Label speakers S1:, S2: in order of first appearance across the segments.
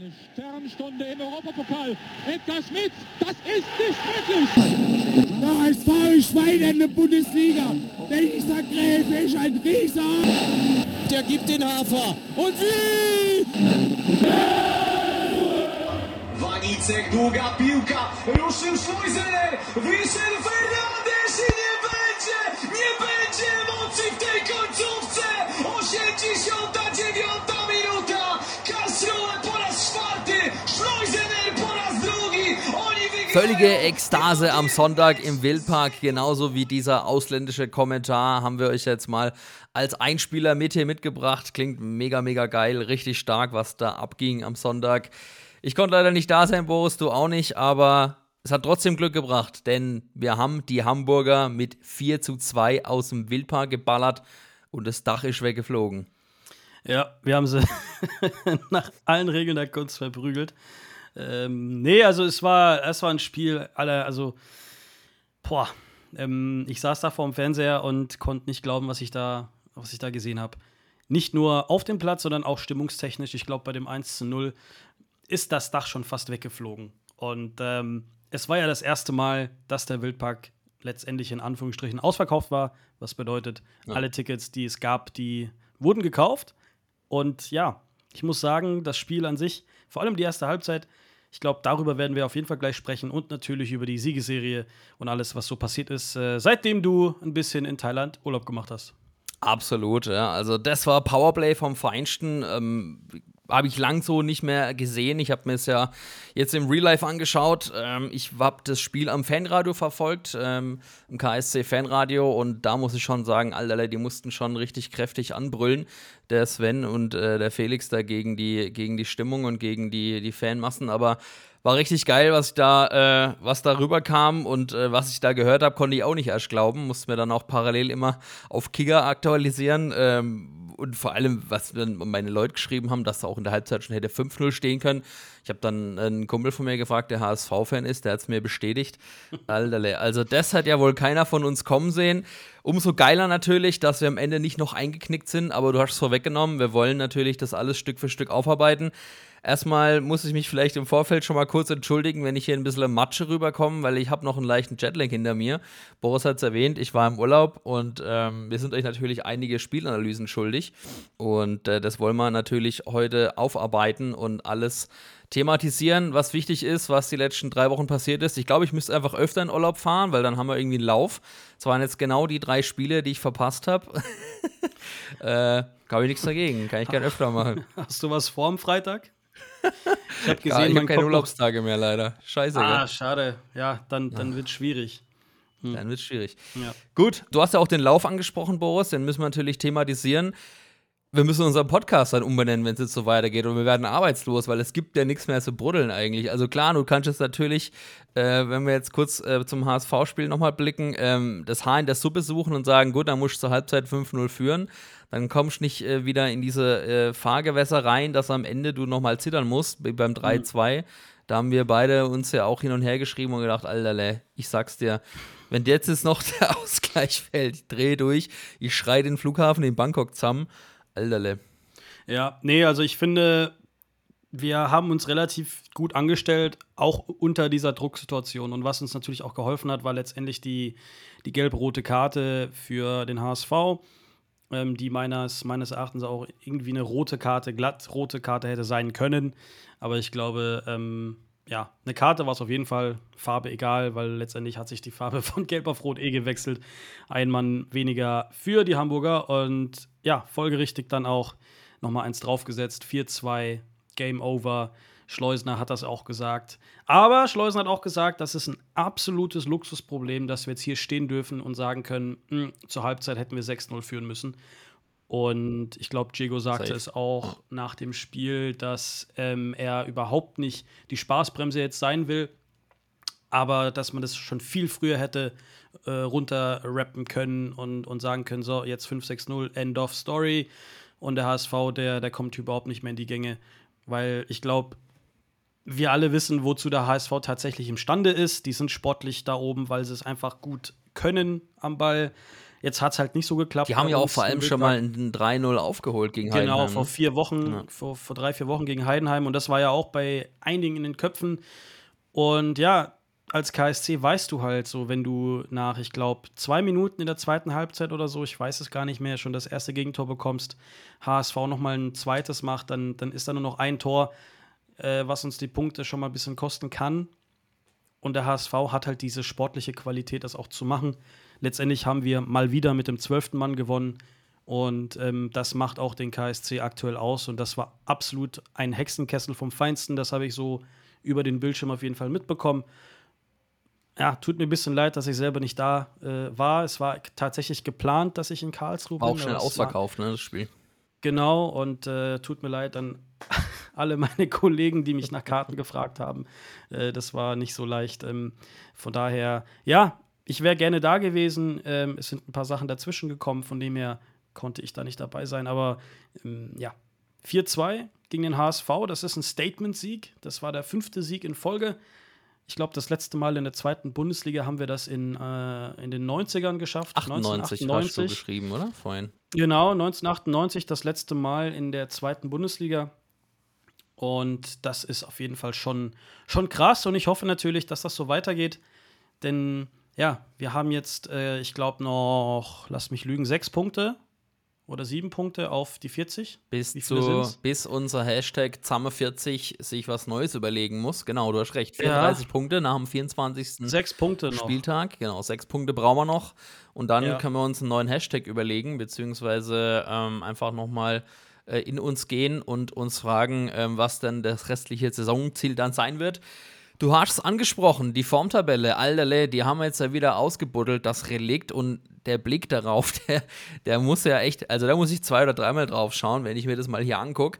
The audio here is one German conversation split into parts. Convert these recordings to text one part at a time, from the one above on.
S1: Eine Sternstunde im Europapokal. Edgar Schmidt, das ist nicht möglich.
S2: Der HSV Schwein in der Bundesliga. Dieser Gräfe ist ein Rieser.
S3: Der gibt den Hafer. Und wie?
S4: Wanicek, długa piłka, ruszył Schleusner, wyszedł Fernandez
S5: Völlige Ekstase am Sonntag im Wildpark, genauso wie dieser ausländische Kommentar, haben wir euch jetzt mal als Einspieler mit hier mitgebracht. Klingt mega, mega geil, richtig stark, was da abging am Sonntag. Ich konnte leider nicht da sein, Boris, du auch nicht, aber es hat trotzdem Glück gebracht, denn wir haben die Hamburger mit 4 zu 2 aus dem Wildpark geballert und das Dach ist weggeflogen.
S6: Ja, wir haben sie nach allen Regeln der Kunst verprügelt. Ähm, nee, also es war, es war ein Spiel, alle, also, boah, ähm, ich saß da vor dem Fernseher und konnte nicht glauben, was ich da, was ich da gesehen habe. Nicht nur auf dem Platz, sondern auch stimmungstechnisch. Ich glaube, bei dem 1 zu 0 ist das Dach schon fast weggeflogen. Und ähm, es war ja das erste Mal, dass der Wildpark letztendlich in Anführungsstrichen ausverkauft war. Was bedeutet, ja. alle Tickets, die es gab, die wurden gekauft. Und ja, ich muss sagen, das Spiel an sich, vor allem die erste Halbzeit, ich glaube, darüber werden wir auf jeden Fall gleich sprechen und natürlich über die Siegeserie und alles, was so passiert ist, äh, seitdem du ein bisschen in Thailand Urlaub gemacht hast.
S5: Absolut, ja. Also das war Powerplay vom Feinsten. Ähm, habe ich lang so nicht mehr gesehen. Ich habe mir es ja jetzt im Real Life angeschaut. Ähm, ich habe das Spiel am Fanradio verfolgt, ähm, im KSC Fanradio, und da muss ich schon sagen, Alter, die mussten schon richtig kräftig anbrüllen, der Sven und äh, der Felix da gegen die, gegen die Stimmung und gegen die, die Fanmassen. Aber war richtig geil, was da, äh, was da rüberkam und äh, was ich da gehört habe, konnte ich auch nicht erst glauben. Musste mir dann auch parallel immer auf Kicker aktualisieren. Ähm, und vor allem, was dann meine Leute geschrieben haben, dass er auch in der Halbzeit schon hätte 5-0 stehen können. Ich habe dann einen Kumpel von mir gefragt, der HSV-Fan ist, der hat es mir bestätigt. Also das hat ja wohl keiner von uns kommen sehen. Umso geiler natürlich, dass wir am Ende nicht noch eingeknickt sind, aber du hast es vorweggenommen. Wir wollen natürlich das alles Stück für Stück aufarbeiten. Erstmal muss ich mich vielleicht im Vorfeld schon mal kurz entschuldigen, wenn ich hier ein bisschen Matsche rüberkomme, weil ich habe noch einen leichten Jetlag hinter mir. Boris hat es erwähnt, ich war im Urlaub und ähm, wir sind euch natürlich einige Spielanalysen schuldig. Und äh, das wollen wir natürlich heute aufarbeiten und alles thematisieren, was wichtig ist, was die letzten drei Wochen passiert ist. Ich glaube, ich müsste einfach öfter in Urlaub fahren, weil dann haben wir irgendwie einen Lauf. Es waren jetzt genau die drei Spiele, die ich verpasst habe. äh, habe ich nichts dagegen. Kann ich gerne öfter machen.
S6: Hast du was vor am Freitag?
S5: Ich habe gesehen, ja, ich habe keine Urlaubstage mehr leider. Scheiße.
S6: Ah, gell? schade. Ja, dann, dann wird es schwierig.
S5: Hm. Dann wird es schwierig. Ja. Gut, du hast ja auch den Lauf angesprochen, Boris. Den müssen wir natürlich thematisieren. Wir müssen unseren Podcast dann umbenennen, wenn es jetzt so weitergeht. Und wir werden arbeitslos, weil es gibt ja nichts mehr zu bruddeln eigentlich. Also klar, du kannst es natürlich, äh, wenn wir jetzt kurz äh, zum HSV-Spiel nochmal blicken, ähm, das Haar in der Suppe suchen und sagen, gut, dann musst du zur Halbzeit 5-0 führen dann kommst du nicht äh, wieder in diese äh, Fahrgewässer rein, dass am Ende du nochmal zittern musst, wie beim 3-2. Mhm. Da haben wir beide uns ja auch hin und her geschrieben und gedacht, Alter, ich sag's dir, wenn jetzt ist noch der Ausgleich fällt, ich dreh durch, ich schrei den Flughafen in Bangkok zusammen, Alter.
S6: Ja, nee, also ich finde, wir haben uns relativ gut angestellt, auch unter dieser Drucksituation. Und was uns natürlich auch geholfen hat, war letztendlich die, die gelb-rote Karte für den HSV ähm, die meines, meines Erachtens auch irgendwie eine rote Karte, glatt rote Karte hätte sein können. Aber ich glaube, ähm, ja, eine Karte war es auf jeden Fall, Farbe egal, weil letztendlich hat sich die Farbe von Gelb auf Rot eh gewechselt. Ein Mann weniger für die Hamburger und ja, folgerichtig dann auch nochmal eins draufgesetzt. 4-2, Game Over. Schleusner hat das auch gesagt. Aber Schleusner hat auch gesagt, das ist ein absolutes Luxusproblem, dass wir jetzt hier stehen dürfen und sagen können, mh, hm, zur Halbzeit hätten wir 6-0 führen müssen. Und ich glaube, Diego sagte Safe. es auch nach dem Spiel, dass ähm, er überhaupt nicht die Spaßbremse jetzt sein will, aber dass man das schon viel früher hätte äh, runterrappen können und, und sagen können, so, jetzt 5-6-0, End of Story. Und der HSV, der, der kommt überhaupt nicht mehr in die Gänge, weil ich glaube, wir alle wissen, wozu der HSV tatsächlich imstande ist. Die sind sportlich da oben, weil sie es einfach gut können am Ball. Jetzt hat es halt nicht so geklappt.
S5: Die haben ja auch vor allem schon mal ein 3-0 aufgeholt gegen
S6: Genau,
S5: Heidenheim.
S6: vor
S5: ne?
S6: vier Wochen,
S5: Ja.
S6: vor, vor drei, vier Wochen gegen Heidenheim. Und das war ja auch bei einigen in den Köpfen. Und ja, als KSC weißt du halt so, wenn du nach, ich glaube, zwei Minuten in der zweiten Halbzeit oder so, ich weiß es gar nicht mehr, schon das erste Gegentor bekommst, HSV nochmal ein zweites macht, dann, dann ist da nur noch ein Tor, äh, was uns die Punkte schon mal ein bisschen kosten kann. Und der HSV hat halt diese sportliche Qualität, das auch zu machen. Letztendlich haben wir mal wieder mit dem zwölften Mann gewonnen. Und ähm, das macht auch den KSC aktuell aus. Und das war absolut ein Hexenkessel vom Feinsten. Das habe ich so über den Bildschirm auf jeden Fall mitbekommen. Ja, tut mir ein bisschen leid, dass ich selber nicht da äh, war. Es war tatsächlich geplant, dass ich in Karlsruhe
S5: War auch
S6: bin.
S5: schnell
S6: aber es war-
S5: ausverkauft, ne, das Spiel.
S6: Genau, und äh, tut mir leid an alle meine Kollegen, die mich nach Karten gefragt haben. Äh, das war nicht so leicht. Ähm, von daher, ja, ich wäre gerne da gewesen. Ähm, es sind ein paar Sachen dazwischen gekommen, von dem her konnte ich da nicht dabei sein. Aber ähm, ja, 4-2 gegen den HSV, das ist ein Statement-Sieg. Das war der fünfte Sieg in Folge. Ich glaube, das letzte Mal in der zweiten Bundesliga haben wir das in, äh, in den 90ern geschafft.
S5: 98 hast du geschrieben, oder? Vorhin.
S6: Genau, 1998 das letzte Mal in der zweiten Bundesliga. Und das ist auf jeden Fall schon, schon krass. Und ich hoffe natürlich, dass das so weitergeht. Denn ja, wir haben jetzt, äh, ich glaube, noch, lass mich lügen, sechs Punkte oder sieben Punkte auf die 40.
S5: Bis, zu,
S6: sind's?
S5: bis unser Hashtag Zamme40 sich was Neues überlegen muss. Genau, du hast recht. 34 Punkte nach dem 24.
S6: Sechs Punkte noch.
S5: Spieltag. Genau, sechs Punkte brauchen wir noch. Und dann
S6: Ja.
S5: können wir uns einen neuen Hashtag überlegen, beziehungsweise ähm, einfach nochmal äh, in uns gehen und uns fragen, ähm, was denn das restliche Saisonziel dann sein wird. Du hast es angesprochen, die Formtabelle, Alterle, die haben wir jetzt ja wieder ausgebuddelt, das Relikt und der Blick darauf, der, der muss ja echt, also da muss ich zwei oder dreimal drauf schauen, wenn ich mir das mal hier angucke.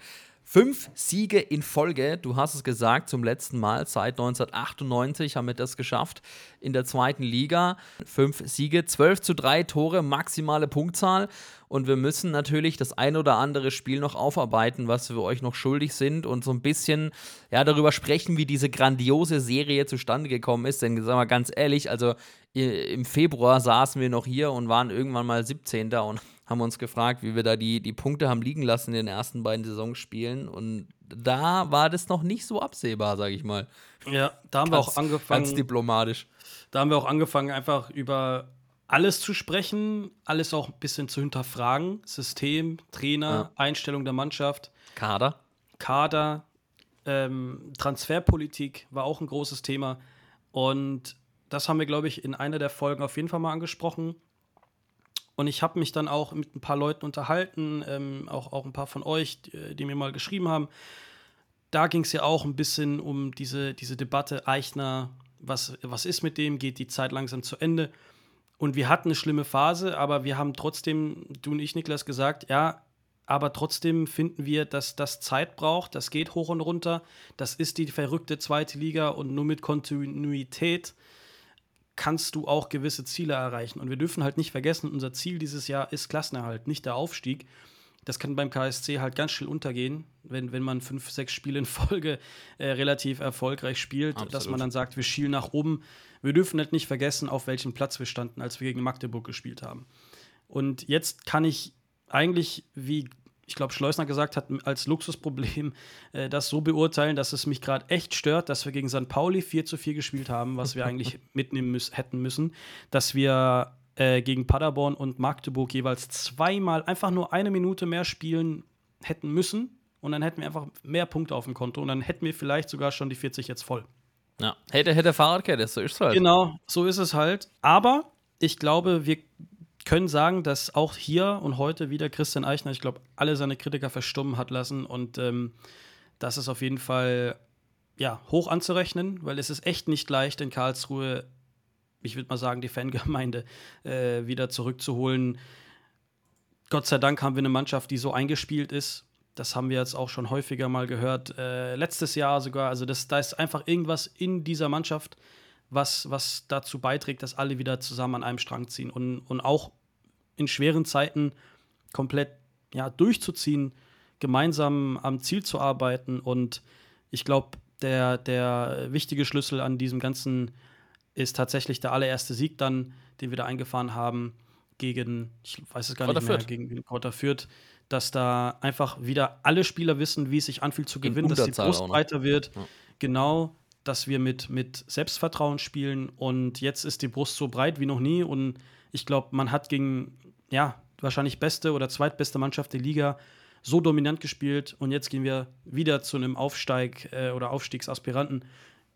S5: Fünf Siege in Folge, du hast es gesagt, zum letzten Mal seit 1998 haben wir das geschafft in der zweiten Liga. Fünf Siege, 12 zu 3 Tore, maximale Punktzahl. Und wir müssen natürlich das ein oder andere Spiel noch aufarbeiten, was wir euch noch schuldig sind und so ein bisschen ja, darüber sprechen, wie diese grandiose Serie zustande gekommen ist. Denn sagen wir ganz ehrlich, also im Februar saßen wir noch hier und waren irgendwann mal 17. und haben uns gefragt, wie wir da die, die Punkte haben liegen lassen in den ersten beiden Saisonspielen. Und da war das noch nicht so absehbar, sage ich mal.
S6: Ja, da haben wir auch
S5: Ganz-
S6: angefangen.
S5: Ganz diplomatisch.
S6: Da haben wir auch angefangen, einfach über alles zu sprechen, alles auch ein bisschen zu hinterfragen. System, Trainer,
S5: Ja.
S6: Einstellung der Mannschaft,
S5: Kader.
S6: Kader, ähm, Transferpolitik war auch ein großes Thema. Und das haben wir, glaube ich, in einer der Folgen auf jeden Fall mal angesprochen. Und ich habe mich dann auch mit ein paar Leuten unterhalten, ähm, auch, auch ein paar von euch, die, die mir mal geschrieben haben. Da ging es ja auch ein bisschen um diese, diese Debatte, Eichner, was, was ist mit dem, geht die Zeit langsam zu Ende. Und wir hatten eine schlimme Phase, aber wir haben trotzdem, du und ich, Niklas, gesagt, ja, aber trotzdem finden wir, dass das Zeit braucht, das geht hoch und runter, das ist die verrückte zweite Liga und nur mit Kontinuität kannst du auch gewisse Ziele erreichen. Und wir dürfen halt nicht vergessen, unser Ziel dieses Jahr ist Klassenerhalt, nicht der Aufstieg. Das kann beim KSC halt ganz schnell untergehen, wenn, wenn man fünf, sechs Spiele in Folge äh, relativ erfolgreich spielt, dass
S5: Absolut.
S6: man dann sagt, wir schielen nach oben. Wir dürfen halt nicht vergessen, auf welchem Platz wir standen, als wir gegen Magdeburg gespielt haben. Und jetzt kann ich eigentlich, wie ich glaube, Schleusner gesagt hat, als Luxusproblem äh, das so beurteilen, dass es mich gerade echt stört, dass wir gegen St. Pauli 4 zu 4 gespielt haben, was wir eigentlich mitnehmen müß hätten müssen, dass wir äh, gegen Paderborn und Magdeburg jeweils zweimal einfach nur eine Minute mehr spielen hätten müssen und dann hätten wir einfach mehr Punkte auf dem Konto und dann hätten wir vielleicht sogar schon die 40 jetzt voll.
S5: Ja. Hätte, hätte Fahrradkette, so ist es halt.
S6: Genau, so ist es halt. Aber ich glaube, wir können sagen, dass auch hier und heute wieder Christian Eichner, ich glaube, alle seine Kritiker verstummen hat lassen. Und ähm, das ist auf jeden Fall ja, hoch anzurechnen, weil es ist echt nicht leicht, in Karlsruhe, ich würde mal sagen, die Fangemeinde äh, wieder zurückzuholen. Gott sei Dank haben wir eine Mannschaft, die so eingespielt ist. Das haben wir jetzt auch schon häufiger mal gehört. Äh, letztes Jahr sogar. Also, das, da ist einfach irgendwas in dieser Mannschaft, was, was dazu beiträgt, dass alle wieder zusammen an einem Strang ziehen und, und auch in schweren Zeiten komplett ja, durchzuziehen, gemeinsam am Ziel zu arbeiten. Und ich glaube, der, der wichtige Schlüssel an diesem Ganzen ist tatsächlich der allererste Sieg dann, den wir da eingefahren haben. gegen, ich weiß es gar
S5: Kräuter
S6: nicht mehr,
S5: Fürth.
S6: gegen Kräuter Fürth, dass da einfach wieder alle Spieler wissen, wie es sich anfühlt zu
S5: In
S6: gewinnen, dass die Brust breiter wird.
S5: Ja.
S6: Genau, dass wir mit, mit Selbstvertrauen spielen und jetzt ist die Brust so breit wie noch nie und ich glaube, man hat gegen, ja, wahrscheinlich beste oder zweitbeste Mannschaft der Liga so dominant gespielt und jetzt gehen wir wieder zu einem Aufsteig äh, oder Aufstiegsaspiranten,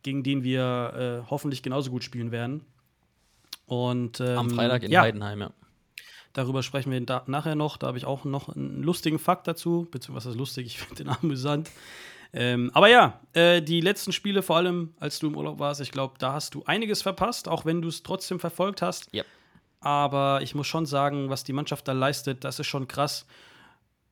S6: gegen den wir äh, hoffentlich genauso gut spielen werden. Und ähm,
S5: Am Freitag in
S6: ja,
S5: Heidenheim, ja.
S6: Darüber sprechen wir nachher noch. Da habe ich auch noch einen lustigen Fakt dazu, beziehungsweise lustig, ich finde den amüsant. Ähm, aber ja, äh, die letzten Spiele, vor allem als du im Urlaub warst, ich glaube, da hast du einiges verpasst, auch wenn du es trotzdem verfolgt hast.
S5: Ja.
S6: Aber ich muss schon sagen, was die Mannschaft da leistet, das ist schon krass.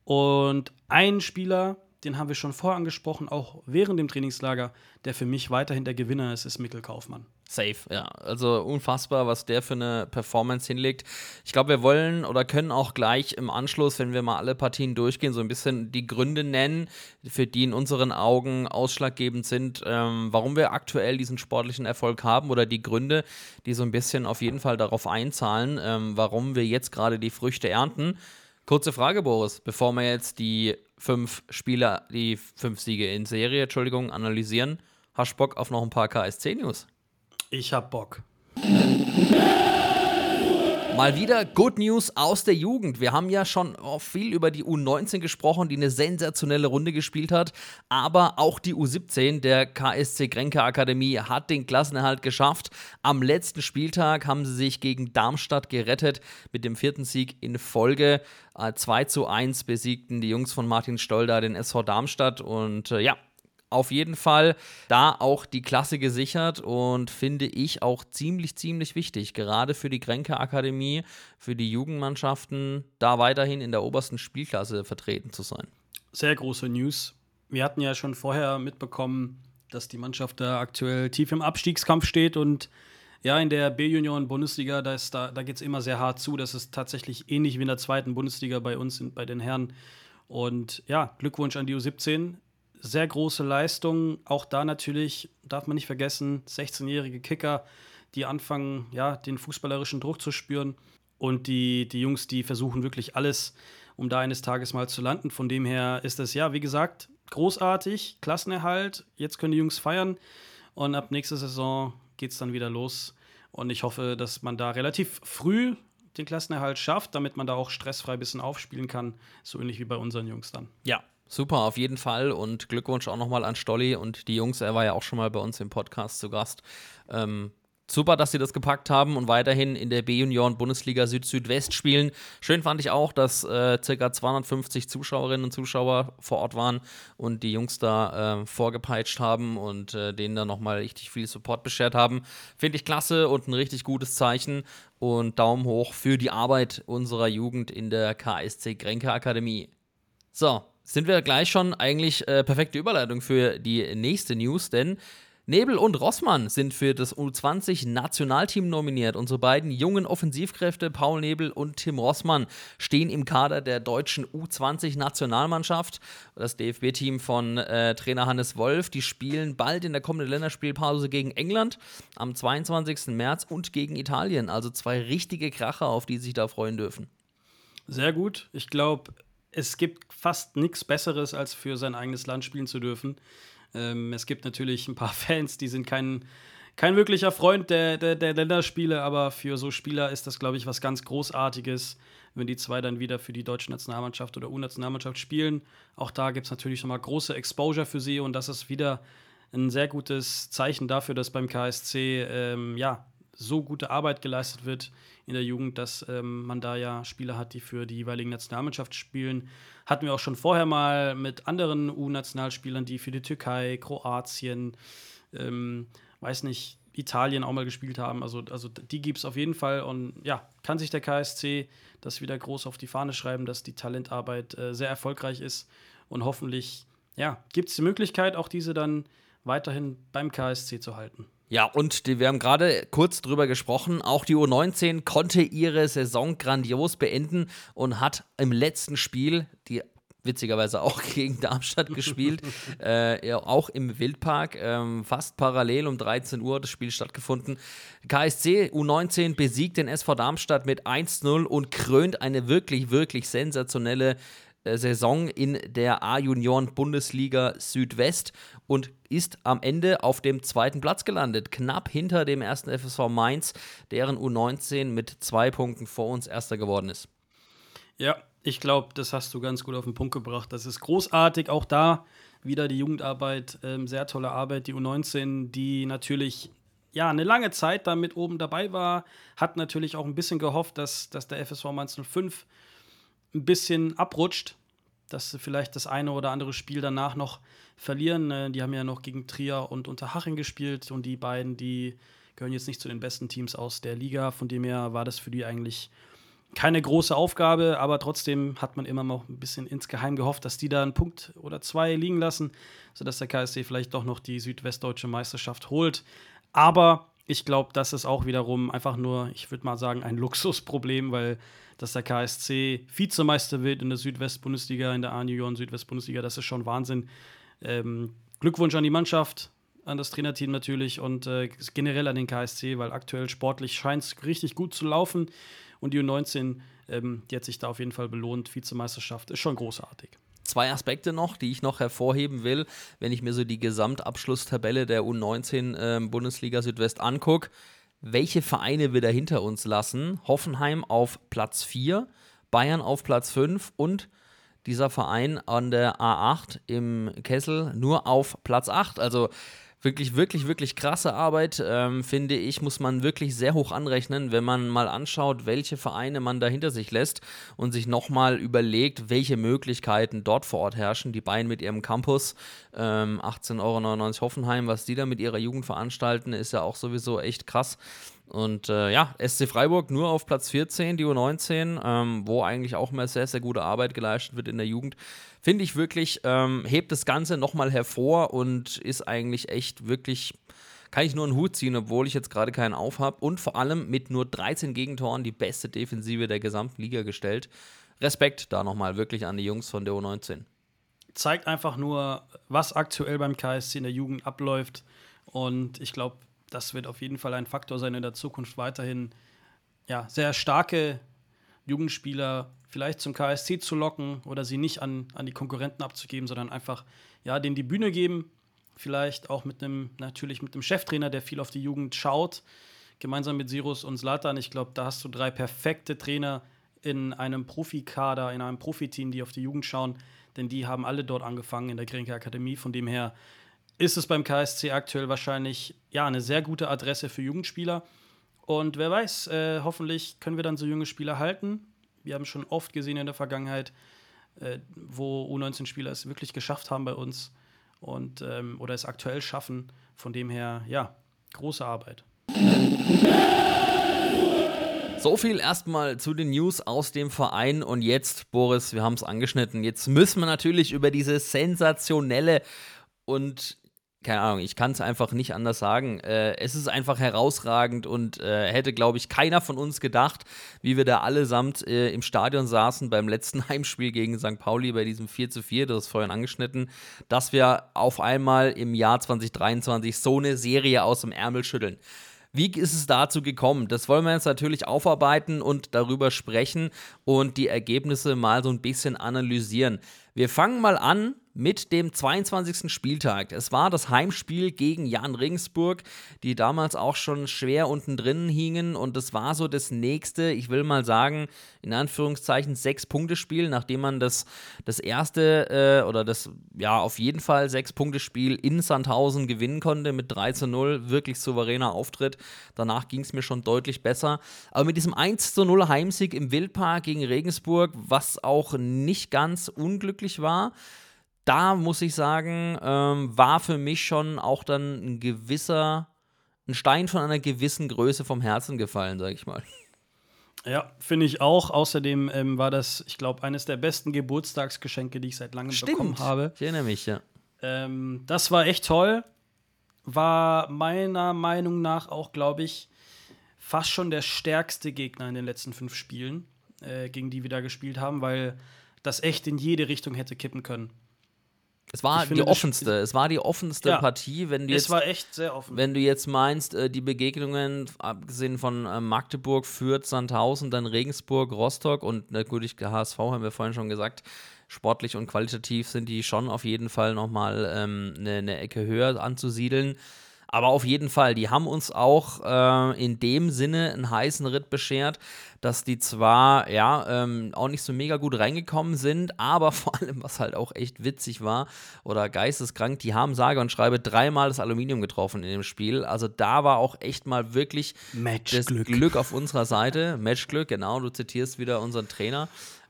S6: Und ein Spieler, den haben wir schon vorher angesprochen, auch während dem Trainingslager, der für mich weiterhin der Gewinner ist, ist Mikkel Kaufmann.
S5: Safe, ja. Also unfassbar, was der für eine Performance hinlegt. Ich glaube, wir wollen oder können auch gleich im Anschluss, wenn wir mal alle Partien durchgehen, so ein bisschen die Gründe nennen, für die in unseren Augen ausschlaggebend sind, ähm, warum wir aktuell diesen sportlichen Erfolg haben oder die Gründe, die so ein bisschen auf jeden Fall darauf einzahlen, ähm, warum wir jetzt gerade die Früchte ernten. Kurze Frage, Boris, bevor wir jetzt die fünf Spieler, die fünf Siege in Serie, Entschuldigung, analysieren. Hast du Bock auf noch ein paar KSC-News?
S6: Ich hab Bock.
S5: Mal wieder Good News aus der Jugend. Wir haben ja schon oh, viel über die U19 gesprochen, die eine sensationelle Runde gespielt hat. Aber auch die U17 der KSC Grenke Akademie hat den Klassenerhalt geschafft. Am letzten Spieltag haben sie sich gegen Darmstadt gerettet mit dem vierten Sieg in Folge. Äh, 2 zu 1 besiegten die Jungs von Martin Stolder den SV Darmstadt. Und äh, ja, auf jeden Fall da auch die Klasse gesichert und finde ich auch ziemlich, ziemlich wichtig, gerade für die Grenke Akademie, für die Jugendmannschaften, da weiterhin in der obersten Spielklasse vertreten zu sein.
S6: Sehr große News. Wir hatten ja schon vorher mitbekommen, dass die Mannschaft da aktuell tief im Abstiegskampf steht und ja, in der B-Junioren-Bundesliga, da, ist- da, da geht es immer sehr hart zu. Das ist tatsächlich ähnlich wie in der zweiten Bundesliga bei uns, bei den Herren. Und ja, Glückwunsch an die U17. Sehr große Leistung. Auch da natürlich, darf man nicht vergessen, 16-jährige Kicker, die anfangen, ja, den fußballerischen Druck zu spüren. Und die, die Jungs, die versuchen wirklich alles, um da eines Tages mal zu landen. Von dem her ist es, ja, wie gesagt, großartig, Klassenerhalt. Jetzt können die Jungs feiern. Und ab nächster Saison geht es dann wieder los. Und ich hoffe, dass man da relativ früh den Klassenerhalt schafft, damit man da auch stressfrei ein bisschen aufspielen kann. So ähnlich wie bei unseren Jungs dann.
S5: Ja. Super, auf jeden Fall. Und Glückwunsch auch nochmal an Stolli und die Jungs. Er war ja auch schon mal bei uns im Podcast zu Gast. Ähm, super, dass sie das gepackt haben und weiterhin in der B-Junioren-Bundesliga Süd-Südwest spielen. Schön fand ich auch, dass äh, ca. 250 Zuschauerinnen und Zuschauer vor Ort waren und die Jungs da äh, vorgepeitscht haben und äh, denen dann nochmal richtig viel Support beschert haben. Finde ich klasse und ein richtig gutes Zeichen. Und Daumen hoch für die Arbeit unserer Jugend in der KSC Grenke Akademie. So, sind wir gleich schon eigentlich äh, perfekte Überleitung für die nächste News, denn Nebel und Rossmann sind für das U20-Nationalteam nominiert. Unsere beiden jungen Offensivkräfte, Paul Nebel und Tim Rossmann, stehen im Kader der deutschen U20-Nationalmannschaft. Das DFB-Team von äh, Trainer Hannes Wolf, die spielen bald in der kommenden Länderspielpause gegen England am 22. März und gegen Italien. Also zwei richtige Kracher, auf die sich da freuen dürfen.
S6: Sehr gut. Ich glaube, es gibt fast nichts Besseres, als für sein eigenes Land spielen zu dürfen. Ähm, es gibt natürlich ein paar Fans, die sind kein, kein wirklicher Freund der, der, der Länderspiele, aber für so Spieler ist das, glaube ich, was ganz Großartiges, wenn die zwei dann wieder für die deutsche Nationalmannschaft oder U-Nationalmannschaft spielen. Auch da gibt es natürlich nochmal große Exposure für sie und das ist wieder ein sehr gutes Zeichen dafür, dass beim KSC ähm, ja, so gute Arbeit geleistet wird in der Jugend, dass ähm, man da ja Spieler hat, die für die jeweiligen Nationalmannschaft spielen. Hatten wir auch schon vorher mal mit anderen U-Nationalspielern, die für die Türkei, Kroatien, ähm, weiß nicht, Italien auch mal gespielt haben. Also, also die gibt es auf jeden Fall. Und ja, kann sich der KSC das wieder groß auf die Fahne schreiben, dass die Talentarbeit äh, sehr erfolgreich ist. Und hoffentlich ja, gibt es die Möglichkeit, auch diese dann weiterhin beim KSC zu halten.
S5: Ja, und die, wir haben gerade kurz drüber gesprochen. Auch die U19 konnte ihre Saison grandios beenden und hat im letzten Spiel die witzigerweise auch gegen Darmstadt gespielt, äh, ja, auch im Wildpark, ähm, fast parallel um 13 Uhr das Spiel stattgefunden. KSC U19 besiegt den SV Darmstadt mit 1-0 und krönt eine wirklich, wirklich sensationelle Saison in der A-Junioren-Bundesliga Südwest und ist am Ende auf dem zweiten Platz gelandet, knapp hinter dem ersten FSV Mainz, deren U19 mit zwei Punkten vor uns erster geworden ist.
S6: Ja, ich glaube, das hast du ganz gut auf den Punkt gebracht. Das ist großartig. Auch da wieder die Jugendarbeit, ähm, sehr tolle Arbeit. Die U19, die natürlich ja eine lange Zeit damit oben dabei war, hat natürlich auch ein bisschen gehofft, dass, dass der FSV Mainz 05 ein bisschen abrutscht, dass sie vielleicht das eine oder andere Spiel danach noch verlieren. Äh, die haben ja noch gegen Trier und Unterhaching gespielt und die beiden, die gehören jetzt nicht zu den besten Teams aus der Liga. Von dem her war das für die eigentlich keine große Aufgabe, aber trotzdem hat man immer noch ein bisschen insgeheim gehofft, dass die da einen Punkt oder zwei liegen lassen, sodass der KSC vielleicht doch noch die südwestdeutsche Meisterschaft holt. Aber ich glaube, das ist auch wiederum einfach nur, ich würde mal sagen, ein Luxusproblem, weil dass der KSC Vizemeister wird in der Südwest-Bundesliga, in der A-Junioren Südwest-Bundesliga, das ist schon Wahnsinn. Ähm, Glückwunsch an die Mannschaft, an das Trainerteam natürlich und äh, generell an den KSC, weil aktuell sportlich scheint es richtig gut zu laufen. Und die U19, ähm, die hat sich da auf jeden Fall belohnt. Vizemeisterschaft ist schon großartig.
S5: Zwei Aspekte noch, die ich noch hervorheben will, wenn ich mir so die Gesamtabschlusstabelle der U19 äh, Bundesliga Südwest angucke. Welche Vereine wir da hinter uns lassen? Hoffenheim auf Platz 4, Bayern auf Platz 5 und dieser Verein an der A8 im Kessel nur auf Platz 8. Also wirklich, wirklich, wirklich krasse Arbeit, ähm, finde ich, muss man wirklich sehr hoch anrechnen, wenn man mal anschaut, welche Vereine man da hinter sich lässt und sich nochmal überlegt, welche Möglichkeiten dort vor Ort herrschen. Die Bayern mit ihrem Campus, ähm, 18,99 Euro Hoffenheim, was die da mit ihrer Jugend veranstalten, ist ja auch sowieso echt krass. Und äh, ja, SC Freiburg nur auf Platz 14, die U19, ähm, wo eigentlich auch immer sehr, sehr gute Arbeit geleistet wird in der Jugend. Finde ich wirklich, ähm, hebt das Ganze nochmal hervor und ist eigentlich echt wirklich, kann ich nur einen Hut ziehen, obwohl ich jetzt gerade keinen auf habe. Und vor allem mit nur 13 Gegentoren die beste Defensive der gesamten Liga gestellt. Respekt da nochmal wirklich an die Jungs von der U19.
S6: Zeigt einfach nur, was aktuell beim KSC in der Jugend abläuft. Und ich glaube, das wird auf jeden Fall ein Faktor sein in der Zukunft weiterhin. Ja, sehr starke Jugendspieler vielleicht zum KSC zu locken oder sie nicht an, an die Konkurrenten abzugeben, sondern einfach ja, denen die Bühne geben. Vielleicht auch mit einem, natürlich mit einem Cheftrainer, der viel auf die Jugend schaut, gemeinsam mit Sirus und Slatan. Ich glaube, da hast du drei perfekte Trainer in einem Profikader, in einem Profiteam, die auf die Jugend schauen, denn die haben alle dort angefangen in der Grenke Akademie. Von dem her ist es beim KSC aktuell wahrscheinlich ja, eine sehr gute Adresse für Jugendspieler. Und wer weiß, äh, hoffentlich können wir dann so junge Spieler halten. Wir haben schon oft gesehen in der Vergangenheit, äh, wo U19-Spieler es wirklich geschafft haben bei uns und ähm, oder es aktuell schaffen. Von dem her, ja, große Arbeit.
S5: So viel erstmal zu den News aus dem Verein und jetzt, Boris, wir haben es angeschnitten. Jetzt müssen wir natürlich über diese sensationelle und keine Ahnung, ich kann es einfach nicht anders sagen. Äh, es ist einfach herausragend und äh, hätte, glaube ich, keiner von uns gedacht, wie wir da allesamt äh, im Stadion saßen beim letzten Heimspiel gegen St. Pauli bei diesem 4 zu 4, das ist vorhin angeschnitten, dass wir auf einmal im Jahr 2023 so eine Serie aus dem Ärmel schütteln. Wie ist es dazu gekommen? Das wollen wir jetzt natürlich aufarbeiten und darüber sprechen und die Ergebnisse mal so ein bisschen analysieren. Wir fangen mal an mit dem 22. Spieltag. Es war das Heimspiel gegen Jan Regensburg, die damals auch schon schwer unten drin hingen und es war so das nächste, ich will mal sagen, in Anführungszeichen Sechs-Punkte-Spiel, nachdem man das, das erste äh, oder das, ja, auf jeden Fall Sechs-Punkte-Spiel in Sandhausen gewinnen konnte mit 3 zu 0, wirklich souveräner Auftritt. Danach ging es mir schon deutlich besser. Aber mit diesem 1 zu 0 Heimsieg im Wildpark gegen Regensburg, was auch nicht ganz unglücklich war, da muss ich sagen, ähm, war für mich schon auch dann ein gewisser, ein Stein von einer gewissen Größe vom Herzen gefallen, sag ich mal.
S6: Ja, finde ich auch. Außerdem ähm, war das, ich glaube, eines der besten Geburtstagsgeschenke, die ich seit langem
S5: Stimmt.
S6: bekommen habe.
S5: Ich erinnere mich, ja.
S6: Ähm, das war echt toll. War meiner Meinung nach auch, glaube ich, fast schon der stärkste Gegner in den letzten fünf Spielen, äh, gegen die wir da gespielt haben, weil das echt in jede Richtung hätte kippen können.
S5: Es war die offenste, es war die offenste
S6: Ja.
S5: Partie, wenn du
S6: Es
S5: jetzt
S6: war echt sehr offen.
S5: Wenn du jetzt meinst, äh, die Begegnungen, abgesehen von äh, Magdeburg, Fürth, Sandhausen, dann Regensburg, Rostock und natürlich HSV, haben wir vorhin schon gesagt, sportlich und qualitativ sind die schon auf jeden Fall nochmal ähm, eine, eine Ecke höher anzusiedeln. Aber auf jeden Fall, die haben uns auch äh, in dem Sinne einen heißen Ritt beschert, dass die zwar ja ähm, auch nicht so mega gut reingekommen sind, aber vor allem, was halt auch echt witzig war oder geisteskrank, die haben sage und schreibe dreimal das Aluminium getroffen in dem Spiel. Also da war auch echt mal wirklich das
S6: Matchglück.
S5: Glück auf unserer Seite. Matchglück, genau, du zitierst wieder unseren Trainer.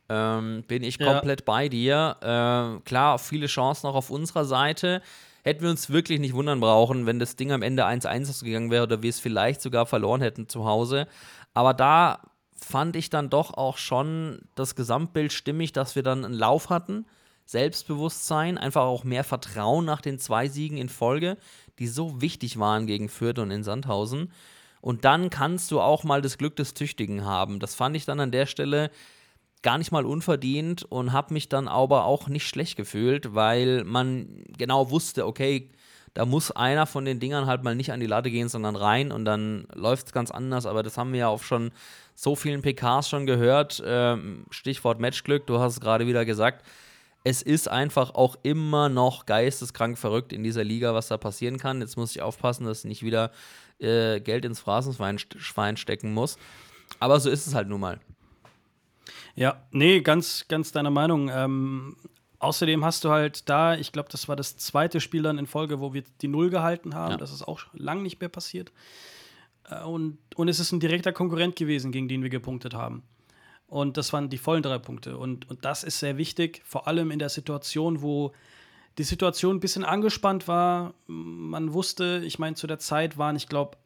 S5: Ähm, bin ich
S6: Ja.
S5: komplett bei dir. Äh, klar, viele Chancen auch auf unserer Seite. Hätten wir uns wirklich nicht wundern brauchen, wenn das Ding am Ende 1-1 ausgegangen wäre oder wir es vielleicht sogar verloren hätten zu Hause. Aber da fand ich dann doch auch schon das Gesamtbild stimmig, dass wir dann einen Lauf hatten, Selbstbewusstsein, einfach auch mehr Vertrauen nach den zwei Siegen in Folge, die so wichtig waren gegen Fürth und in Sandhausen. Und dann kannst du auch mal das Glück des Tüchtigen haben. Das fand ich dann an der Stelle gar nicht mal unverdient und habe mich dann aber auch nicht schlecht gefühlt, weil man genau wusste, okay, da muss einer von den Dingern halt mal nicht an die Latte gehen, sondern rein und dann läuft es ganz anders. Aber das haben wir ja auch schon so vielen PKs schon gehört. Ähm, Stichwort Matchglück, du hast es gerade wieder gesagt. Es ist einfach auch immer noch geisteskrank verrückt in dieser Liga, was da passieren kann. Jetzt muss ich aufpassen, dass ich nicht wieder äh, Geld ins Phrasenschwein Schwein stecken muss. Aber so ist es halt nun mal.
S6: Ja, nee, ganz, ganz deiner Meinung. Ähm, außerdem hast du halt da, ich glaube, das war das zweite Spiel dann in Folge, wo wir die Null gehalten haben.
S5: Ja.
S6: Das ist auch lang nicht mehr passiert. Äh, und, und es ist ein direkter Konkurrent gewesen, gegen den wir gepunktet haben. Und das waren die vollen drei Punkte. Und, und das ist sehr wichtig, vor allem in der Situation, wo die Situation ein bisschen angespannt war. Man wusste, ich meine, zu der Zeit waren, ich glaube,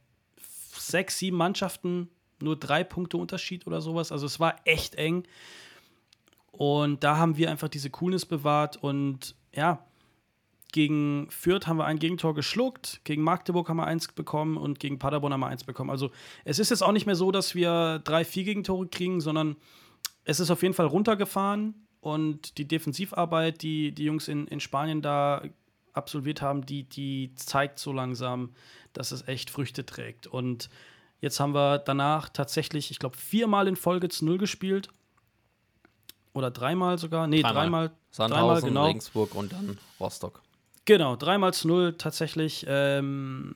S6: sechs, sieben Mannschaften, nur drei Punkte Unterschied oder sowas. Also es war echt eng. Und da haben wir einfach diese Coolness bewahrt. Und ja, gegen Fürth haben wir ein Gegentor geschluckt, gegen Magdeburg haben wir eins bekommen und gegen Paderborn haben wir eins bekommen. Also es ist jetzt auch nicht mehr so, dass wir drei, vier Gegentore kriegen, sondern es ist auf jeden Fall runtergefahren. Und die Defensivarbeit, die die Jungs in, in Spanien da absolviert haben, die, die zeigt so langsam, dass es echt Früchte trägt. Und jetzt haben wir danach tatsächlich, ich glaube, viermal in Folge zu Null gespielt. Oder dreimal sogar. Nee, dreimal.
S5: Sandhausen,
S6: dreimal, genau.
S5: Regensburg und dann Rostock.
S6: Genau, dreimal zu null tatsächlich. Ähm,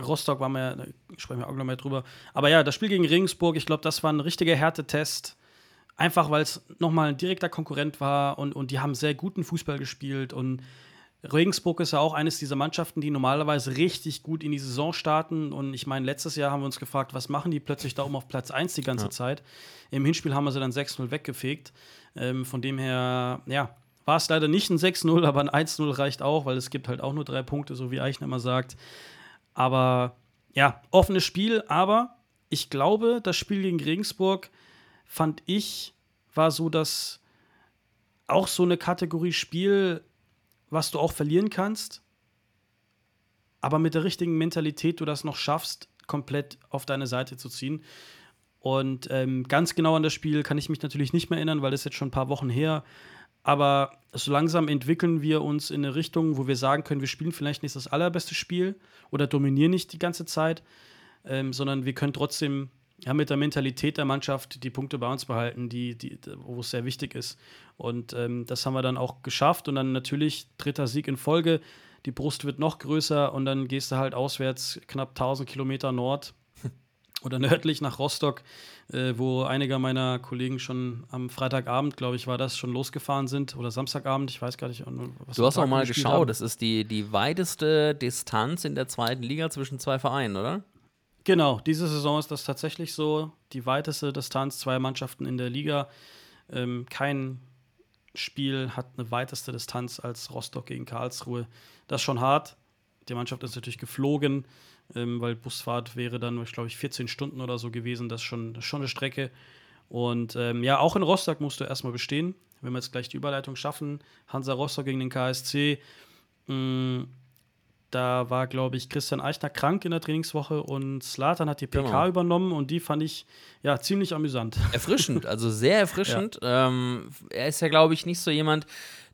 S6: Rostock war mir, da sprechen wir auch noch mehr drüber. Aber ja, das Spiel gegen Regensburg, ich glaube, das war ein richtiger Härtetest. Einfach weil es nochmal ein direkter Konkurrent war und, und die haben sehr guten Fußball gespielt. Und Regensburg ist ja auch eines dieser Mannschaften, die normalerweise richtig gut in die Saison starten. Und ich meine, letztes Jahr haben wir uns gefragt, was machen die plötzlich da oben auf Platz 1 die ganze Zeit. Im Hinspiel haben wir sie dann 6-0 weggefegt. Ähm, von dem her, ja, war es leider nicht ein 6-0, aber ein 1-0 reicht auch, weil es gibt halt auch nur drei Punkte, so wie Eichner immer sagt. Aber ja, offenes Spiel, aber ich glaube, das Spiel gegen Regensburg fand ich, war so das auch so eine Kategorie Spiel, was du auch verlieren kannst, aber mit der richtigen Mentalität du das noch schaffst, komplett auf deine Seite zu ziehen. Und ähm, ganz genau an das Spiel kann ich mich natürlich nicht mehr erinnern, weil das ist jetzt schon ein paar Wochen her. Aber so langsam entwickeln wir uns in eine Richtung, wo wir sagen können, wir spielen vielleicht nicht das allerbeste Spiel oder dominieren nicht die ganze Zeit, ähm, sondern wir können trotzdem ja, mit der Mentalität der Mannschaft die Punkte bei uns behalten, die, die, wo es sehr wichtig ist. Und ähm, das haben wir dann auch geschafft. Und dann natürlich dritter Sieg in Folge. Die Brust wird noch größer und dann gehst du halt auswärts knapp 1000 Kilometer Nord oder nördlich nach Rostock, äh, wo einige meiner Kollegen schon am Freitagabend, glaube ich, war das, schon losgefahren sind oder Samstagabend, ich weiß gar nicht. Was
S5: Du hast auch mal geschaut,
S6: haben.
S5: das ist die, die weiteste Distanz in der zweiten Liga zwischen zwei Vereinen, oder?
S6: Genau, diese Saison ist das tatsächlich so. Die weiteste Distanz, zwei Mannschaften in der Liga. Ähm, kein Spiel hat eine weiteste Distanz als Rostock gegen Karlsruhe. Das ist schon hart. Die Mannschaft ist natürlich geflogen, ähm, weil Busfahrt wäre dann, glaube ich, 14 Stunden oder so gewesen. Das ist schon, schon eine Strecke. Und ähm, ja, auch in Rostock musst du erstmal bestehen. Wenn wir jetzt gleich die Überleitung schaffen, Hansa Rostock gegen den KSC. Mh, da war, glaube ich, Christian Eichner krank in der Trainingswoche und Slatan hat die PK
S5: Genau.
S6: übernommen und die fand ich ja ziemlich amüsant.
S5: Erfrischend, also sehr erfrischend. Ähm, er ist ja, glaube ich, nicht so jemand,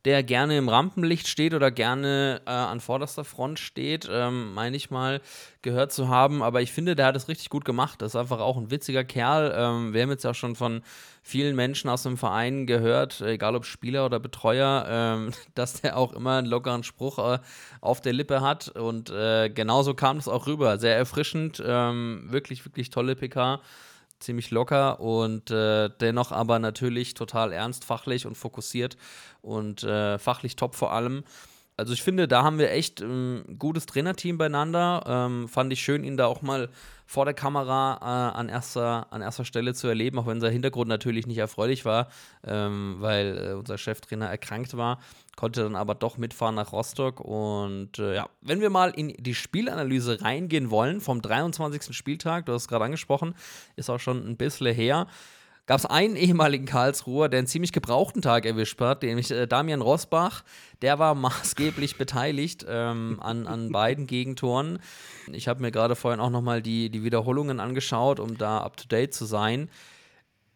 S5: der gerne im Rampenlicht steht oder gerne äh, an vorderster Front steht, ähm, meine ich mal, gehört zu haben. Aber ich finde, der hat es richtig gut gemacht. Das ist einfach auch ein witziger Kerl. Ähm, wir haben jetzt auch schon von vielen Menschen aus dem Verein gehört, egal ob Spieler oder Betreuer, ähm, dass der auch immer einen lockeren Spruch äh, auf der Lippe hat. Und äh, genauso kam es auch rüber. Sehr erfrischend, ähm, wirklich, wirklich tolle PK ziemlich locker und äh, dennoch aber natürlich total ernst, fachlich und fokussiert und äh, fachlich top vor allem. Also ich finde, da haben wir echt ein ähm, gutes Trainerteam beieinander. Ähm, fand ich schön, ihn da auch mal vor der Kamera äh, an, erster, an erster Stelle zu erleben, auch wenn sein Hintergrund natürlich nicht erfreulich war, ähm, weil äh, unser Cheftrainer erkrankt war, konnte dann aber doch mitfahren nach Rostock. Und äh, ja, wenn wir mal in die Spielanalyse reingehen wollen vom 23. Spieltag, du hast es gerade angesprochen, ist auch schon ein bisschen her gab es einen ehemaligen Karlsruher, der einen ziemlich gebrauchten Tag erwischt hat, nämlich äh, Damian Rosbach. Der war maßgeblich beteiligt ähm, an, an beiden Gegentoren. Ich habe mir gerade vorhin auch nochmal die, die Wiederholungen angeschaut, um da up to date zu sein.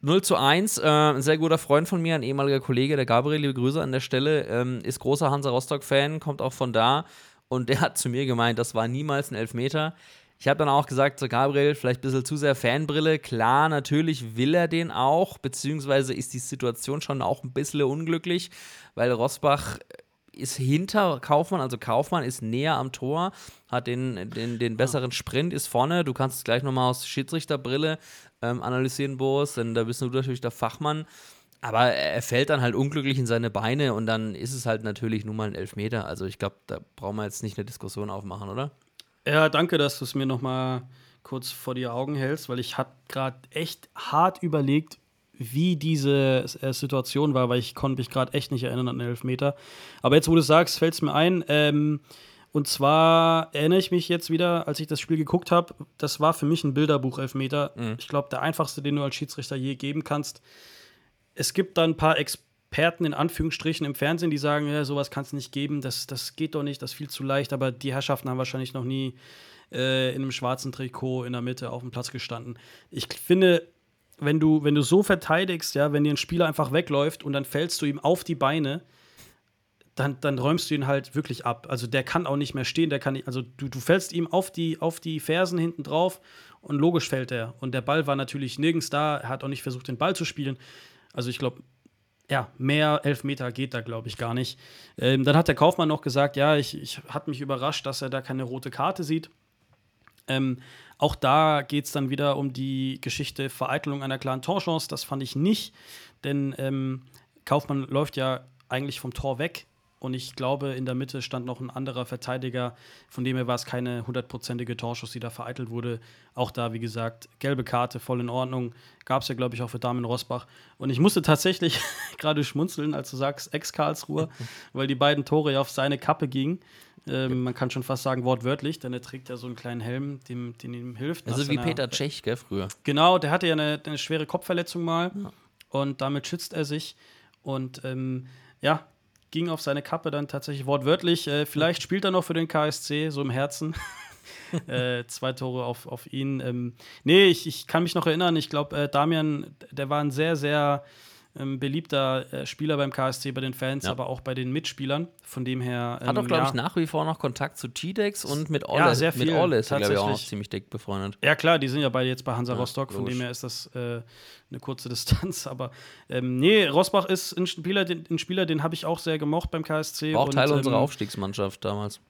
S5: 0 zu 1, äh, ein sehr guter Freund von mir, ein ehemaliger Kollege, der Gabriel, liebe Grüße an der Stelle, ähm, ist großer Hansa Rostock-Fan, kommt auch von da und der hat zu mir gemeint, das war niemals ein Elfmeter. Ich habe dann auch gesagt, so Gabriel, vielleicht ein bisschen zu sehr Fanbrille. Klar, natürlich will er den auch, beziehungsweise ist die Situation schon auch ein bisschen unglücklich, weil Rosbach ist hinter Kaufmann, also Kaufmann ist näher am Tor, hat den, den, den besseren Sprint, ist vorne. Du kannst es gleich nochmal aus Schiedsrichterbrille ähm, analysieren, Boris, denn da bist du natürlich der Fachmann. Aber er fällt dann halt unglücklich in seine Beine und dann ist es halt natürlich nur mal ein Elfmeter. Also ich glaube, da brauchen wir jetzt nicht eine Diskussion aufmachen, oder?
S6: Ja, danke, dass du es mir noch mal kurz vor die Augen hältst, weil ich habe gerade echt hart überlegt, wie diese äh, Situation war, weil ich konnte mich gerade echt nicht erinnern an den Elfmeter. Aber jetzt, wo du es sagst, fällt es mir ein. Ähm, und zwar erinnere ich mich jetzt wieder, als ich das Spiel geguckt habe, das war für mich ein Bilderbuch-Elfmeter.
S5: Mhm.
S6: Ich glaube, der einfachste, den du als Schiedsrichter je geben kannst. Es gibt da ein paar Experten in Anführungsstrichen im Fernsehen, die sagen, ja, sowas kann es nicht geben, das, das geht doch nicht, das ist viel zu leicht. Aber die Herrschaften haben wahrscheinlich noch nie äh, in einem schwarzen Trikot in der Mitte auf dem Platz gestanden. Ich finde, wenn du, wenn du so verteidigst, ja, wenn dir ein Spieler einfach wegläuft und dann fällst du ihm auf die Beine, dann, dann räumst du ihn halt wirklich ab. Also der kann auch nicht mehr stehen, der kann nicht, also du, du fällst ihm auf die, auf die Fersen hinten drauf und logisch fällt er. Und der Ball war natürlich nirgends da, er hat auch nicht versucht, den Ball zu spielen. Also ich glaube, ja, mehr Elfmeter geht da, glaube ich, gar nicht. Ähm, dann hat der Kaufmann noch gesagt, ja, ich, ich hat mich überrascht, dass er da keine rote Karte sieht. Ähm, auch da geht es dann wieder um die Geschichte Vereitelung einer klaren Torchance. Das fand ich nicht, denn ähm, Kaufmann läuft ja eigentlich vom Tor weg. Und ich glaube, in der Mitte stand noch ein anderer Verteidiger, von dem her war es keine hundertprozentige Torschuss, die da vereitelt wurde. Auch da, wie gesagt, gelbe Karte, voll in Ordnung. Gab es ja, glaube ich, auch für Damen Rosbach. Und ich musste tatsächlich gerade schmunzeln, als du sagst, Ex-Karlsruher, weil die beiden Tore ja auf seine Kappe gingen. Ähm, man kann schon fast sagen wortwörtlich, denn er trägt ja so einen kleinen Helm, dem, den ihm hilft.
S5: Also wie Peter Tschech, gell, früher.
S6: Genau, der hatte ja eine, eine schwere Kopfverletzung mal und damit schützt er sich. Und ähm, ja, ging auf seine Kappe dann tatsächlich wortwörtlich. Äh, vielleicht spielt er noch für den KSC, so im Herzen. äh, zwei Tore auf, auf ihn. Ähm, nee, ich, ich kann mich noch erinnern, ich glaube, äh, Damian, der war ein sehr, sehr ähm, beliebter äh, Spieler beim KSC, bei den Fans,
S5: Ja.
S6: aber auch bei den Mitspielern. Von dem her.
S5: Hat auch,
S6: ähm,
S5: glaube
S6: ja.
S5: ich, nach wie vor noch Kontakt zu T-Dex und mit Olle.
S6: Ja, sehr
S5: Mit
S6: viel,
S5: Olle ist er, glaube ich, auch noch ziemlich dick befreundet.
S6: Ja, klar, die sind ja beide jetzt bei Hansa Rostock, von dem her ist das äh, eine kurze Distanz. Aber ähm, nee, Rosbach ist ein Spieler, den, ein Spieler, den habe ich auch sehr gemocht beim KSC.
S5: War auch
S6: und,
S5: Teil
S6: ähm,
S5: unserer Aufstiegsmannschaft damals.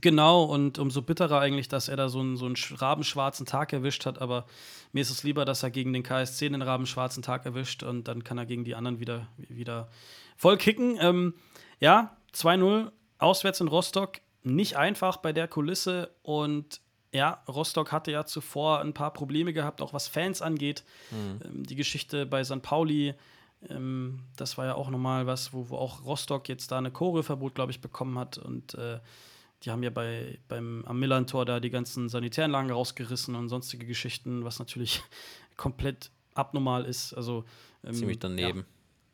S6: Genau, und umso bitterer eigentlich, dass er da so einen, so einen sch- rabenschwarzen Tag erwischt hat. Aber mir ist es lieber, dass er gegen den KSC einen rabenschwarzen Tag erwischt und dann kann er gegen die anderen wieder, wieder voll kicken. Ähm, ja, 2-0 auswärts in Rostock. Nicht einfach bei der Kulisse und ja, Rostock hatte ja zuvor ein paar Probleme gehabt, auch was Fans angeht. Ähm, die Geschichte bei St. Pauli, ähm, das war ja auch nochmal was, wo, wo auch Rostock jetzt da eine Choreoverbot, glaube ich, bekommen hat. Und äh, die haben ja bei, beim, am Millantor da die ganzen Sanitäranlagen rausgerissen und sonstige Geschichten, was natürlich komplett abnormal ist. Also ähm,
S5: Ziemlich daneben.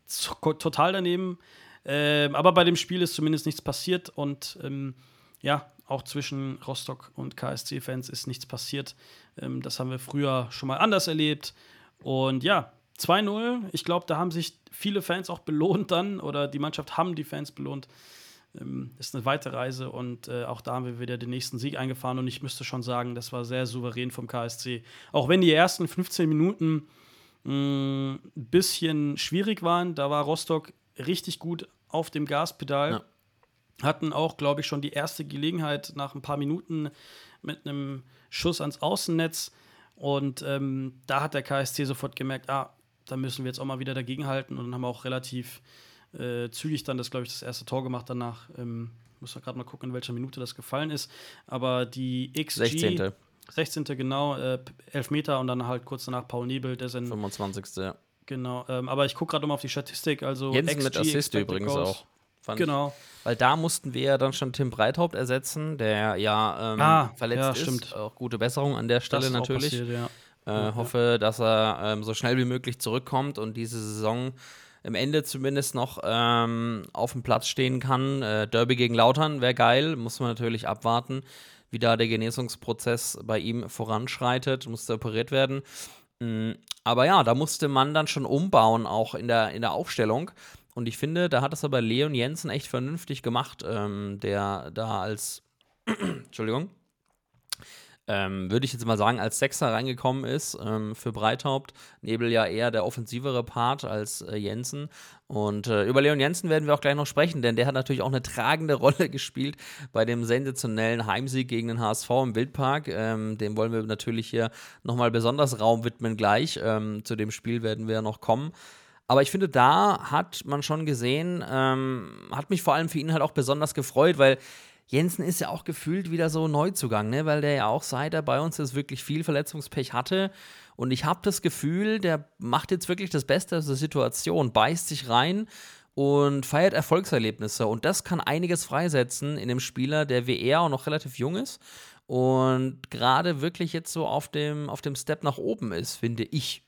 S6: Ja, total daneben. Ähm, aber bei dem Spiel ist zumindest nichts passiert und ähm, ja, auch zwischen Rostock und KSC-Fans ist nichts passiert. Ähm, das haben wir früher schon mal anders erlebt. Und ja, 2-0. Ich glaube, da haben sich viele Fans auch belohnt dann oder die Mannschaft haben die Fans belohnt. Ähm, ist eine weite Reise und äh, auch da haben wir wieder den nächsten Sieg eingefahren und ich müsste schon sagen, das war sehr souverän vom KSC. Auch wenn die ersten 15 Minuten ein bisschen schwierig waren, da war Rostock richtig gut auf dem Gaspedal. Ja. Hatten auch, glaube ich, schon die erste Gelegenheit nach ein paar Minuten mit einem Schuss ans Außennetz. Und ähm, da hat der KSC sofort gemerkt, ah, da müssen wir jetzt auch mal wieder dagegenhalten. Und dann haben wir auch relativ äh, zügig dann das, glaube ich, das erste Tor gemacht danach. Ähm, muss man gerade mal gucken, in welcher Minute das gefallen ist. Aber die XG.
S5: 16.
S6: 16. genau, äh, Elfmeter und dann halt kurz danach Paul Nebel, der sind.
S5: 25. Ja.
S6: Genau, ähm, aber ich gucke gerade mal auf die Statistik. Also
S5: Jensen XG, mit Assist übrigens goals. auch.
S6: genau.
S5: Ich. Weil da mussten wir ja dann schon Tim Breithaupt ersetzen, der ja ähm,
S6: ah,
S5: verletzt
S6: ja,
S5: ist.
S6: Stimmt.
S5: Auch gute Besserung an der Stelle natürlich.
S6: Passiert, ja.
S5: Äh, ja, hoffe, dass er ähm, so schnell wie möglich zurückkommt und diese Saison im Ende zumindest noch ähm, auf dem Platz stehen kann. Äh, Derby gegen Lautern wäre geil, muss man natürlich abwarten, wie da der Genesungsprozess bei ihm voranschreitet, musste operiert werden. Mhm. Aber ja, da musste man dann schon umbauen, auch in der, in der Aufstellung. Und ich finde, da hat es aber Leon Jensen echt vernünftig gemacht, ähm, der da als, Entschuldigung, ähm, würde ich jetzt mal sagen, als Sechser reingekommen ist ähm, für Breithaupt. Nebel ja eher der offensivere Part als äh, Jensen. Und äh, über Leon Jensen werden wir auch gleich noch sprechen, denn der hat natürlich auch eine tragende Rolle gespielt bei dem sensationellen Heimsieg gegen den HSV im Wildpark. Ähm, dem wollen wir natürlich hier nochmal besonders Raum widmen gleich. Ähm, zu dem Spiel werden wir ja noch kommen. Aber ich finde, da hat man schon gesehen, ähm, hat mich vor allem für ihn halt auch besonders gefreut, weil Jensen ist ja auch gefühlt wieder so Neuzugang, ne? weil der ja auch seit er bei uns ist wirklich viel Verletzungspech hatte. Und ich habe das Gefühl, der macht jetzt wirklich das Beste aus der Situation, beißt sich rein und feiert Erfolgserlebnisse. Und das kann einiges freisetzen in dem Spieler, der wie er auch noch relativ jung ist und gerade wirklich jetzt so auf dem, auf dem Step nach oben ist, finde ich.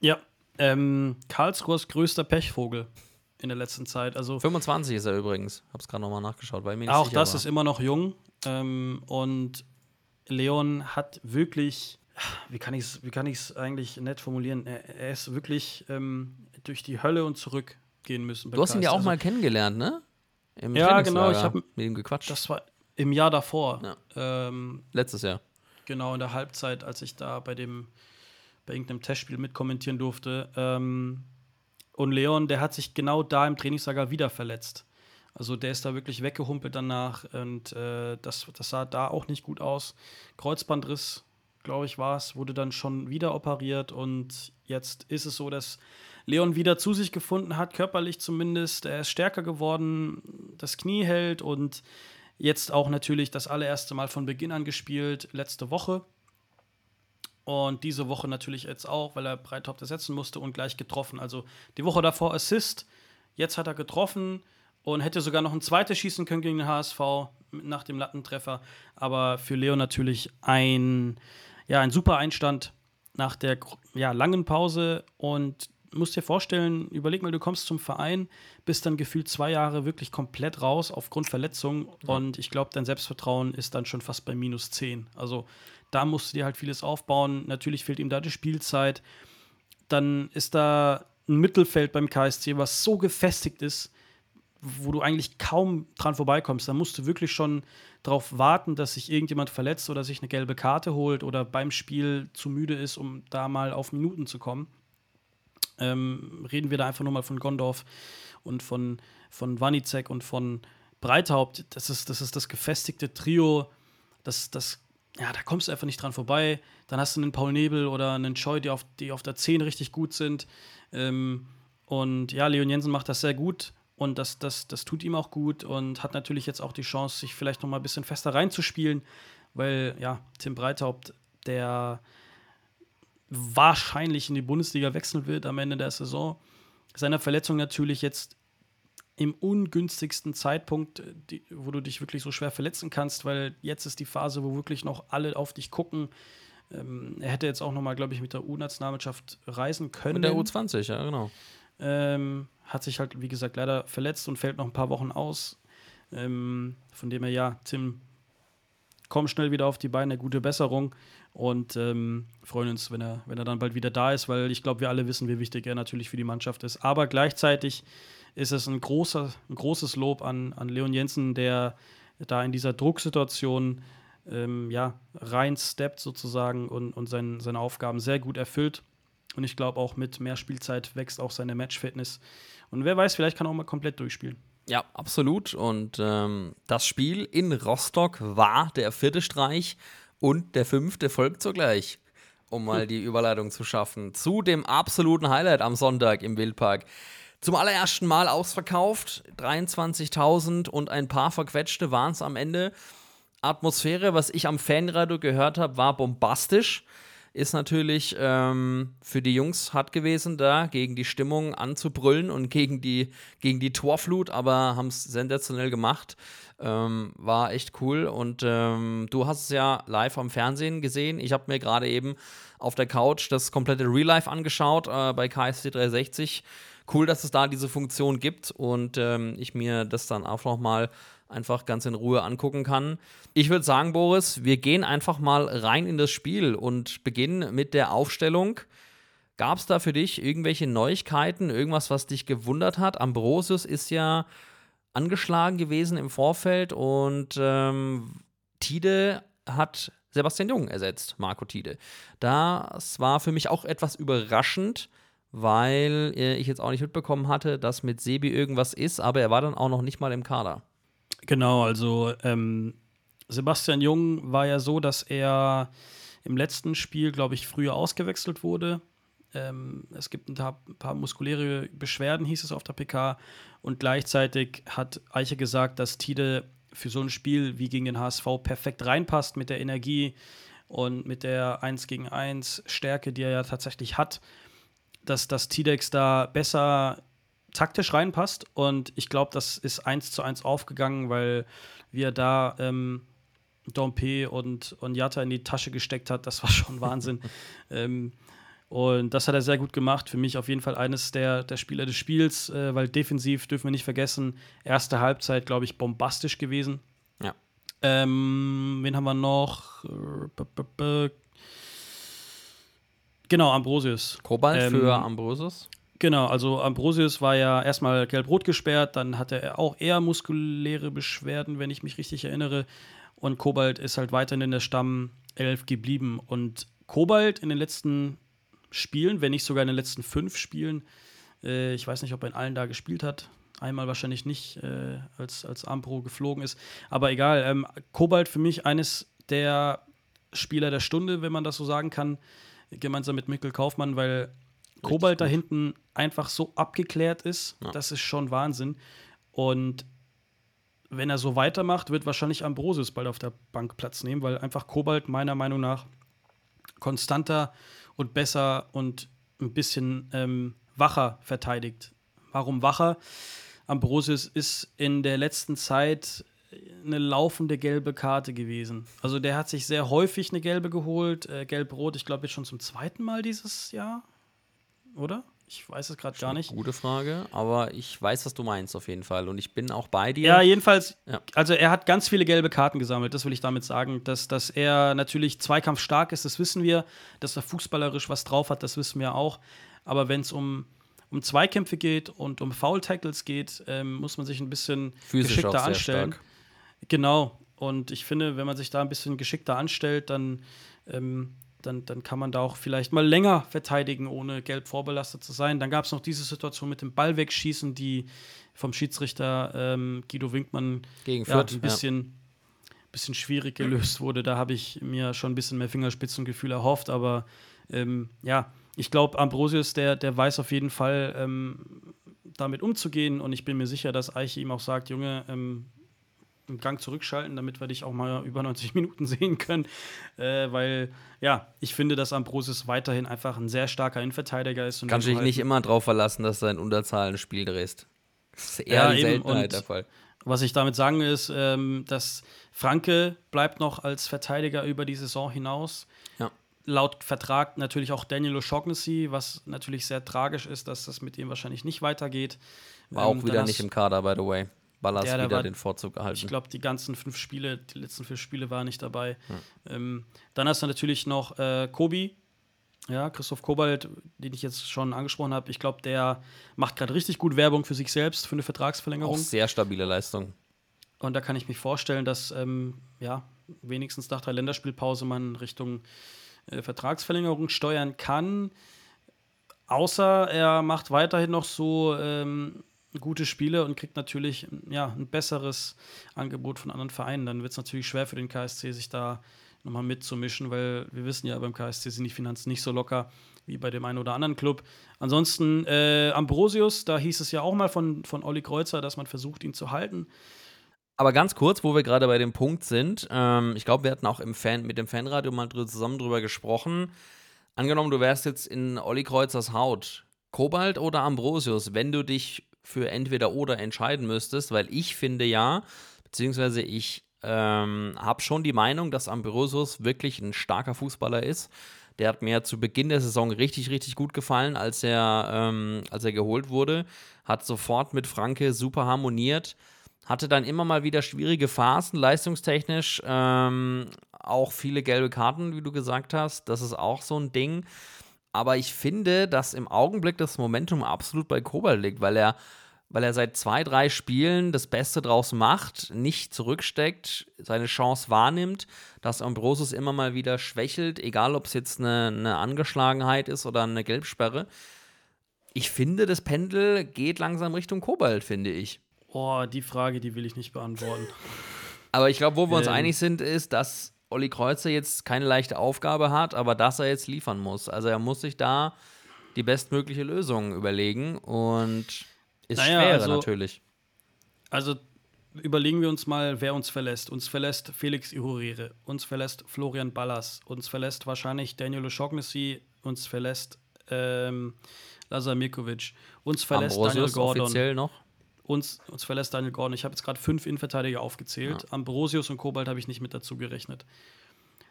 S6: Ja, ähm, Karlsruhers größter Pechvogel in der letzten Zeit. Also
S5: 25 ist er übrigens. Hab's gerade nochmal nachgeschaut, weil mir
S6: Auch
S5: sicher
S6: das
S5: war.
S6: ist immer noch jung. Ähm, und Leon hat wirklich, wie kann ich es wie kann ich's eigentlich nett formulieren? Er, er ist wirklich ähm, durch die Hölle und zurück gehen müssen.
S5: Du hast ihn ja auch
S6: also,
S5: mal kennengelernt, ne?
S6: Im ja, genau. Ich habe
S5: mit ihm gequatscht.
S6: Das war im Jahr davor.
S5: Ja.
S6: Ähm,
S5: Letztes Jahr.
S6: Genau, in der Halbzeit, als ich da bei dem bei irgendeinem Testspiel mitkommentieren durfte. Ähm, und Leon, der hat sich genau da im Trainingslager wieder verletzt. Also der ist da wirklich weggehumpelt danach und äh, das, das sah da auch nicht gut aus. Kreuzbandriss, glaube ich, war es, wurde dann schon wieder operiert und jetzt ist es so, dass Leon wieder zu sich gefunden hat, körperlich zumindest. Er ist stärker geworden, das Knie hält und jetzt auch natürlich das allererste Mal von Beginn an gespielt, letzte Woche. Und diese Woche natürlich jetzt auch, weil er Breithaupt ersetzen musste und gleich getroffen. Also die Woche davor Assist, jetzt hat er getroffen und hätte sogar noch ein zweites schießen können gegen den HSV nach dem Lattentreffer. Aber für Leo natürlich ein, ja, ein super Einstand nach der ja, langen Pause und musst dir vorstellen, überleg mal, du kommst zum Verein, bist dann gefühlt zwei Jahre wirklich komplett raus aufgrund Verletzung ja. und ich glaube, dein Selbstvertrauen ist dann schon fast bei minus 10. Also da musst du dir halt vieles aufbauen. Natürlich fehlt ihm da die Spielzeit. Dann ist da ein Mittelfeld beim KSC, was so gefestigt ist, wo du eigentlich kaum dran vorbeikommst. Da musst du wirklich schon darauf warten, dass sich irgendjemand verletzt oder sich eine gelbe Karte holt oder beim Spiel zu müde ist, um da mal auf Minuten zu kommen. Ähm, reden wir da einfach nur mal von Gondorf und von, von Wanizek und von Breithaupt. Das ist, das ist das gefestigte Trio, das, das ja, da kommst du einfach nicht dran vorbei. Dann hast du einen Paul Nebel oder einen Choi, die auf, die auf der 10 richtig gut sind. Ähm, und ja, Leon Jensen macht das sehr gut und das, das, das tut ihm auch gut und hat natürlich jetzt auch die Chance, sich vielleicht noch mal ein bisschen fester reinzuspielen, weil ja, Tim Breithaupt, der wahrscheinlich in die Bundesliga wechseln wird am Ende der Saison, seiner Verletzung natürlich jetzt im ungünstigsten Zeitpunkt, äh, die, wo du dich wirklich so schwer verletzen kannst, weil jetzt ist die Phase, wo wirklich noch alle auf dich gucken. Ähm, er hätte jetzt auch noch mal, glaube ich, mit der U-Nationalmannschaft reisen können.
S5: Mit der U20, ja, genau.
S6: Ähm, hat sich halt, wie gesagt, leider verletzt und fällt noch ein paar Wochen aus. Ähm, von dem her, ja, Tim, komm schnell wieder auf die Beine, gute Besserung und ähm, freuen uns, wenn er, wenn er dann bald wieder da ist, weil ich glaube, wir alle wissen, wie wichtig er natürlich für die Mannschaft ist. Aber gleichzeitig ist es ein, großer, ein großes Lob an, an Leon Jensen, der da in dieser Drucksituation ähm, ja, rein steppt sozusagen und, und sein, seine Aufgaben sehr gut erfüllt. Und ich glaube, auch mit mehr Spielzeit wächst auch seine Matchfitness. Und wer weiß, vielleicht kann er auch mal komplett durchspielen.
S5: Ja, absolut. Und ähm, das Spiel in Rostock war der vierte Streich und der fünfte folgt sogleich, um mal die Überleitung zu schaffen, zu dem absoluten Highlight am Sonntag im Wildpark. Zum allerersten Mal ausverkauft, 23.000 und ein paar verquetschte waren es am Ende. Atmosphäre, was ich am Fanradio gehört habe, war bombastisch. Ist natürlich ähm, für die Jungs hart gewesen, da gegen die Stimmung anzubrüllen und gegen die, gegen die Torflut, aber haben es sensationell gemacht. Ähm, war echt cool. Und ähm, du hast es ja live am Fernsehen gesehen. Ich habe mir gerade eben auf der Couch das komplette Real Life angeschaut äh, bei KSC 360. Cool, dass es da diese Funktion gibt und ähm, ich mir das dann auch nochmal einfach ganz in Ruhe angucken kann. Ich würde sagen, Boris, wir gehen einfach mal rein in das Spiel und beginnen mit der Aufstellung. Gab es da für dich irgendwelche Neuigkeiten, irgendwas, was dich gewundert hat? Ambrosius ist ja angeschlagen gewesen im Vorfeld und ähm, Tide hat Sebastian Jung ersetzt, Marco Tide. Das war für mich auch etwas überraschend, weil äh, ich jetzt auch nicht mitbekommen hatte, dass mit Sebi irgendwas ist, aber er war dann auch noch nicht mal im Kader.
S6: Genau, also ähm, Sebastian Jung war ja so, dass er im letzten Spiel, glaube ich, früher ausgewechselt wurde. Ähm, es gibt ein paar, ein paar, muskuläre Beschwerden, hieß es auf der PK. Und gleichzeitig hat Eiche gesagt, dass Tide für so ein Spiel wie gegen den HSV perfekt reinpasst mit der Energie und mit der 1 gegen 1 Stärke, die er ja tatsächlich hat, dass das Tidex da besser taktisch reinpasst. Und ich glaube, das ist eins zu eins aufgegangen, weil wir da ähm, Dompe und, und Jatta in die Tasche gesteckt hat. Das war schon Wahnsinn. ähm, und das hat er sehr gut gemacht. Für mich auf jeden Fall eines der, der Spieler des Spiels, äh, weil defensiv dürfen wir nicht vergessen, erste Halbzeit, glaube ich, bombastisch gewesen.
S5: Ja.
S6: Ähm, wen haben wir noch? Genau, Ambrosius.
S5: Kobalt
S6: Ähm,
S5: für Ambrosius.
S6: Genau, also Ambrosius war ja erstmal gelb-rot gesperrt, dann hatte er auch eher muskuläre Beschwerden, wenn ich mich richtig erinnere. Und Kobalt ist halt weiterhin in der Stamm 11 geblieben. Und Kobalt in den letzten Spielen, wenn nicht sogar in den letzten fünf Spielen, äh, ich weiß nicht, ob er in allen da gespielt hat. Einmal wahrscheinlich nicht, äh, als, als Ampro geflogen ist. Aber egal, ähm, Kobalt für mich eines der Spieler der Stunde, wenn man das so sagen kann, gemeinsam mit Mikkel Kaufmann, weil Kobalt da hinten einfach so abgeklärt ist,
S5: Ja.
S6: das ist schon Wahnsinn. Und wenn er so weitermacht, wird wahrscheinlich Ambrosius bald auf der Bank Platz nehmen, weil einfach Kobalt meiner Meinung nach konstanter und besser und ein bisschen ähm, wacher verteidigt. Warum wacher? Ambrosius ist in der letzten Zeit eine laufende gelbe Karte gewesen. Also der hat sich sehr häufig eine gelbe geholt, äh, gelb-rot, ich glaube jetzt schon zum zweiten Mal dieses Jahr, oder? Ich weiß es gerade gar nicht.
S5: Gute Frage, aber ich weiß, was du meinst auf jeden Fall. Und ich bin auch bei dir.
S6: Ja, jedenfalls,
S5: Ja.
S6: also er hat ganz viele gelbe Karten gesammelt, das will ich damit sagen. Dass, dass er natürlich zweikampfstark ist, das wissen wir. Dass er fußballerisch was drauf hat, das wissen wir auch. Aber wenn es um, um Zweikämpfe geht und um Foul-Tackles geht, ähm, muss man sich ein bisschen
S5: Physisch
S6: geschickter
S5: auch sehr
S6: anstellen.
S5: stark.
S6: Genau. Und ich finde, wenn man sich da ein bisschen geschickter anstellt, dann, ähm, dann, dann kann man da auch vielleicht mal länger verteidigen, ohne gelb vorbelastet zu sein. Dann gab es noch diese Situation mit dem Ball wegschießen, die vom Schiedsrichter ähm, Guido Winkmann
S5: Gegen
S6: ja,
S5: Fürth,
S6: ein bisschen, bisschen schwierig gelöst wurde. Da habe ich mir schon ein bisschen mehr Fingerspitzengefühl erhofft, aber ähm, ja, ich glaube, Ambrosius, der, der weiß auf jeden Fall, ähm, damit umzugehen und ich bin mir sicher, dass Eiche ihm auch sagt, Junge, ähm, einen Gang zurückschalten, damit wir dich auch mal über 90 Minuten sehen können. Äh, weil, ja, ich finde, dass Ambrosius weiterhin einfach ein sehr starker Innenverteidiger ist. Und
S5: Kannst du dich
S6: du
S5: nicht
S6: halt-
S5: immer drauf verlassen, dass du in Unterzahl ein Spiel drehst. Das ist eher
S6: Ja, eben,
S5: Seltenheit der Fall.
S6: Was ich damit sagen ist, ähm, dass Franke bleibt noch als Verteidiger über die Saison hinaus.
S5: Ja.
S6: Laut Vertrag natürlich auch Daniel O'Shaughnessy, was natürlich sehr tragisch ist, dass das mit ihm wahrscheinlich nicht weitergeht.
S5: War
S6: Ähm,
S5: auch wieder nicht im Kader, by the way. Ballas
S6: Ja, der
S5: wieder
S6: war-
S5: den Vorzug gehalten.
S6: Ich glaube, die ganzen fünf Spiele, die letzten fünf Spiele war er nicht dabei. Ähm, dann hast du natürlich noch äh, Kobi, ja, Christoph Kobalt, den ich jetzt schon angesprochen habe. Ich glaube, der macht gerade richtig gut Werbung für sich selbst, für eine
S5: Auch
S6: Vertragsverlängerung.
S5: sehr stabile Leistung.
S6: Und da kann ich mich vorstellen, dass ähm, ja, wenigstens nach der Länderspielpause man Richtung äh, Vertragsverlängerung steuern kann. Außer er macht weiterhin noch so ähm, gute Spiele und kriegt natürlich ja, ein besseres Angebot von anderen Vereinen. Dann wird es natürlich schwer für den KSC, sich da nochmal mitzumischen, weil wir wissen ja, beim KSC sind die Finanzen nicht so locker wie bei dem einen oder anderen Club. Ansonsten äh, Ambrosius, da hieß es ja auch mal von, von Olli Kreuzer, dass man versucht, ihn zu halten.
S5: Aber ganz kurz, wo wir gerade bei dem Punkt sind, ähm, ich glaube, wir hatten auch im Fan, mit dem Fanradio mal drü zusammen drüber gesprochen. Angenommen, du wärst jetzt in Olli Kreuzers Haut, Kobalt oder Ambrosius, wenn du dich für entweder oder entscheiden müsstest, weil ich finde ja, beziehungsweise ich ähm, habe schon die Meinung, dass Ambrosius wirklich ein starker Fußballer ist. Der hat mir zu Beginn der Saison richtig, richtig gut gefallen, als er, ähm, als er geholt wurde. Hat sofort mit Franke super harmoniert hatte dann immer mal wieder schwierige Phasen, leistungstechnisch. Ähm, auch viele gelbe Karten, wie du gesagt hast. Das ist auch so ein Ding. Aber ich finde, dass im Augenblick das Momentum absolut bei Kobalt liegt, weil er, weil er seit zwei, drei Spielen das Beste draus macht, nicht zurücksteckt, seine Chance wahrnimmt, dass Ambrosius immer mal wieder schwächelt, egal ob es jetzt eine, eine Angeschlagenheit ist oder eine Gelbsperre. Ich finde, das Pendel geht langsam Richtung Kobalt, finde ich.
S6: Oh, die Frage, die will ich nicht beantworten.
S5: Aber ich glaube, wo wir uns
S6: Ähm.
S5: einig sind, ist, dass Olli Kreuzer jetzt keine leichte Aufgabe hat, aber dass er jetzt liefern muss. Also er muss sich da die bestmögliche Lösung überlegen und ist
S6: Naja,
S5: schwerer
S6: also-
S5: natürlich.
S6: Also überlegen wir uns mal, wer uns verlässt. Uns verlässt Felix Ihurere, uns verlässt Florian Ballas, uns verlässt wahrscheinlich Daniel O'Shaughnessy, uns verlässt ähm, Lazar Mirkovic, uns verlässt Daniel
S5: Ambrosius
S6: Gordon,
S5: offiziell noch.
S6: Uns, uns verlässt Daniel Gordon. Ich habe jetzt gerade fünf Innenverteidiger aufgezählt. Ambrosius und Kobalt habe ich nicht mit dazu gerechnet.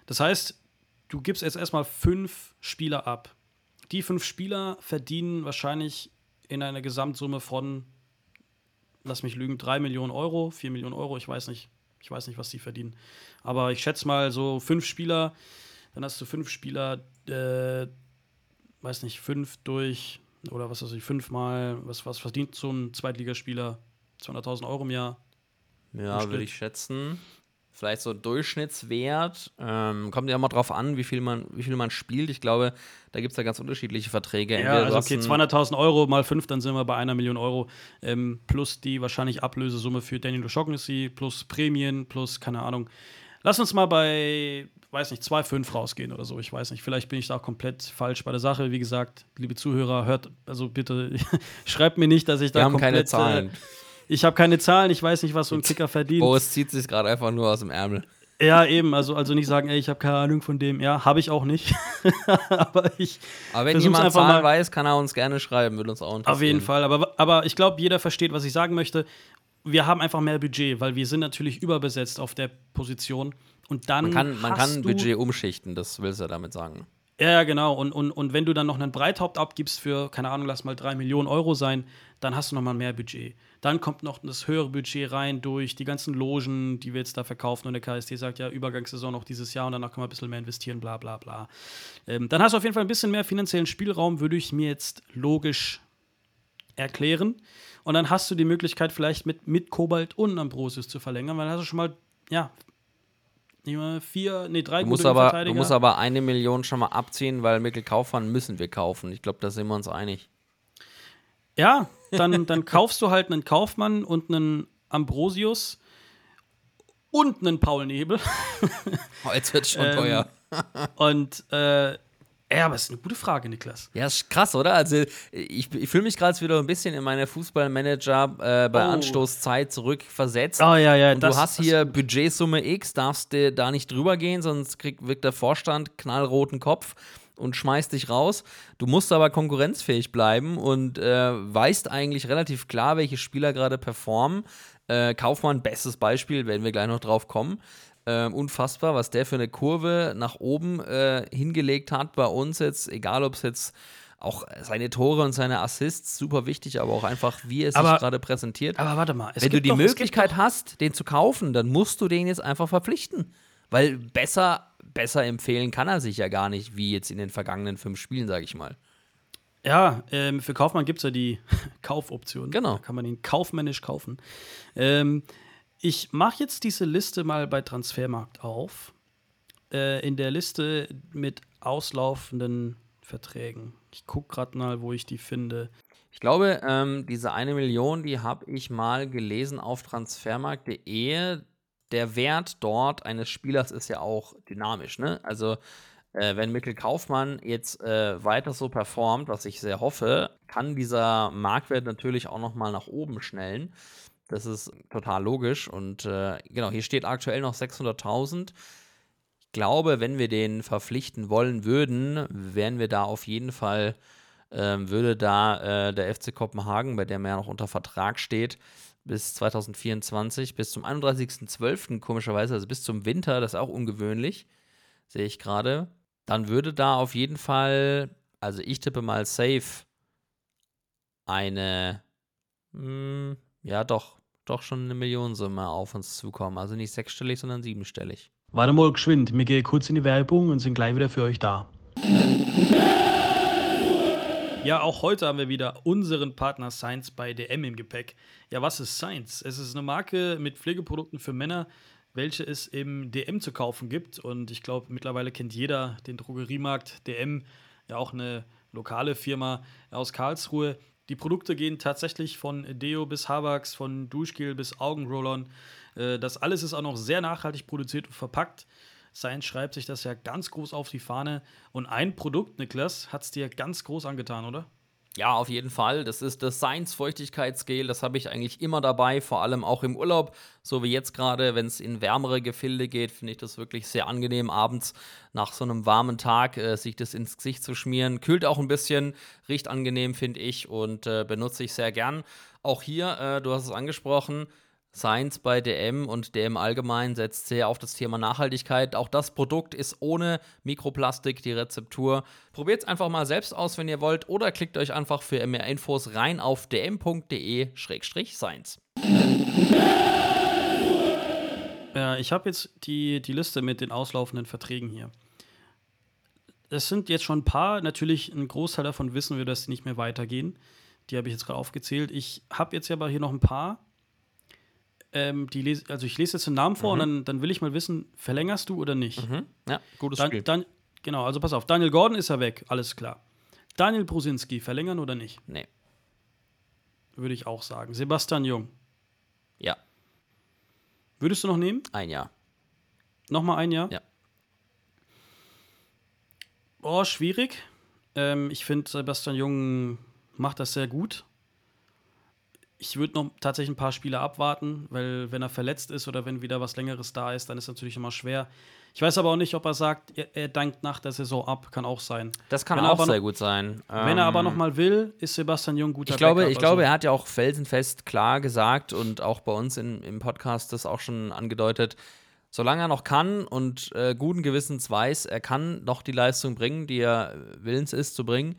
S6: Das heißt, du gibst jetzt erstmal fünf Spieler ab. Die fünf Spieler verdienen wahrscheinlich in einer Gesamtsumme von, lass mich lügen, 3 Millionen Euro, 4 Millionen Euro, ich weiß nicht. Ich weiß nicht, was die verdienen. Aber ich schätze mal so fünf Spieler, dann hast du fünf Spieler, äh, weiß nicht, fünf durch, oder was weiß ich, fünfmal, was, was verdient so ein Zweitligaspieler? 200.000 Euro im Jahr.
S5: Ja, würde ich schätzen. Vielleicht so Durchschnittswert. Ähm, kommt ja immer drauf an, wie viel man, wie viel man spielt. Ich glaube, da gibt es ja ganz unterschiedliche Verträge.
S6: Ja,
S5: Entweder
S6: also okay,
S5: einen-
S6: 200.000 Euro mal fünf, dann sind wir bei einer Million Euro. Ähm, plus die wahrscheinlich Ablösesumme für Daniel O'Shaughnessy, plus Prämien, plus, keine Ahnung. Lass uns mal bei, weiß nicht, 2,5 rausgehen oder so. Ich weiß nicht. Vielleicht bin ich da auch komplett falsch bei der Sache. Wie gesagt, liebe Zuhörer, hört, also bitte, schreibt mir nicht, dass ich da
S5: Wir haben
S6: komplett,
S5: keine Zahlen.
S6: Äh, ich habe keine Zahlen, ich weiß nicht, was so ein Kicker verdient.
S5: Boris zieht sich gerade einfach nur aus dem Ärmel.
S6: Ja, eben, also, also nicht sagen, ey, ich habe keine Ahnung von dem. Ja, habe ich auch nicht. Aber ich.
S5: Aber wenn jemand Zahlen
S6: mal-
S5: weiß, kann er uns gerne schreiben, würde uns auch interessieren.
S6: Auf jeden Fall, aber, aber ich glaube, jeder versteht, was ich sagen möchte. Wir haben einfach mehr Budget, weil wir sind natürlich überbesetzt auf der Position. Und dann
S5: Man kann, man kann Budget umschichten, das willst du damit sagen.
S6: Ja, ja, genau. Und, und, und wenn du dann noch einen Breithaupt abgibst für, keine Ahnung, lass mal drei Millionen Euro sein, dann hast du noch mal mehr Budget. Dann kommt noch das höhere Budget rein durch die ganzen Logen, die wir jetzt da verkaufen. Und der KST sagt, ja, Übergangssaison noch dieses Jahr und danach können wir ein bisschen mehr investieren, bla bla bla. Ähm, dann hast du auf jeden Fall ein bisschen mehr finanziellen Spielraum, würde ich mir jetzt logisch erklären. Und dann hast du die Möglichkeit, vielleicht mit, mit Kobalt und Ambrosius zu verlängern, weil dann hast du schon mal, ja, vier, nee, drei
S5: Du musst, aber, du
S6: Innenverteidiger.
S5: musst aber eine Million schon mal abziehen, weil Mikkel Kaufmann müssen wir kaufen. Ich glaube, da sind wir uns einig.
S6: Ja, dann, dann kaufst du halt einen Kaufmann und einen Ambrosius und einen Paul Nebel.
S5: Oh, jetzt wird schon
S6: Ähm,
S5: teuer.
S6: Und äh, ja, aber es ist eine gute Frage, Niklas.
S5: Ja, ist krass, oder? Also, ich, ich fühle mich gerade wieder ein bisschen in meine Fußballmanager äh, bei
S6: Oh.
S5: Anstoßzeit zurückversetzt.
S6: Oh, ja, ja,
S5: Und du hast hier Budgetsumme X, darfst du da nicht drüber gehen, sonst kriegt, wirkt der Vorstand knallroten Kopf und schmeißt dich raus. Du musst aber konkurrenzfähig bleiben und äh, weißt eigentlich relativ klar, welche Spieler gerade performen. Äh, Kaufmann, bestes Beispiel, werden wir gleich noch drauf kommen. Ähm, unfassbar, was der für eine Kurve nach oben äh, hingelegt hat bei uns jetzt, egal ob es jetzt auch seine Tore und seine Assists super wichtig, aber auch einfach, wie er sich gerade präsentiert.
S6: Aber warte mal,
S5: Wenn du die
S6: doch-
S5: Möglichkeit hast, den zu kaufen, dann musst du den jetzt einfach verpflichten. Weil besser, besser empfehlen kann er sich ja gar nicht, wie jetzt in den vergangenen fünf Spielen, sage ich mal.
S6: Ja, ähm, für Kaufmann gibt es ja die Kaufoption.
S5: Genau.
S6: Da kann man ihn kaufmännisch kaufen. Ähm, ich mache jetzt diese Liste mal bei Transfermarkt auf. Äh, in der Liste mit auslaufenden Verträgen. Ich gucke gerade mal, wo ich die finde.
S5: Ich glaube, ähm, diese eine Million, die habe ich mal gelesen auf transfermarkt.de. Der Wert dort eines Spielers ist ja auch dynamisch. Ne? Also, äh, wenn Mikkel Kaufmann jetzt äh, weiter so performt, was ich sehr hoffe, kann dieser Marktwert natürlich auch noch mal nach oben schnellen. Das ist total logisch. Und äh, genau, hier steht aktuell noch 600.000. Ich glaube, wenn wir den verpflichten wollen würden, wären wir da auf jeden Fall ähm, würde da äh, der FC Kopenhagen, bei dem er ja noch unter Vertrag steht, bis 2024, bis zum 31.12. komischerweise, also bis zum Winter, das ist auch ungewöhnlich, sehe ich gerade, dann würde da auf jeden Fall, also ich tippe mal safe, eine, mh, ja doch, doch schon eine Millionensumme auf uns zukommen. Also nicht sechsstellig, sondern siebenstellig.
S7: Warte mal geschwind, wir gehen kurz in die Werbung und sind gleich wieder für euch da.
S6: Ja, auch heute haben wir wieder unseren Partner Science bei DM im Gepäck. Ja, was ist Science? Es ist eine Marke mit Pflegeprodukten für Männer, welche es im DM zu kaufen gibt. Und ich glaube, mittlerweile kennt jeder den Drogeriemarkt DM, ja auch eine lokale Firma aus Karlsruhe. Die Produkte gehen tatsächlich von Deo bis Habax, von Duschgel bis Augenrollern. Äh, Das alles ist auch noch sehr nachhaltig produziert und verpackt. Science schreibt sich das ja ganz groß auf die Fahne. Und ein Produkt, Niklas, hat es dir ganz groß angetan, oder?
S5: Ja, auf jeden Fall. Das ist das Science Feuchtigkeitsgel. Das habe ich eigentlich immer dabei, vor allem auch im Urlaub. So wie jetzt gerade, wenn es in wärmere Gefilde geht, finde ich das wirklich sehr angenehm, abends nach so einem warmen Tag äh, sich das ins Gesicht zu schmieren. Kühlt auch ein bisschen, riecht angenehm, finde ich, und äh, benutze ich sehr gern. Auch hier, äh, du hast es angesprochen, Science bei DM und DM allgemein setzt sehr auf das Thema Nachhaltigkeit. Auch das Produkt ist ohne Mikroplastik, die Rezeptur. Probiert es einfach mal selbst aus, wenn ihr wollt, oder klickt euch einfach für mehr Infos rein auf dm.de-science.
S6: Ja, ich habe jetzt die, die Liste mit den auslaufenden Verträgen hier. Es sind jetzt schon ein paar, natürlich ein Großteil davon wissen wir, dass die nicht mehr weitergehen. Die habe ich jetzt gerade aufgezählt. Ich habe jetzt aber hier noch ein paar. Ähm, die lese, also ich lese jetzt den Namen vor und dann, dann will ich mal wissen, verlängerst du oder nicht?
S5: Ja, gutes
S6: Dann,
S5: Spiel.
S6: dann, genau, also pass auf, Daniel Gordon ist ja weg, alles klar. Daniel Brusinski, verlängern oder nicht?
S5: nee.
S6: Würde ich auch sagen. Sebastian Jung,
S5: Ja,
S6: würdest du noch nehmen?
S5: ein Jahr.
S6: Nochmal ein Jahr?
S5: Ja.
S6: Boah, schwierig. Ähm, ich finde, Sebastian Jung macht das sehr gut. Ich würde noch tatsächlich ein paar Spiele abwarten, weil wenn er verletzt ist oder wenn wieder was Längeres da ist, dann ist natürlich immer schwer. Ich weiß aber auch nicht, ob er sagt, er, er dankt nach der Saison ab. Kann auch sein.
S5: Das kann auch sehr
S6: noch-
S5: gut sein.
S6: Wenn er aber
S5: Ähm,
S6: noch mal will, ist Sebastian Jung guter
S5: Ich glaube,
S6: Backup.
S5: ich glaube,
S6: Also-
S5: er hat ja auch felsenfest klar gesagt und auch bei uns in, im Podcast das auch schon angedeutet, solange er noch kann und äh, guten Gewissens weiß, er kann noch die Leistung bringen, die er äh, willens ist zu bringen,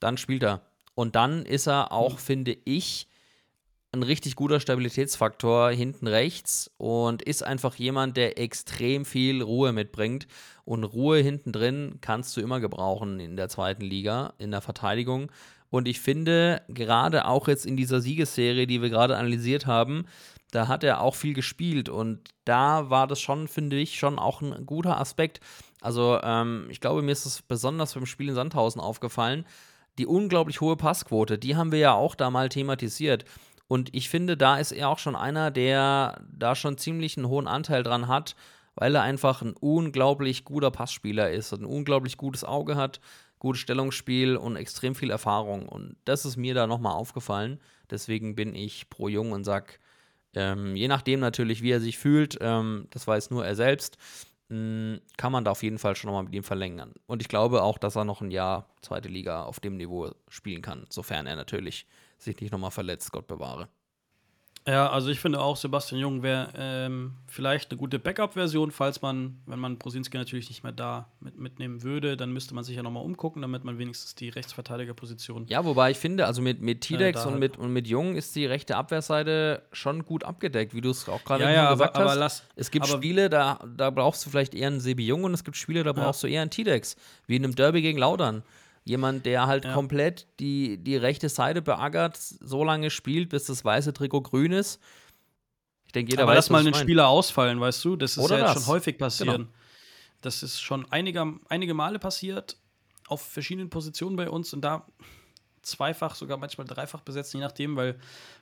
S5: dann spielt er. Und dann ist er auch,
S6: Mhm.
S5: finde ich, ein richtig guter Stabilitätsfaktor hinten rechts und ist einfach jemand, der extrem viel Ruhe mitbringt. Und Ruhe hinten drin kannst du immer gebrauchen in der zweiten Liga, in der Verteidigung. Und ich finde, gerade auch jetzt in dieser Siegesserie, die wir gerade analysiert haben, da hat er auch viel gespielt. Und da war das schon, finde ich, schon auch ein guter Aspekt. Also, ähm, ich glaube, mir ist es besonders beim Spiel in Sandhausen aufgefallen. Die unglaublich hohe Passquote, die haben wir ja auch da mal thematisiert. Und ich finde, da ist er auch schon einer, der da schon ziemlich einen hohen Anteil dran hat, weil er einfach ein unglaublich guter Passspieler ist, ein unglaublich gutes Auge hat, gutes Stellungsspiel und extrem viel Erfahrung. Und das ist mir da nochmal aufgefallen. Deswegen bin ich pro Jung und sag, ähm, je nachdem natürlich, wie er sich fühlt, ähm, das weiß nur er selbst, mh, kann man da auf jeden Fall schon nochmal mit ihm verlängern. Und ich glaube auch, dass er noch ein Jahr zweite Liga auf dem Niveau spielen kann, sofern er natürlich sich nicht nochmal verletzt, Gott bewahre.
S6: Ja, also ich finde auch, Sebastian Jung wäre ähm, vielleicht eine gute Backup-Version, falls man, wenn man Brosinski natürlich nicht mehr da mit, mitnehmen würde, dann müsste man sich ja nochmal umgucken, damit man wenigstens die Rechtsverteidigerposition.
S5: Ja, wobei ich finde, also mit, mit Tidex
S6: da
S5: und, mit, und mit Jung ist die rechte Abwehrseite schon gut abgedeckt, wie du es auch gerade
S6: Ja, ja,
S5: gesagt
S6: aber-
S5: hast.
S6: aber lass-
S5: es gibt Spiele, da, da brauchst du vielleicht eher einen Sebi Jung und es gibt Spiele, da brauchst du eher einen Tidex, wie in einem Derby gegen Laudern. Jemand, der halt
S6: Ja.
S5: komplett die, die rechte Seite beackert, so lange spielt, bis das weiße Trikot grün ist. Ich denke, jeder
S6: aber
S5: weiß,
S6: lass mal einen. Spieler ausfallen, weißt du? Das ist
S5: Oder
S6: ja
S5: das.
S6: schon häufig passiert.
S5: Genau.
S6: Das ist schon einige, einige Male passiert auf verschiedenen Positionen bei uns und da zweifach, sogar manchmal dreifach besetzt, je nachdem, weil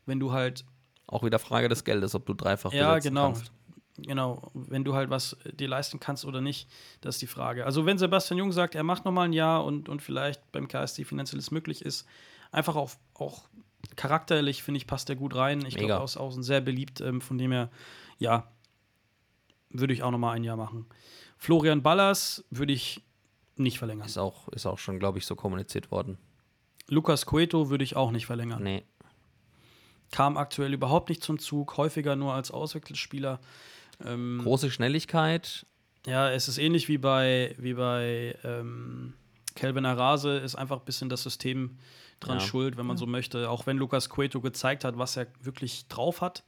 S6: wenn du halt
S5: Auch wieder Frage des Geldes, ob du dreifach
S6: Ja,
S5: besetzen
S6: genau.
S5: kannst.
S6: Genau, wenn du halt was äh, dir leisten kannst oder nicht, das ist die Frage. Also wenn Sebastian Jung sagt, er macht noch mal ein Jahr und, und vielleicht beim KSD finanzielles möglich ist, einfach auf, auch charakterlich, finde ich, passt er gut rein. Ich glaube, aus außen sehr beliebt, ähm, von dem her, ja, würde ich auch noch mal ein Jahr machen. Florian Ballas würde ich nicht verlängern.
S5: Ist auch, ist auch schon, glaube ich, so kommuniziert worden.
S6: Lukas Cueto würde ich auch nicht verlängern.
S5: Nee.
S6: Kam aktuell überhaupt nicht zum Zug, häufiger nur als Auswechselspieler. Ähm,
S5: Große Schnelligkeit,
S6: Ja, es ist ähnlich wie bei, wie bei ähm, Kelvin Arase, ist einfach ein bisschen das System dran
S5: Ja.
S6: schuld, wenn man so möchte. Auch wenn Lukas Cueto gezeigt hat, was er wirklich drauf hat.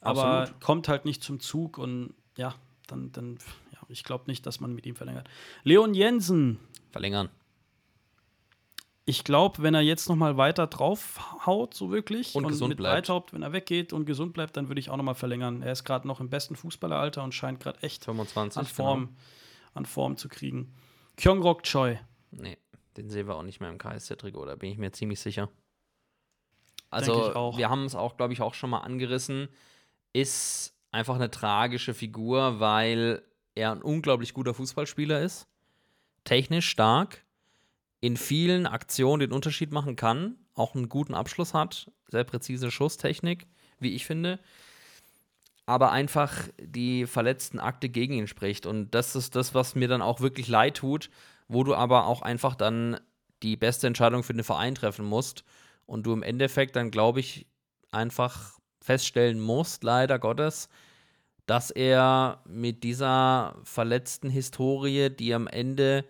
S6: Aber
S5: Absolut.
S6: kommt halt nicht zum Zug und ja, dann, dann ja, ich glaube nicht, dass man mit ihm verlängert. Leon Jensen,
S5: verlängern.
S6: Ich glaube, wenn er jetzt noch mal weiter drauf haut, so wirklich,
S5: Und gesund
S6: mit
S5: bleibt.
S6: Breithaupt, wenn er weggeht und gesund bleibt, dann würde ich auch noch mal verlängern. Er ist gerade noch im besten Fußballeralter und scheint gerade echt
S5: 25.
S6: an Form, an Form zu kriegen. Kyongrok Choi.
S5: Genau. Nee, den sehen wir auch nicht mehr im KSC-Trikot, da bin ich mir ziemlich sicher. Also, wir haben es auch, glaube ich, auch schon mal angerissen. Ist einfach eine tragische Figur, weil er ein unglaublich guter Fußballspieler ist. Technisch stark. In vielen Aktionen den Unterschied machen kann. Auch einen guten Abschluss hat. Sehr präzise Schusstechnik, wie ich finde. Aber einfach die verletzten Akte gegen ihn spricht. Und das ist das, was mir dann auch wirklich leid tut, wo du aber auch einfach dann die beste Entscheidung für den Verein treffen musst. Und du im Endeffekt dann, glaube ich, einfach feststellen musst, leider Gottes, dass er mit dieser verletzten Historie, die am Ende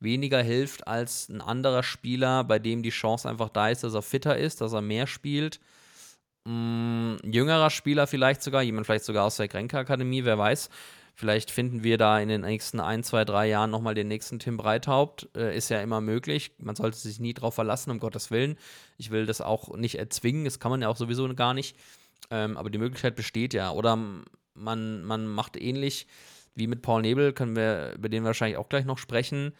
S5: weniger hilft als ein anderer Spieler, bei dem die Chance einfach da ist, dass er fitter ist, dass er mehr spielt. Mm, Ein jüngerer Spieler vielleicht sogar, jemand vielleicht sogar aus der Grenke-Akademie, wer weiß. Vielleicht finden wir da in den nächsten ein, zwei, drei Jahren nochmal den nächsten Tim Breithaupt. Äh, ist ja immer möglich. Man sollte sich nie drauf verlassen, um Gottes Willen. Ich will das auch nicht erzwingen, das kann man ja auch sowieso gar nicht. Ähm, aber die Möglichkeit besteht ja. Oder man, man macht ähnlich wie mit Paul Nebel, können wir über den wahrscheinlich auch gleich noch sprechen.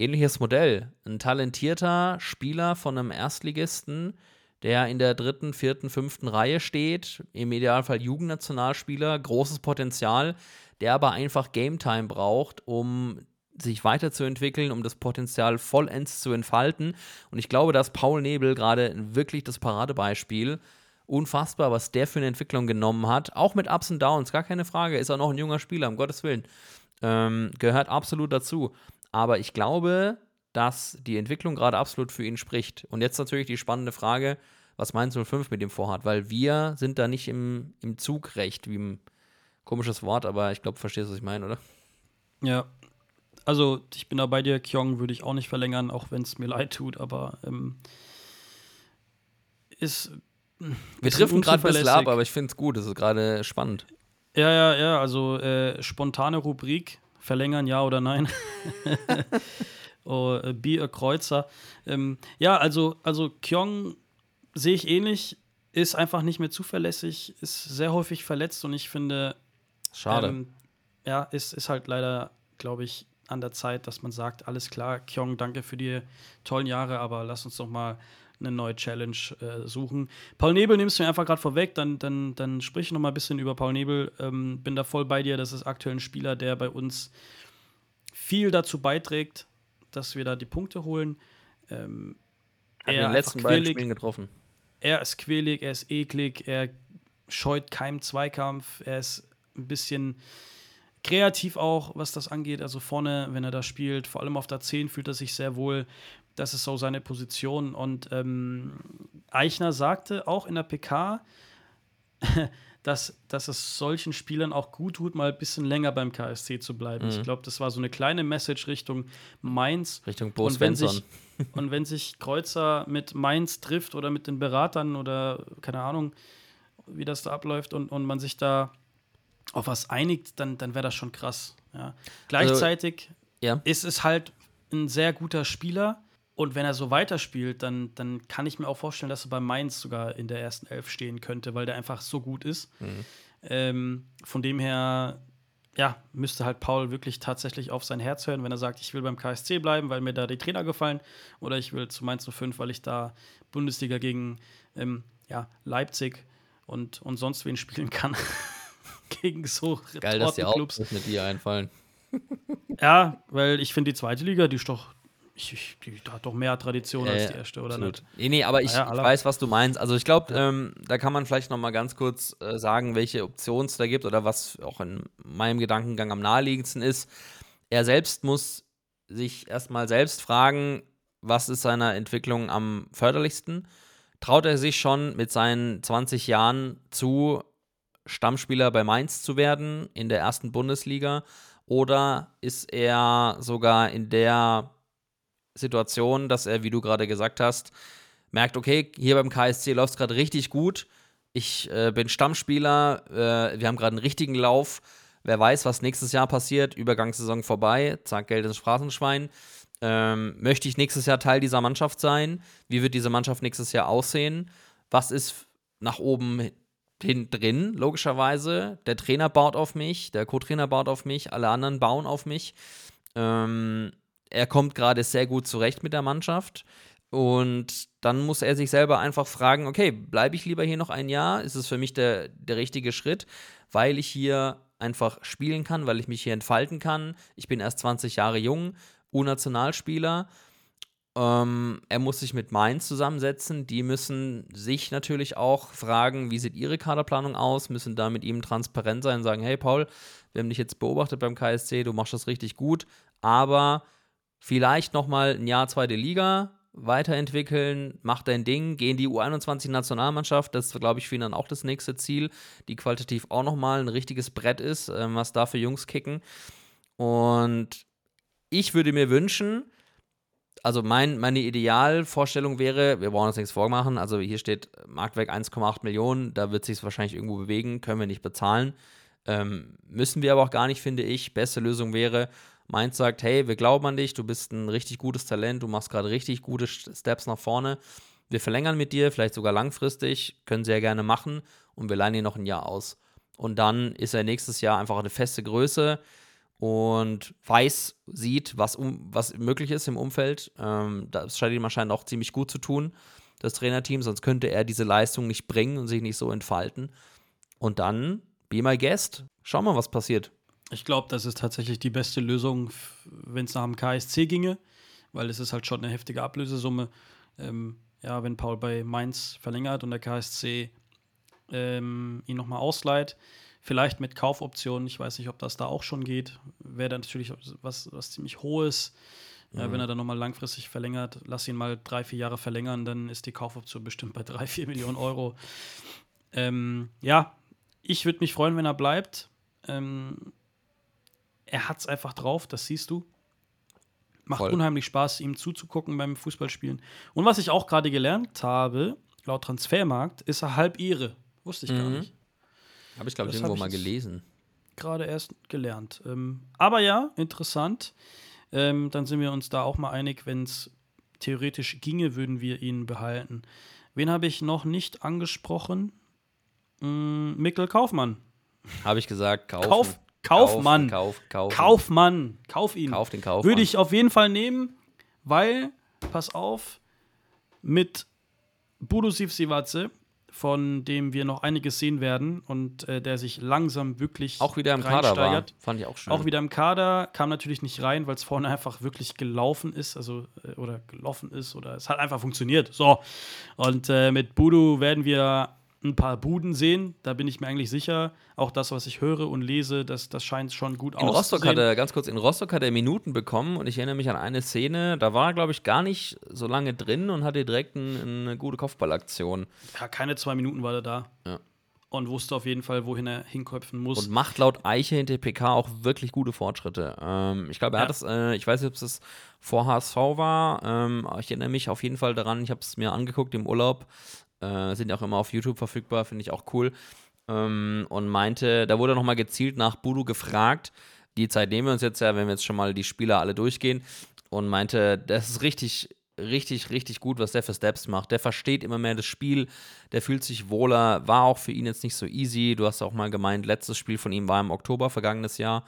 S5: Ähnliches Modell. Ein talentierter Spieler von einem Erstligisten, der in der dritten, vierten, fünften Reihe steht, im Idealfall Jugendnationalspieler, großes Potenzial, der aber einfach Game Time braucht, um sich weiterzuentwickeln, um das Potenzial vollends zu entfalten. Und ich glaube, dass Paul Nebel gerade wirklich das Paradebeispiel unfassbar, was der für eine Entwicklung genommen hat. Auch mit Ups und Downs, gar keine Frage. Ist er noch ein junger Spieler, um Gottes Willen. Ähm, gehört absolut dazu. Aber ich glaube, dass die Entwicklung gerade absolut für ihn spricht. Und jetzt natürlich die spannende Frage, was Mainz 05 mit ihm vorhat, weil wir sind da nicht im, im Zugrecht, wie ein komisches Wort, aber ich glaube, du verstehst, was ich meine, oder?
S6: Ja. Also, ich bin da bei dir. Kyong würde ich auch nicht verlängern, auch wenn es mir leid tut, aber ähm, ist.
S5: Wir treffen gerade ein bisschen ab, aber ich finde es gut, es ist gerade spannend.
S6: Ja, ja, ja, also äh, spontane Rubrik, verlängern ja oder nein. oh, äh, Be a Kreuzer. Ähm, ja, also, also Kyong sehe ich ähnlich, ist einfach nicht mehr zuverlässig, ist sehr häufig verletzt und ich finde,
S5: Schade.
S6: ähm, ja, ist, ist halt leider, glaube ich, an der Zeit, dass man sagt, alles klar, Kyong, danke für die tollen Jahre, aber lass uns doch mal eine neue Challenge äh, suchen. Paul Nebel nimmst du mir einfach gerade vorweg, dann, dann, dann sprich ich noch mal ein bisschen über Paul Nebel. Ähm, bin da voll bei dir, das ist aktuell ein Spieler, der bei uns viel dazu beiträgt, dass wir da die Punkte holen. Ähm,
S5: Hat in
S6: er
S5: den letzten
S6: einfach
S5: beiden
S6: quälig-
S5: Spielen getroffen.
S6: er ist quälig, er ist eklig, er scheut keinen Zweikampf, er ist ein bisschen kreativ auch, was das angeht. Also vorne, wenn er da spielt, vor allem auf der 10 fühlt er sich sehr wohl. Das ist so seine Position. Und ähm, Eichner sagte auch in der PK, dass, dass es solchen Spielern auch gut tut, mal ein bisschen länger beim KSC zu bleiben.
S5: Mhm.
S6: Ich glaube, das war so eine kleine Message Richtung Mainz.
S5: Richtung Bo
S6: und wenn, sich, und wenn sich Kreuzer mit Mainz trifft oder mit den Beratern oder keine Ahnung, wie das da abläuft und, und man sich da auf was einigt, dann, dann wäre das schon krass. Ja. Gleichzeitig
S5: Ja.
S6: ist es halt ein sehr guter Spieler. Und wenn er so weiterspielt, dann, dann kann ich mir auch vorstellen, dass er bei Mainz sogar in der ersten Elf stehen könnte, weil der einfach so gut ist. Ähm, von dem her, ja, müsste halt Paul wirklich tatsächlich auf sein Herz hören, wenn er sagt, ich will beim KSC bleiben, weil mir da die Trainer gefallen, oder ich will zu Mainz 05, weil ich da Bundesliga gegen ähm, ja, Leipzig und, und sonst wen spielen kann. gegen so
S5: Geil, dass dir auch mit dir einfallen.
S6: Ja, weil ich finde, die zweite Liga, die ist doch, ich, ich, die hat doch mehr Tradition als die erste, oder
S5: absolut.
S6: nicht?
S5: Nee, nee, aber ich,
S6: ja,
S5: ich weiß, was du meinst. Also ich glaube, ähm, da kann man vielleicht noch mal ganz kurz äh, sagen, welche Optionen es da gibt oder was auch in meinem Gedankengang am naheliegendsten ist. Er selbst muss sich erstmal selbst fragen, was ist seiner Entwicklung am förderlichsten? Traut er sich schon mit seinen 20 Jahren zu, Stammspieler bei Mainz zu werden in der ersten Bundesliga? Oder ist er sogar in der Situation, dass er, wie du gerade gesagt hast, merkt, okay, hier beim KSC läuft es gerade richtig gut. Ich äh, bin Stammspieler, äh, wir haben gerade einen richtigen Lauf. Wer weiß, was nächstes Jahr passiert. Übergangssaison vorbei, zack, Geld ins Straßenschwein. Ähm, möchte ich nächstes Jahr Teil dieser Mannschaft sein? Wie wird diese Mannschaft nächstes Jahr aussehen? Was ist nach oben hin drin, logischerweise? Der Trainer baut auf mich, der Co-Trainer baut auf mich, alle anderen bauen auf mich. Ähm, er kommt gerade sehr gut zurecht mit der Mannschaft. Und dann muss er sich selber einfach fragen, okay, bleibe ich lieber hier noch ein Jahr? Ist es für mich der, der richtige Schritt, weil ich hier einfach spielen kann, weil ich mich hier entfalten kann. Ich bin erst 20 Jahre jung, U-Nationalspieler. Ähm, er muss sich mit Mainz zusammensetzen. Die müssen sich natürlich auch fragen, wie sieht ihre Kaderplanung aus, müssen da mit ihm transparent sein und sagen, hey Paul, wir haben dich jetzt beobachtet beim KSC, du machst das richtig gut, aber vielleicht noch mal ein Jahr zweite Liga weiterentwickeln, mach dein Ding, geh in die U21-Nationalmannschaft, das ist, glaube ich, für ihn dann auch das nächste Ziel, die qualitativ auch noch mal ein richtiges Brett ist, ähm, was da für Jungs kicken. Und ich würde mir wünschen, also mein, meine Idealvorstellung wäre, wir brauchen uns nichts vormachen, also hier steht Marktwert 1,8 Millionen, da wird sich wahrscheinlich irgendwo bewegen, können wir nicht bezahlen. Ähm, müssen wir aber auch gar nicht, finde ich. Beste Lösung wäre, Mainz sagt, hey, wir glauben an dich, du bist ein richtig gutes Talent, du machst gerade richtig gute Steps nach vorne. Wir verlängern mit dir, vielleicht sogar langfristig, können ja gerne machen und wir leihen ihn noch ein Jahr aus. Und dann ist er nächstes Jahr einfach eine feste Größe und weiß, sieht, was, um, was möglich ist im Umfeld. Ähm, das scheint ihm anscheinend auch ziemlich gut zu tun, das Trainerteam, sonst könnte er diese Leistung nicht bringen und sich nicht so entfalten. Und dann, be my guest, schauen wir, was passiert.
S6: Ich glaube, das ist tatsächlich die beste Lösung, wenn es nach dem KSC ginge, weil es ist halt schon eine heftige Ablösesumme. Ähm, ja, wenn Paul bei Mainz verlängert und der KSC ähm, ihn nochmal ausleiht, vielleicht mit Kaufoptionen, ich weiß nicht, ob das da auch schon geht, wäre dann natürlich was, was ziemlich hohes. Ja, wenn er dann nochmal langfristig verlängert, lass ihn mal drei, vier Jahre verlängern, dann ist die Kaufoption bestimmt bei drei, vier Millionen Euro. Ähm, ja, ich würde mich freuen, wenn er bleibt. Ähm, er hat es einfach drauf, das siehst du. Macht
S5: Voll.
S6: unheimlich Spaß, ihm zuzugucken beim Fußballspielen. Und was ich auch gerade gelernt habe, laut Transfermarkt, ist er halb ihre. Wusste ich gar
S5: Mhm.
S6: nicht.
S5: Habe ich, glaube ich, irgendwo
S6: ich
S5: mal gelesen.
S6: Gerade erst gelernt. Ähm, aber ja, interessant. Ähm, dann sind wir uns da auch mal einig, wenn es theoretisch ginge, würden wir ihn behalten. Wen habe ich noch nicht angesprochen? Mm, Mikkel Kaufmann.
S5: Habe ich gesagt, kaufen.
S6: Kauf- Kaufmann.
S5: Kauf, kauf,
S6: Kaufmann, kauf ihn.
S5: Kauf den Kaufmann.
S6: Würde ich auf jeden Fall nehmen, weil, pass auf, mit Budo Sivsivatze, von dem wir noch einiges sehen werden und äh, der sich langsam wirklich
S5: Auch wieder im Kader war. Fand ich auch schön.
S6: Auch wieder im Kader, kam natürlich nicht rein, weil es vorne einfach wirklich gelaufen ist, also äh, oder gelaufen ist oder es hat einfach funktioniert. So. Und äh, mit Budu werden wir ein paar Buden sehen, da bin ich mir eigentlich sicher. Auch das, was ich höre und lese, das, das scheint schon gut
S5: In Rostock hat er, ganz kurz, in Rostock hat er Minuten bekommen und ich erinnere mich an eine Szene, da war er, glaube ich, gar nicht so lange drin und hatte direkt ein, eine gute Kopfballaktion.
S6: Ja, keine zwei Minuten war er da.
S5: Ja.
S6: und wusste auf jeden Fall, wohin er hinköpfen muss.
S5: Und macht laut Eiche in der PK auch wirklich gute Fortschritte. Ähm, ich glaube, er
S6: Ja.
S5: hat es, äh, ich weiß nicht, ob es das vor HSV war. Ähm, aber ich erinnere mich auf jeden Fall daran, ich habe es mir angeguckt im Urlaub. Äh, sind auch immer auf YouTube verfügbar, finde ich auch cool. Ähm, und meinte, da wurde nochmal gezielt nach Budu gefragt. Die Zeit nehmen wir uns jetzt ja, wenn wir jetzt schon mal die Spieler alle durchgehen. Und meinte, das ist richtig, richtig, richtig gut, was der für Steps macht. Der versteht immer mehr das Spiel, der fühlt sich wohler, war auch für ihn jetzt nicht so easy. Du hast auch mal gemeint, letztes Spiel von ihm war im Oktober vergangenes Jahr.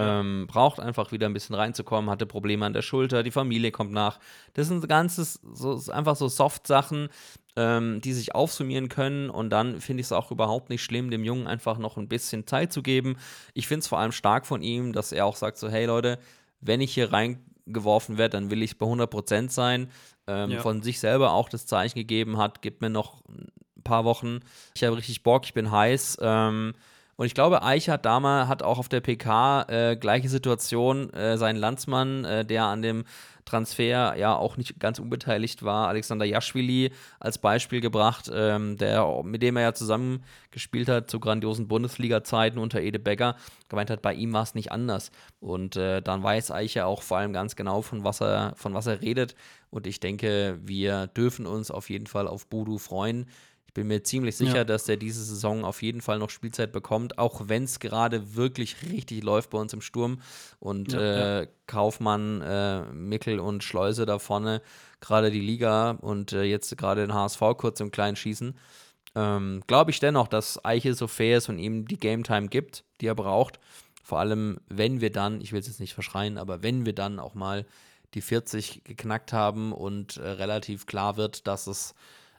S5: Ähm, braucht einfach wieder ein bisschen reinzukommen, hatte Probleme an der Schulter, die Familie kommt nach. Das sind ganzes, so, einfach so Soft-Sachen, ähm, die sich aufsummieren können und dann finde ich es auch überhaupt nicht schlimm, dem Jungen einfach noch ein bisschen Zeit zu geben. Ich finde es vor allem stark von ihm, dass er auch sagt so, hey Leute, wenn ich hier reingeworfen werde, dann will ich bei 100% sein. Ähm,
S6: Ja.
S5: Von sich selber auch das Zeichen gegeben hat, gib mir noch ein paar Wochen. Ich habe richtig Bock, ich bin heiß. Ähm, und ich glaube, Eiche hat damals, hat auch auf der PK äh, gleiche Situation, äh, seinen Landsmann, äh, der an dem Transfer ja auch nicht ganz unbeteiligt war, Alexander Jaschwili als Beispiel gebracht, ähm, der, mit dem er ja zusammen gespielt hat zu grandiosen Bundesliga-Zeiten unter Ede Becker, gemeint hat, bei ihm war es nicht anders. Und äh, dann weiß Eiche auch vor allem ganz genau, von was er, von was er redet. Und ich denke, wir dürfen uns auf jeden Fall auf Budu freuen. Bin mir ziemlich sicher,
S6: Ja.
S5: dass der diese Saison auf jeden Fall noch Spielzeit bekommt, auch wenn es gerade wirklich richtig läuft bei uns im Sturm. Und
S6: Ja,
S5: äh, Kaufmann, äh, Mickel und Schleuse da vorne, gerade die Liga und äh, jetzt gerade den HSV kurz im Kleinen schießen. Ähm, Glaube ich dennoch, dass Eiche so fair ist und ihm die Game Time gibt, die er braucht. Vor allem, wenn wir dann, ich will es jetzt nicht verschreien, aber wenn wir dann auch mal die 40 geknackt haben und äh, relativ klar wird, dass es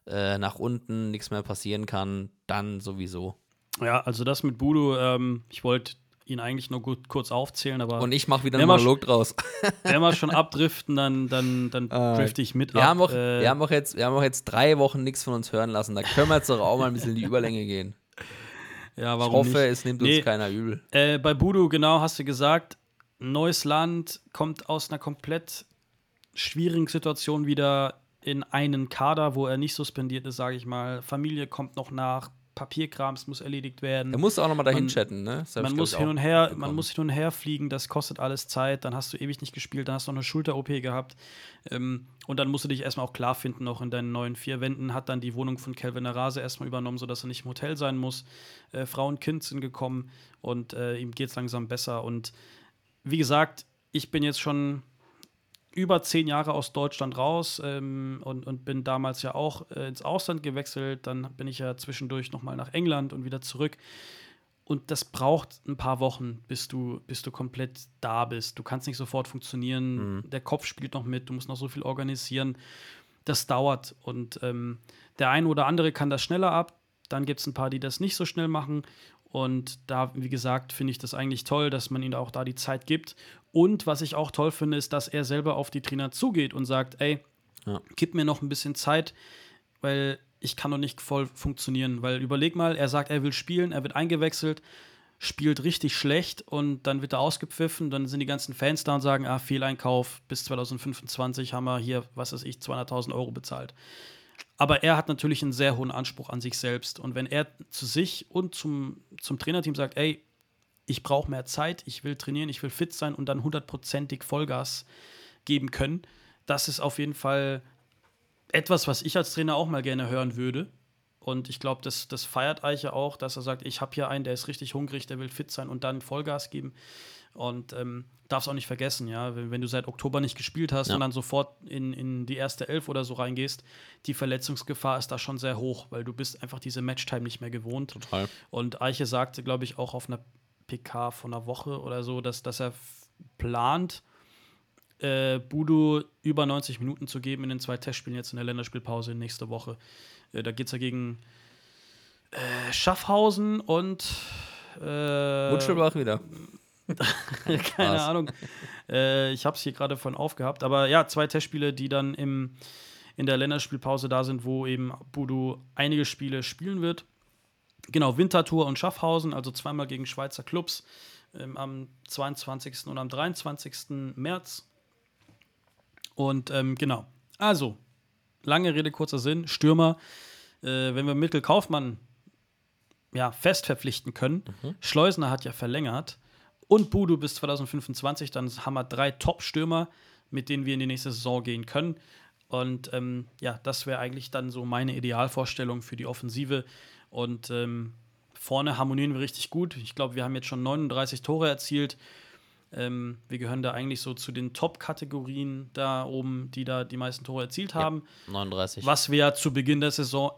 S5: äh, nach unten nichts mehr passieren kann, dann sowieso.
S6: Ja, also das mit Budo, ähm, ich wollte ihn eigentlich nur gut, kurz aufzählen, aber
S5: Und ich mache wieder einen Monolog draus.
S6: wenn wir schon abdriften, dann, dann, dann drifte ich mit
S5: Wir,
S6: ab.
S5: haben auch,
S6: äh,
S5: wir, haben auch jetzt, wir haben auch jetzt drei Wochen nichts von uns hören lassen. Da können wir jetzt doch auch mal ein bisschen in die Überlänge gehen.
S6: ja,
S5: Ich
S6: warum
S5: hoffe,
S6: nicht?
S5: es nimmt uns
S6: Nee.
S5: keiner übel.
S6: Äh, bei Budu, genau, hast du gesagt, neues Land, kommt aus einer komplett schwierigen Situation wieder in einen Kader, wo er nicht suspendiert ist, sage ich mal. Familie kommt noch nach, Papierkrams muss erledigt werden.
S5: Er muss auch nochmal dahin
S6: Man-
S5: chatten, ne?
S6: Man muss hin und her, man muss hin und her fliegen, das kostet alles Zeit, dann hast du ewig nicht gespielt, dann hast du noch eine Schulter-OP gehabt ähm, und dann musst du dich erstmal auch klar finden, noch in deinen neuen vier Wänden, hat dann die Wohnung von Kelvin Rase erstmal übernommen, sodass er nicht im Hotel sein muss. Äh, Frau und Kind sind gekommen und äh, ihm geht es langsam besser und wie gesagt, ich bin jetzt schon über zehn Jahre aus Deutschland raus ähm, und, und bin damals ja auch äh, ins Ausland gewechselt. Dann bin ich ja zwischendurch nochmal nach England und wieder zurück. Und das braucht ein paar Wochen, bis du, bis du komplett da bist. Du kannst nicht sofort funktionieren. Der Kopf spielt noch mit, du musst noch so viel organisieren. Das dauert. Und ähm, der eine oder andere kann das schneller ab. Dann gibt es ein paar, die das nicht so schnell machen. Und da, wie gesagt, finde ich das eigentlich toll, dass man ihm auch da die Zeit gibt. Und was ich auch toll finde, ist, dass er selber auf die Trainer zugeht und sagt, ey,
S5: Ja.
S6: gib mir noch ein bisschen Zeit, weil ich kann noch nicht voll funktionieren. Weil überleg mal, er sagt, er will spielen, er wird eingewechselt, spielt richtig schlecht und dann wird er ausgepfiffen, dann sind die ganzen Fans da und sagen, ah, Fehleinkauf, bis 2025 haben wir hier, was weiß ich, 200.000 Euro bezahlt. Aber er hat natürlich einen sehr hohen Anspruch an sich selbst. Und wenn er zu sich und zum, zum Trainerteam sagt, ey, ich brauche mehr Zeit, ich will trainieren, ich will fit sein und dann hundertprozentig Vollgas geben können, das ist auf jeden Fall etwas, was ich als Trainer auch mal gerne hören würde. Und ich glaube, das, das feiert Eiche auch, dass er sagt, ich habe hier einen, der ist richtig hungrig, der will fit sein und dann Vollgas geben. Und ähm, darfst auch nicht vergessen, ja, wenn, wenn du seit Oktober nicht gespielt hast
S5: Ja.
S6: und dann sofort in, in die erste Elf oder so reingehst, die Verletzungsgefahr ist da schon sehr hoch, weil du bist einfach diese Matchtime nicht mehr gewohnt.
S5: Total.
S6: Und Eiche sagte, glaube ich, auch auf einer PK von einer Woche oder so, dass, dass er plant, äh, Budo über 90 Minuten zu geben in den zwei Testspielen jetzt in der Länderspielpause nächste Woche. Äh, da geht es ja gegen äh, Schaffhausen und äh,
S5: Mutschelbach wieder.
S6: keine? Ahnung. Äh, ich habe es hier gerade von aufgehabt. Aber ja, zwei Testspiele, die dann im, in der Länderspielpause da sind, wo eben Budo einige Spiele spielen wird. Genau, Winterthur und Schaffhausen, also zweimal gegen Schweizer Clubs ähm, am 22. und am 23. März. Und ähm, genau, also, lange Rede, kurzer Sinn, Stürmer. Äh, wenn wir Mittel Kaufmann ja, fest verpflichten können. Schleusner hat ja verlängert. Und Budu bis 2025. Dann haben wir drei Top-Stürmer, mit denen wir in die nächste Saison gehen können. Und ähm, ja, das wäre eigentlich dann so meine Idealvorstellung für die Offensive. Und ähm, vorne harmonieren wir richtig gut. Ich glaube, wir haben jetzt schon 39 Tore erzielt. Ähm, wir gehören da eigentlich so zu den Top-Kategorien da oben, die da die meisten Tore erzielt haben.
S5: 39.
S6: Was wir ja zu Beginn der Saison,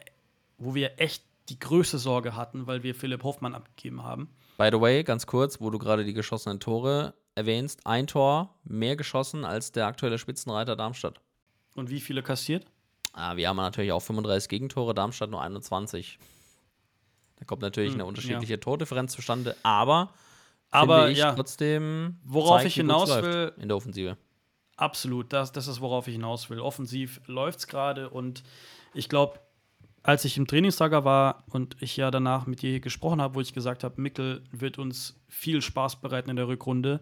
S6: wo wir echt die größte Sorge hatten, weil wir Philipp Hofmann abgegeben haben.
S5: By the way, ganz kurz, wo du gerade die geschossenen Tore erwähnst, ein Tor mehr geschossen als der aktuelle Spitzenreiter Darmstadt.
S6: Und wie viele kassiert?
S5: Ah, wir haben natürlich auch 35 Gegentore, Darmstadt nur 21. Da kommt natürlich
S6: Hm,
S5: eine unterschiedliche Tordifferenz zustande, aber,
S6: Aber
S5: finde ich
S6: ja,
S5: trotzdem
S6: worauf
S5: zeigt,
S6: ich hinaus will-
S5: in der Offensive.
S6: Absolut, das, das ist, worauf ich hinaus will. Offensiv läuft es gerade und ich glaube, als ich im Trainingslager war und ich ja danach mit dir gesprochen habe, wo ich gesagt habe, Mickel wird uns viel Spaß bereiten in der Rückrunde,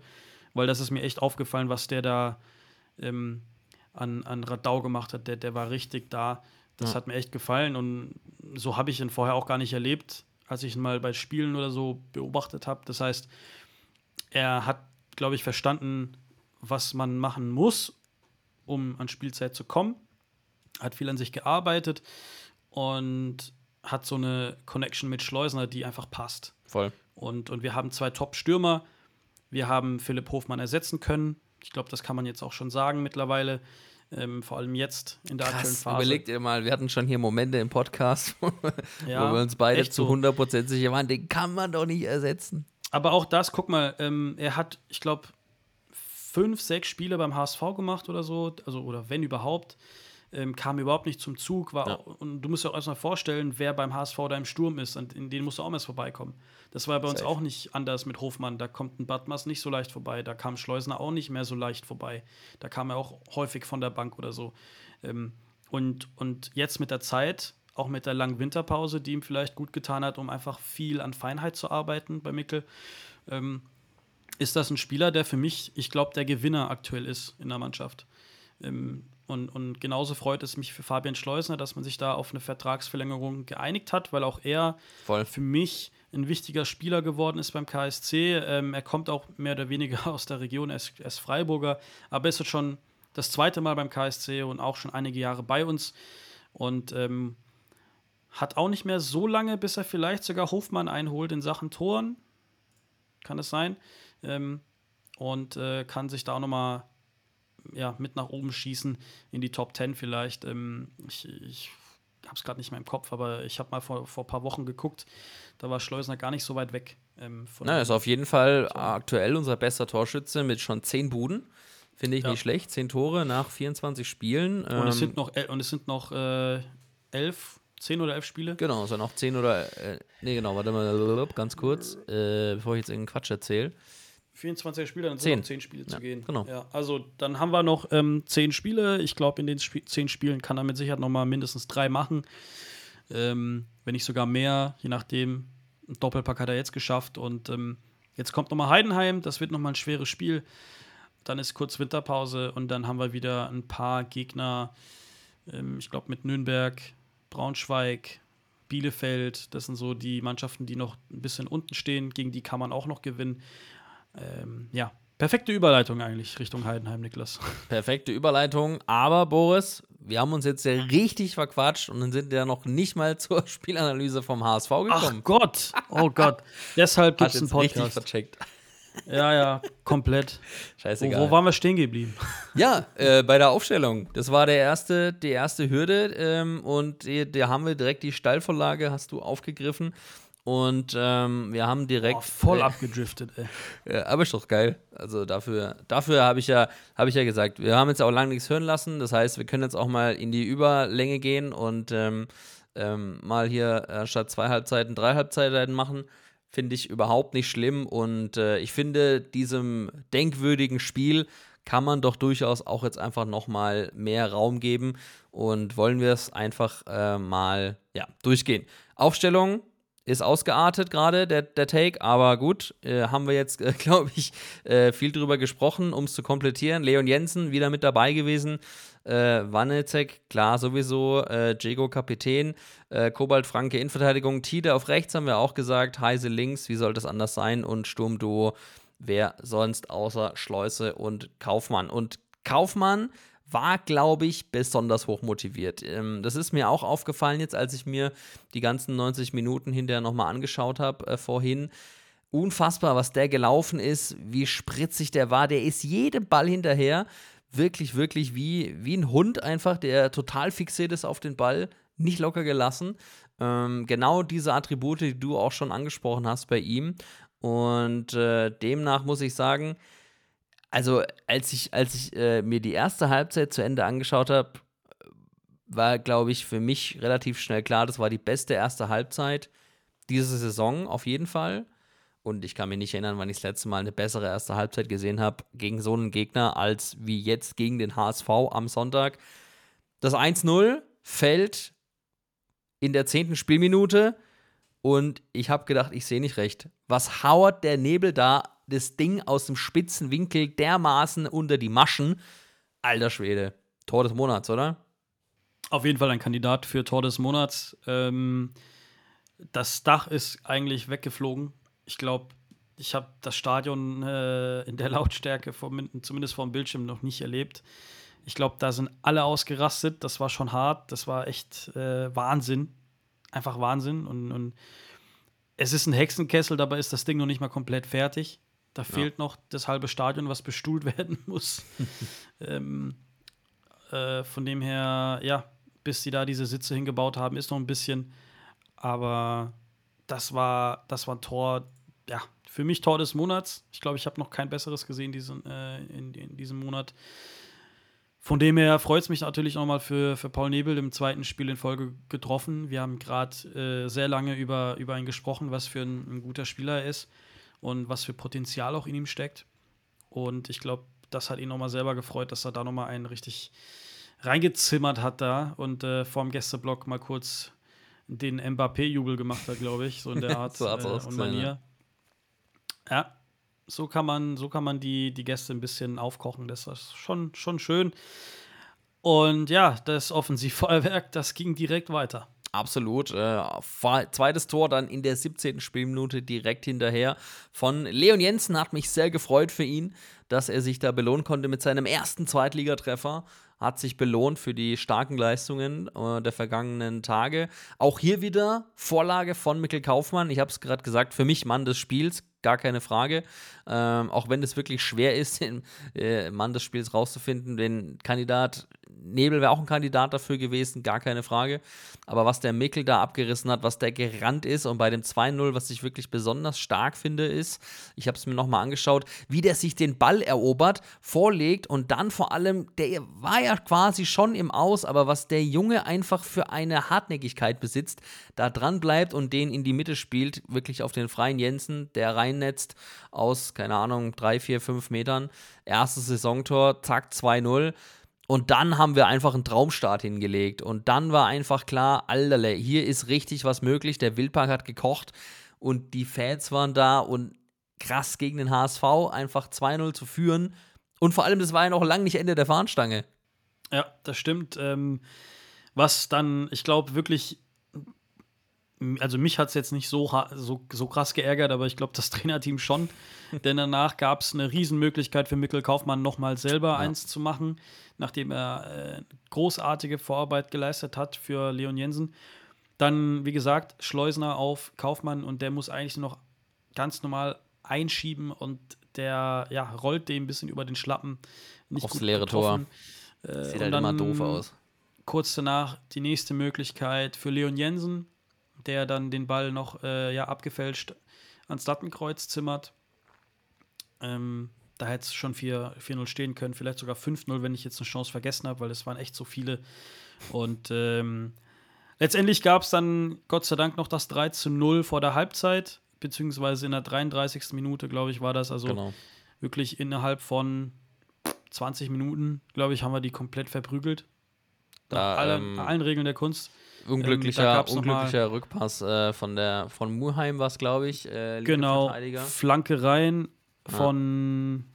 S6: weil das ist mir echt aufgefallen, was der da ähm, an, an Radau gemacht hat. Der, der war richtig da. Das
S5: Ja.
S6: hat mir echt gefallen und so habe ich ihn vorher auch gar nicht erlebt, als ich ihn mal bei Spielen oder so beobachtet habe. Das heißt, er hat, glaube ich, verstanden, was man machen muss, um an Spielzeit zu kommen. Hat viel an sich gearbeitet und hat so eine Connection mit Schleusner, die einfach passt.
S5: Voll.
S6: Und, und wir haben zwei Top-Stürmer. Wir haben Philipp Hofmann ersetzen können. Ich glaube, das kann man jetzt auch schon sagen mittlerweile. Ähm, vor allem jetzt in der aktuellen
S5: Krass,
S6: Phase.
S5: überleg dir mal, wir hatten schon hier Momente im Podcast, wo
S6: Ja,
S5: wir uns beide zu
S6: so.
S5: 100% sicher waren, den kann man doch nicht ersetzen.
S6: Aber auch das, guck mal, ähm, er hat, ich glaube, fünf, sechs Spiele beim HSV gemacht oder so, also oder wenn überhaupt, ähm, kam überhaupt nicht zum Zug. War
S5: Ja.
S6: und du musst dir auch erstmal vorstellen, wer beim HSV da im Sturm ist, und in den musst du auch erst vorbeikommen. Das war bei uns
S5: Safe.
S6: auch nicht anders mit Hofmann. Da kommt ein Badmas nicht so leicht vorbei, da kam Schleusner auch nicht mehr so leicht vorbei. Da kam er auch häufig von der Bank oder so. Ähm, und, und jetzt mit der Zeit, auch mit der langen Winterpause, die ihm vielleicht gut getan hat, um einfach viel an Feinheit zu arbeiten bei Mickel, ähm, ist das ein Spieler, der für mich, ich glaube, der Gewinner aktuell ist in der Mannschaft. Ähm, und, und genauso freut es mich für Fabian Schleusner, dass man sich da auf eine Vertragsverlängerung geeinigt hat, weil auch er
S5: Voll.
S6: für mich ein wichtiger Spieler geworden ist beim KSC. Ähm, er kommt auch mehr oder weniger aus der Region, er ist, er ist Freiburger, aber ist jetzt schon das zweite Mal beim KSC und auch schon einige Jahre bei uns. Und ähm, hat auch nicht mehr so lange, bis er vielleicht sogar Hofmann einholt in Sachen Toren. Kann es sein? Ähm, und äh, kann sich da auch nochmal ja, mit nach oben schießen in die Top 10 vielleicht. Ähm, ich ich habe es gerade nicht mehr im Kopf, aber ich habe mal vor, vor ein paar Wochen geguckt, da war Schleusner gar nicht so weit weg. Ähm, von
S5: Na, ist auf jeden Fall aktuell unser bester Torschütze mit schon 10 Buden. Finde ich
S6: Ja.
S5: nicht schlecht. 10 Tore nach 24 Spielen.
S6: und, es
S5: Ähm,
S6: sind noch, und es sind noch äh, elf, zehn oder elf Spiele.
S5: Genau, so noch 10 oder. Äh, nee, genau, warte mal, ganz kurz, äh, bevor ich jetzt irgendeinen Quatsch erzähle.
S6: 24 Spiele, dann sind
S5: Zehn.
S6: noch 10 Spiele
S5: Ja,
S6: zu gehen.
S5: genau.
S6: Ja, also dann haben wir noch ähm, 10 Spiele. Ich glaube, in den Sp 10 Spielen kann er mit Sicherheit noch mal mindestens drei machen. Ähm, wenn nicht sogar mehr, je nachdem. Ein Doppelpack hat er jetzt geschafft. Und ähm, jetzt kommt noch mal Heidenheim. Das wird noch mal ein schweres Spiel. Dann ist kurz Winterpause und dann haben wir wieder ein paar Gegner. Ähm, ich glaube, mit Nürnberg, Braunschweig, Bielefeld. Das sind so die Mannschaften, die noch ein bisschen unten stehen. Gegen die kann man auch noch gewinnen. Ähm, ja, perfekte Überleitung eigentlich Richtung Heidenheim, Niklas.
S5: Perfekte Überleitung. Aber, Boris, wir haben uns jetzt ja richtig verquatscht und dann sind ja noch nicht mal zur Spielanalyse vom HSV
S6: Ach
S5: gekommen.
S6: Gott, oh Gott. Deshalb gibt
S5: Hat
S6: es einen
S5: jetzt richtig
S6: Podcast.
S5: vercheckt.
S6: Ja, ja, komplett. Wo,
S5: Scheißegal.
S6: wo waren wir stehen geblieben?
S5: Ja, äh, bei der Aufstellung. Das war der erste, die erste Hürde ähm, und da haben wir direkt die Stallvorlage, hast du aufgegriffen. Und ähm, wir haben direkt.
S6: Oh, voll
S5: äh,
S6: abgedriftet, ey.
S5: Ja, aber ist doch geil. Also dafür, dafür habe ich ja, habe ich ja gesagt, wir haben jetzt auch lange nichts hören lassen. Das heißt, wir können jetzt auch mal in die Überlänge gehen und ähm, ähm, mal hier äh, statt zwei Halbzeiten drei Halbzeiten machen. Finde ich überhaupt nicht schlimm. Und äh, ich finde, diesem denkwürdigen Spiel kann man doch durchaus auch jetzt einfach noch mal mehr Raum geben. Und wollen wir es einfach äh, mal ja, durchgehen. Aufstellung ist ausgeartet gerade, der, der Take, aber gut, äh, haben wir jetzt, äh, glaube ich, äh, viel drüber gesprochen, um es zu komplettieren. Leon Jensen wieder mit dabei gewesen, äh, Wanecek, klar sowieso, äh, Jego Kapitän, äh, Kobalt Franke Innenverteidigung, Tide auf rechts haben wir auch gesagt, Heise links, wie soll das anders sein und Sturmduo, wer sonst außer Schleuse und Kaufmann. Und Kaufmann war, glaube ich, besonders hoch motiviert. Ähm, das ist mir auch aufgefallen jetzt, als ich mir die ganzen 90 Minuten hinterher nochmal angeschaut habe äh, vorhin. Unfassbar, was der gelaufen ist, wie spritzig der war. Der ist jedem Ball hinterher. Wirklich, wirklich wie, wie ein Hund einfach, der total fixiert ist auf den Ball, nicht locker gelassen. Ähm, genau diese Attribute, die du auch schon angesprochen hast bei ihm. Und äh, demnach muss ich sagen, also als ich, als ich äh, mir die erste Halbzeit zu Ende angeschaut habe, war, glaube ich, für mich relativ schnell klar, das war die beste erste Halbzeit dieser Saison auf jeden Fall. Und ich kann mich nicht erinnern, wann ich das letzte Mal eine bessere erste Halbzeit gesehen habe gegen so einen Gegner als wie jetzt gegen den HSV am Sonntag. Das 1-0 fällt in der zehnten Spielminute und ich habe gedacht, ich sehe nicht recht. Was hauert der Nebel da das Ding aus dem spitzen Winkel dermaßen unter die Maschen? Alter Schwede. Tor des Monats, oder?
S6: Auf jeden Fall ein Kandidat für Tor des Monats. Ähm, das Dach ist eigentlich weggeflogen. Ich glaube, ich habe das Stadion äh, in der Lautstärke, vom, zumindest vom Bildschirm, noch nicht erlebt. Ich glaube, da sind alle ausgerastet. Das war schon hart. Das war echt äh, Wahnsinn. Einfach Wahnsinn. Und, und, es ist ein Hexenkessel, dabei ist das Ding noch nicht mal komplett fertig. Da fehlt ja. noch das halbe Stadion, was bestuhlt werden muss. ähm, äh, von dem her, ja, bis sie da diese Sitze hingebaut haben, ist noch ein bisschen. Aber das war, das war ein Tor, ja, für mich Tor des Monats. Ich glaube, ich habe noch kein besseres gesehen diesen, äh, in, in, diesem Monat. Von dem her freut es mich natürlich nochmal für, für Paul Nebel im zweiten Spiel in Folge getroffen. Wir haben gerade äh, sehr lange über, über ihn gesprochen, was für ein, ein, guter Spieler er ist und was für Potenzial auch in ihm steckt. Und ich glaube, das hat ihn nochmal selber gefreut, dass er da nochmal einen richtig reingezimmert hat da und äh, vorm Gästeblock mal kurz den Mbappé-Jubel gemacht hat, glaube ich, so in der Art
S5: so
S6: äh, und Manier. Ja, so kann man, so kann man die, die Gäste ein bisschen aufkochen. Das ist schon, schon schön. Und ja, das Offensivfeuerwerk, das ging direkt weiter.
S5: Absolut. Äh, zweites Tor dann in der 17. Spielminute direkt hinterher von Leon Jensen. Hat mich sehr gefreut für ihn, dass er sich da belohnen konnte mit seinem ersten Zweitligatreffer hat sich belohnt für die starken Leistungen äh, der vergangenen Tage. Auch hier wieder Vorlage von Mikkel Kaufmann. Ich habe es gerade gesagt, für mich Mann des Spiels, gar keine Frage. Ähm, auch wenn es wirklich schwer ist, den äh, Mann des Spiels rauszufinden, den Kandidat Nebel wäre auch ein Kandidat dafür gewesen, gar keine Frage. Aber was der Mickel da abgerissen hat, was der gerannt ist und bei dem 2-0, was ich wirklich besonders stark finde, ist, ich habe es mir nochmal angeschaut, wie der sich den Ball erobert, vorlegt und dann vor allem, der war ja quasi schon im Aus, aber was der Junge einfach für eine Hartnäckigkeit besitzt, da dran bleibt und den in die Mitte spielt, wirklich auf den freien Jensen, der reinnetzt aus, keine Ahnung, drei, vier, fünf Metern. Erstes Saisontor, zack, 2-0. Und dann haben wir einfach einen Traumstart hingelegt. Und dann war einfach klar, Alter, hier ist richtig was möglich. Der Wildpark hat gekocht und die Fans waren da und krass gegen den HSV einfach 2-0 zu führen. Und vor allem, das war ja noch lange nicht Ende der Fahnenstange.
S6: Ja, das stimmt. Ähm, was dann, ich glaube, wirklich also mich hat es jetzt nicht so, so, so krass geärgert, aber ich glaube, das Trainerteam schon. Denn danach gab es eine Riesenmöglichkeit für Mikkel Kaufmann, nochmal selber ja. eins zu machen, nachdem er äh, großartige Vorarbeit geleistet hat für Leon Jensen. Dann, wie gesagt, Schleusner auf Kaufmann und der muss eigentlich noch ganz normal einschieben und der ja, rollt dem ein bisschen über den Schlappen.
S5: Nicht Aufs leere getroffen. Tor. Äh, Sieht halt immer doof aus.
S6: Kurz danach die nächste Möglichkeit für Leon Jensen, der dann den Ball noch äh, ja, abgefälscht ans Lattenkreuz zimmert. Ähm, da hätte es schon 4-0 stehen können, vielleicht sogar 5-0, wenn ich jetzt eine Chance vergessen habe, weil es waren echt so viele. Und ähm, letztendlich gab es dann Gott sei Dank noch das 3 0 vor der Halbzeit, beziehungsweise in der 33. Minute, glaube ich, war das. Also genau. wirklich innerhalb von 20 Minuten, glaube ich, haben wir die komplett verprügelt.
S5: Da,
S6: allen,
S5: ähm,
S6: allen Regeln der Kunst.
S5: Unglücklicher,
S6: Ähm,
S5: unglücklicher Rückpass äh, von der von Muheim war es, glaube ich. Äh,
S6: Genau. Flanke rein von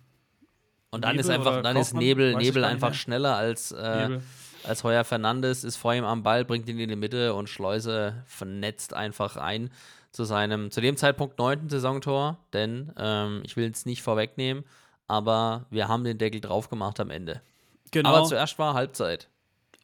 S5: Und dann
S6: Nebel
S5: ist einfach, dann ist
S6: Kaufmann?
S5: Nebel,
S6: Weiß ich
S5: Nebel
S6: nicht
S5: einfach
S6: mehr.
S5: schneller als, äh,
S6: Nebel.
S5: als Heuer Fernandes, ist vor ihm am Ball, bringt ihn in die Mitte und Schleuse vernetzt einfach ein zu seinem, zu dem Zeitpunkt neunten Saisontor, denn ähm, ich will es nicht vorwegnehmen, aber wir haben den Deckel drauf gemacht am Ende.
S6: Genau,
S5: Aber zuerst war Halbzeit.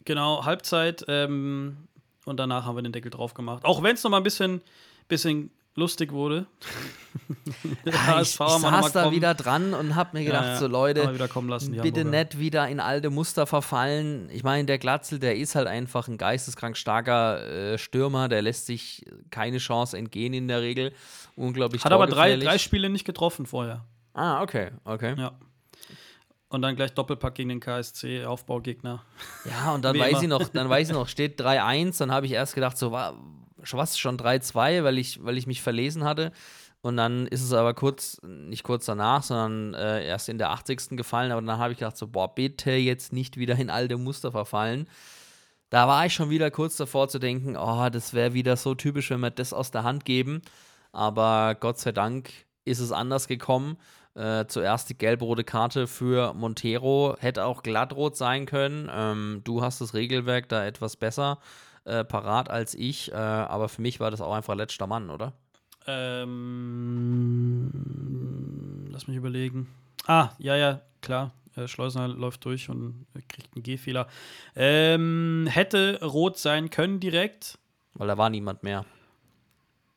S6: genau Halbzeit ähm, und danach haben wir den Deckel drauf gemacht. Auch wenn es noch mal ein bisschen, bisschen lustig wurde. Der
S5: Ja, ich,
S6: HSV
S5: ich saß da
S6: kommen-
S5: wieder dran und hab mir gedacht,
S6: Ja, ja,
S5: so Leute,
S6: lassen,
S5: bitte nicht wieder in alte Muster verfallen. Ich meine, der Glatzel, der ist halt einfach ein geisteskrank starker äh, Stürmer, der lässt sich keine Chance entgehen in der Regel. Unglaublich
S6: Hat aber drei, drei Spiele nicht getroffen vorher.
S5: Ah, okay, okay. Ja.
S6: Und dann gleich Doppelpack gegen den KSC, Aufbaugegner.
S5: und dann weiß
S6: immer.
S5: ich noch, dann weiß ich noch, steht 3-1, dann habe ich erst gedacht, so war was schon 3-2, weil ich, weil ich mich verlesen hatte. Und dann ist es aber kurz, nicht kurz danach, sondern äh, erst in der 80. gefallen. Aber dann habe ich gedacht, so, boah, bitte jetzt nicht wieder in alte Muster verfallen. Da war ich schon wieder kurz davor zu denken, oh, das wäre wieder so typisch, wenn wir das aus der Hand geben. Aber Gott sei Dank ist es anders gekommen. Äh, zuerst die gelb-rote Karte für Montero, hätte auch glattrot sein können. Ähm, du hast das Regelwerk da etwas besser äh, parat als ich, äh, aber für mich war das auch einfach letzter Mann, oder?
S6: Ähm, lass mich überlegen. Ah, ja, ja, klar. Äh, Schleusner läuft durch und kriegt einen G-Fehler. Ähm, hätte rot sein können direkt.
S5: Weil da war niemand mehr.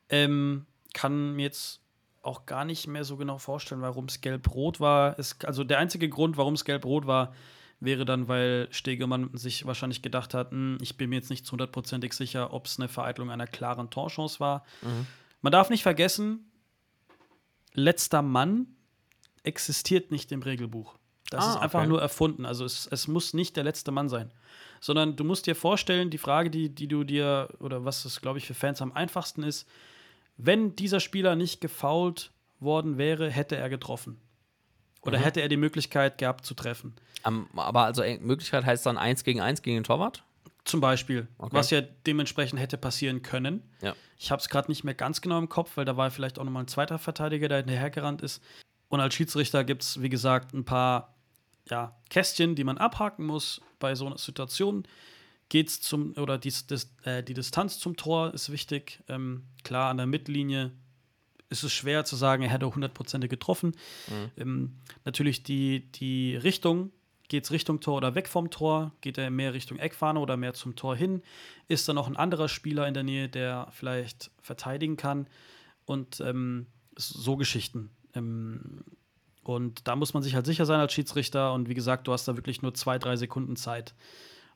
S6: Ähm, kann mir jetzt auch gar nicht mehr so genau vorstellen, warum es gelb-rot war. Es, also der einzige Grund, warum es gelb-rot war, wäre dann, weil Stegemann sich wahrscheinlich gedacht hat, "Hm, ich bin mir jetzt nicht zu hundertprozentig sicher, ob es eine Vereitelung einer klaren Torchance war. Man darf nicht vergessen, letzter Mann existiert nicht im Regelbuch. Das
S5: Ah,
S6: ist einfach
S5: okay.
S6: nur erfunden. Also es, es muss nicht der letzte Mann sein. Sondern du musst dir vorstellen, die Frage, die, die du dir, oder was es, glaube ich, für Fans am einfachsten ist, wenn dieser Spieler nicht gefoult worden wäre, hätte er getroffen. Oder
S5: Mhm.
S6: hätte er die Möglichkeit gehabt zu treffen.
S5: Am- aber also äh, Möglichkeit heißt dann 1 gegen 1 gegen den Torwart?
S6: Zum Beispiel,
S5: Okay.
S6: was ja dementsprechend hätte passieren können.
S5: Ja.
S6: Ich habe es gerade nicht mehr ganz genau im Kopf, weil da war vielleicht auch nochmal ein zweiter Verteidiger, der hinterhergerannt ist. Und als Schiedsrichter gibt es, wie gesagt, ein paar ja, Kästchen, die man abhaken muss bei so einer Situation. Geht's zum, oder die, das, äh, die Distanz zum Tor ist wichtig. Ähm, klar, an der Mittellinie ist es schwer zu sagen, er hätte hundertprozentig getroffen. Ähm, natürlich die, die Richtung, geht es Richtung Tor oder weg vom Tor? Geht er mehr Richtung Eckfahne oder mehr zum Tor hin? Ist da noch ein anderer Spieler in der Nähe, der vielleicht verteidigen kann? Und ähm, so Geschichten. Ähm, und da muss man sich halt sicher sein als Schiedsrichter. Und wie gesagt, du hast da wirklich nur zwei, drei Sekunden Zeit.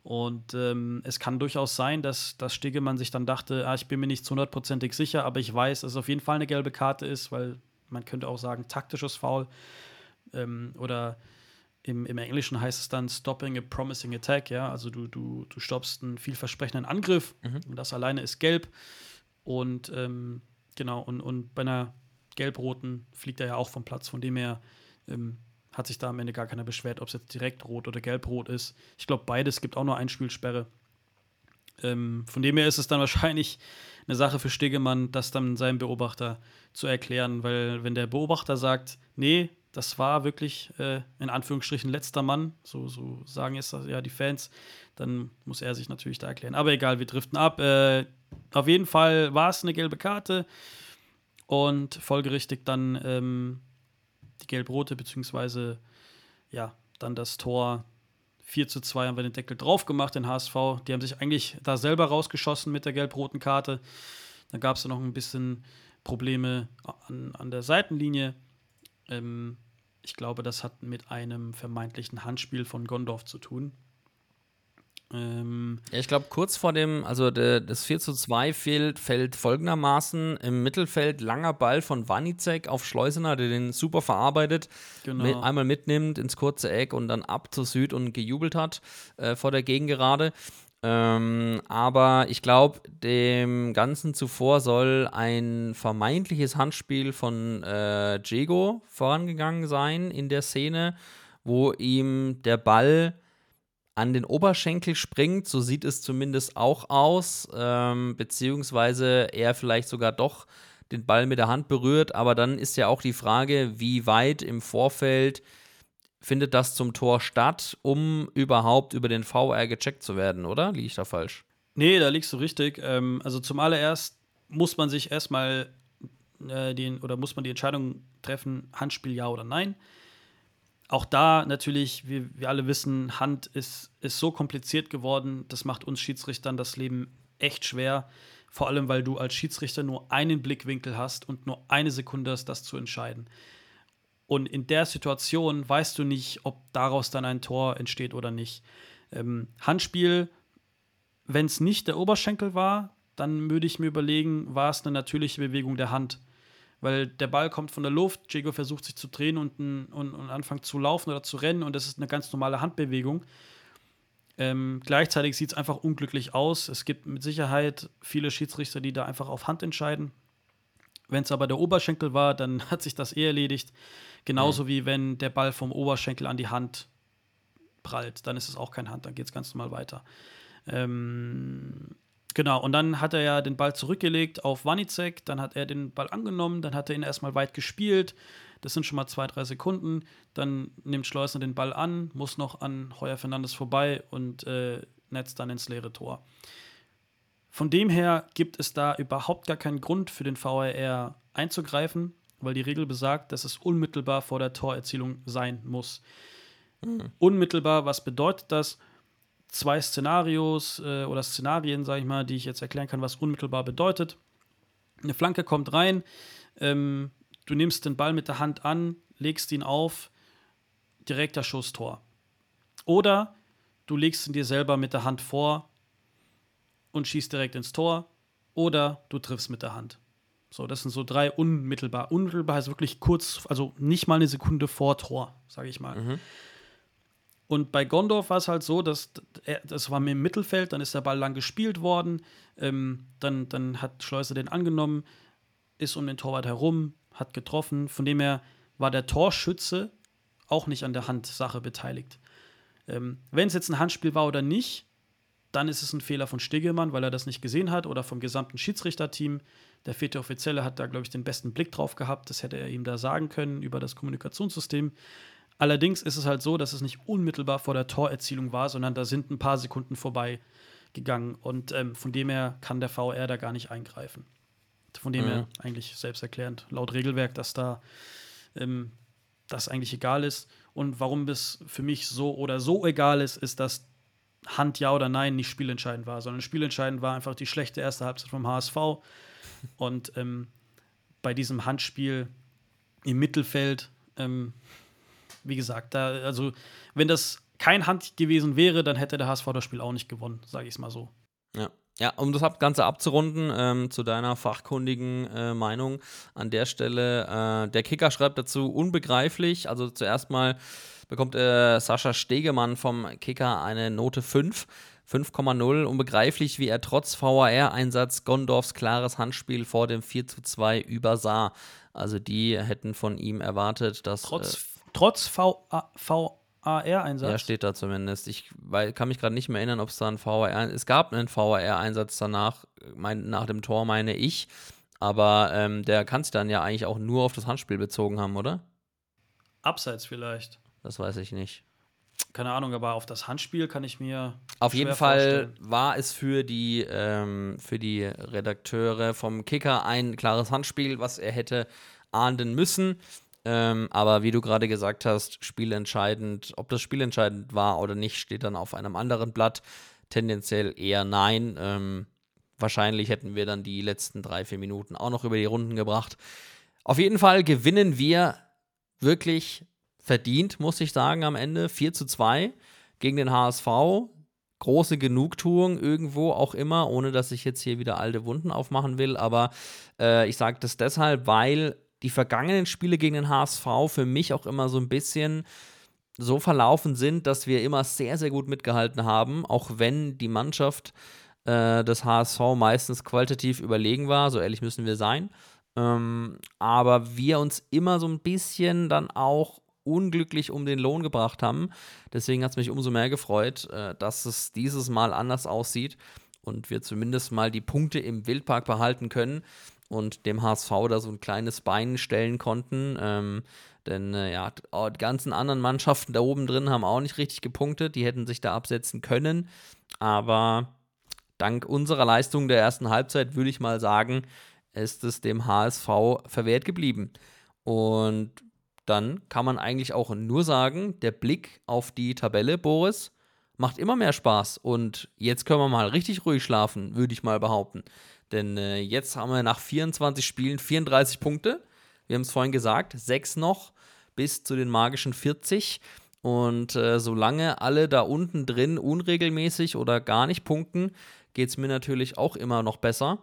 S6: Und ähm, es kann durchaus sein, dass, dass Stegemann sich dann dachte, ah, ich bin mir nicht zu hundertprozentig sicher, aber ich weiß, dass es auf jeden Fall eine gelbe Karte ist, weil man könnte auch sagen, taktisches Foul. Ähm, oder im, im Englischen heißt es dann Stopping a Promising Attack, ja. Also du, du, du stoppst einen vielversprechenden Angriff und das alleine ist gelb. Und ähm, genau, und, und bei einer gelb-roten fliegt er ja auch vom Platz. Von dem her ähm, hat sich da am Ende gar keiner beschwert, ob es jetzt direkt rot oder gelb-rot ist. Ich glaube, beides gibt auch nur Einspielsperre. Ähm, von dem her ist es dann wahrscheinlich eine Sache für Stegemann, das dann seinem Beobachter zu erklären, weil wenn der Beobachter sagt, nee, das war wirklich äh, in Anführungsstrichen letzter Mann, so, so sagen es ja die Fans, dann muss er sich natürlich da erklären. Aber egal, wir driften ab. Äh, auf jeden Fall war es eine gelbe Karte und folgerichtig dann ähm, die gelb-rote, beziehungsweise ja, dann das Tor 4 zu 2 haben wir den Deckel drauf gemacht, den HSV. Die haben sich eigentlich da selber rausgeschossen mit der gelb-roten Karte. Dann gab es noch ein bisschen Probleme an, an der Seitenlinie. Ähm, ich glaube, das hat mit einem vermeintlichen Handspiel von Gondorf zu tun. Ähm,
S5: Ja, ich glaube, kurz vor dem, also de, das 4 zu 2 fehlt, fällt folgendermaßen im Mittelfeld langer Ball von Wanizek auf Schleusener, der den super verarbeitet,
S6: Genau.
S5: mit, einmal mitnimmt ins kurze Eck und dann ab zu Süd und gejubelt hat äh, vor der Gegengerade. Ähm, aber ich glaube, dem Ganzen zuvor soll ein vermeintliches Handspiel von äh, Diego vorangegangen sein in der Szene, wo ihm der Ball an den Oberschenkel springt, so sieht es zumindest auch aus, ähm, beziehungsweise er vielleicht sogar doch den Ball mit der Hand berührt, aber dann ist ja auch die Frage, wie weit im Vorfeld findet das zum Tor statt, um überhaupt über den VR gecheckt zu werden, oder? Liege ich da falsch?
S6: Nee, da liegst du richtig. Ähm, also zum allererst muss man sich erstmal äh, den oder muss man die Entscheidung treffen, Handspiel ja oder nein auch da natürlich, wie wir alle wissen, Hand ist, ist so kompliziert geworden, das macht uns Schiedsrichtern das Leben echt schwer. Vor allem, weil du als Schiedsrichter nur einen Blickwinkel hast und nur eine Sekunde hast, das zu entscheiden. Und in der Situation weißt du nicht, ob daraus dann ein Tor entsteht oder nicht. Ähm, Handspiel, wenn es nicht der Oberschenkel war, dann würde ich mir überlegen, war es eine natürliche Bewegung der Hand weil der Ball kommt von der Luft, Diego versucht sich zu drehen und, und, und anfängt zu laufen oder zu rennen und das ist eine ganz normale Handbewegung. Ähm, gleichzeitig sieht es einfach unglücklich aus. Es gibt mit Sicherheit viele Schiedsrichter, die da einfach auf Hand entscheiden. Wenn es aber der Oberschenkel war, dann hat sich das eh erledigt. Genauso mhm. wie wenn der Ball vom Oberschenkel an die Hand prallt, dann ist es auch kein Hand, dann geht es ganz normal weiter. Ähm, Genau, und dann hat er ja den Ball zurückgelegt auf Wanizek, dann hat er den Ball angenommen, dann hat er ihn erstmal weit gespielt. Das sind schon mal zwei, drei Sekunden. Dann nimmt Schleusner den Ball an, muss noch an Heuer Fernandes vorbei und äh, netzt dann ins leere Tor. Von dem her gibt es da überhaupt gar keinen Grund für den VAR einzugreifen, weil die Regel besagt, dass es unmittelbar vor der Torerzielung sein muss. Mhm. Unmittelbar, was bedeutet das? Zwei Szenarios äh, oder Szenarien, sage ich mal, die ich jetzt erklären kann, was unmittelbar bedeutet. Eine Flanke kommt rein, ähm, du nimmst den Ball mit der Hand an, legst ihn auf, direkter Schuss Tor. Oder du legst ihn dir selber mit der Hand vor und schießt direkt ins Tor. Oder du triffst mit der Hand. So, das sind so drei unmittelbar. Unmittelbar heißt wirklich kurz, also nicht mal eine Sekunde vor Tor, sage ich mal. Mhm. Und bei Gondorf war es halt so, dass das war mir im Mittelfeld, dann ist der Ball lang gespielt worden, ähm, dann, dann hat Schleuser den angenommen, ist um den Torwart herum, hat getroffen. Von dem her war der Torschütze auch nicht an der Handsache beteiligt. Ähm, Wenn es jetzt ein Handspiel war oder nicht, dann ist es ein Fehler von Stegemann, weil er das nicht gesehen hat oder vom gesamten Schiedsrichterteam. Der vierte Offizielle hat da, glaube ich, den besten Blick drauf gehabt. Das hätte er ihm da sagen können über das Kommunikationssystem. Allerdings ist es halt so, dass es nicht unmittelbar vor der Torerzielung war, sondern da sind ein paar Sekunden vorbei gegangen. Und ähm, von dem her kann der VR da gar nicht eingreifen. Von dem mhm. her eigentlich selbsterklärend, laut Regelwerk, dass da ähm, das eigentlich egal ist. Und warum es für mich so oder so egal ist, ist, dass Hand ja oder nein nicht spielentscheidend war, sondern spielentscheidend war einfach die schlechte erste Halbzeit vom HSV. Und ähm, bei diesem Handspiel im Mittelfeld ähm, wie gesagt, da, also wenn das kein Hand gewesen wäre, dann hätte der HSV das Spiel auch nicht gewonnen, sage ich es mal so.
S5: Ja. Ja, um das Ganze abzurunden, ähm, zu deiner fachkundigen äh, Meinung an der Stelle. Äh, der Kicker schreibt dazu unbegreiflich. Also zuerst mal bekommt äh, Sascha Stegemann vom Kicker eine Note 5. 5,0. Unbegreiflich, wie er trotz VAR-Einsatz Gondorfs klares Handspiel vor dem 4 zu 2 übersah. Also die hätten von ihm erwartet, dass.
S6: Trotz äh, Trotz VAR-Einsatz?
S5: Ja, steht da zumindest. Ich weil, kann mich gerade nicht mehr erinnern, ob es da einen VAR. Es gab einen VAR-Einsatz danach, mein, nach dem Tor, meine ich. Aber ähm, der kann sich dann ja eigentlich auch nur auf das Handspiel bezogen haben, oder?
S6: Abseits vielleicht.
S5: Das weiß ich nicht.
S6: Keine Ahnung, aber auf das Handspiel kann ich mir.
S5: Auf jeden Fall vorstellen. war es für die, ähm, für die Redakteure vom Kicker ein klares Handspiel, was er hätte ahnden müssen. Ähm, aber wie du gerade gesagt hast, spielentscheidend, ob das spielentscheidend war oder nicht, steht dann auf einem anderen Blatt. Tendenziell eher nein. Ähm, wahrscheinlich hätten wir dann die letzten drei, vier Minuten auch noch über die Runden gebracht. Auf jeden Fall gewinnen wir wirklich verdient, muss ich sagen, am Ende. 4 zu 2 gegen den HSV. Große Genugtuung irgendwo auch immer, ohne dass ich jetzt hier wieder alte Wunden aufmachen will. Aber äh, ich sage das deshalb, weil die vergangenen Spiele gegen den HSV für mich auch immer so ein bisschen so verlaufen sind, dass wir immer sehr, sehr gut mitgehalten haben, auch wenn die Mannschaft äh, des HSV meistens qualitativ überlegen war, so ehrlich müssen wir sein. Ähm, aber wir uns immer so ein bisschen dann auch unglücklich um den Lohn gebracht haben. Deswegen hat es mich umso mehr gefreut, äh, dass es dieses Mal anders aussieht und wir zumindest mal die Punkte im Wildpark behalten können und dem HSV da so ein kleines Bein stellen konnten. Ähm, denn äh, ja, die ganzen anderen Mannschaften da oben drin haben auch nicht richtig gepunktet. Die hätten sich da absetzen können. Aber dank unserer Leistung der ersten Halbzeit würde ich mal sagen, ist es dem HSV verwehrt geblieben. Und dann kann man eigentlich auch nur sagen, der Blick auf die Tabelle, Boris, macht immer mehr Spaß. Und jetzt können wir mal richtig ruhig schlafen, würde ich mal behaupten. Denn äh, jetzt haben wir nach 24 Spielen 34 Punkte. Wir haben es vorhin gesagt, sechs noch bis zu den magischen 40. Und äh, solange alle da unten drin unregelmäßig oder gar nicht punkten, geht es mir natürlich auch immer noch besser.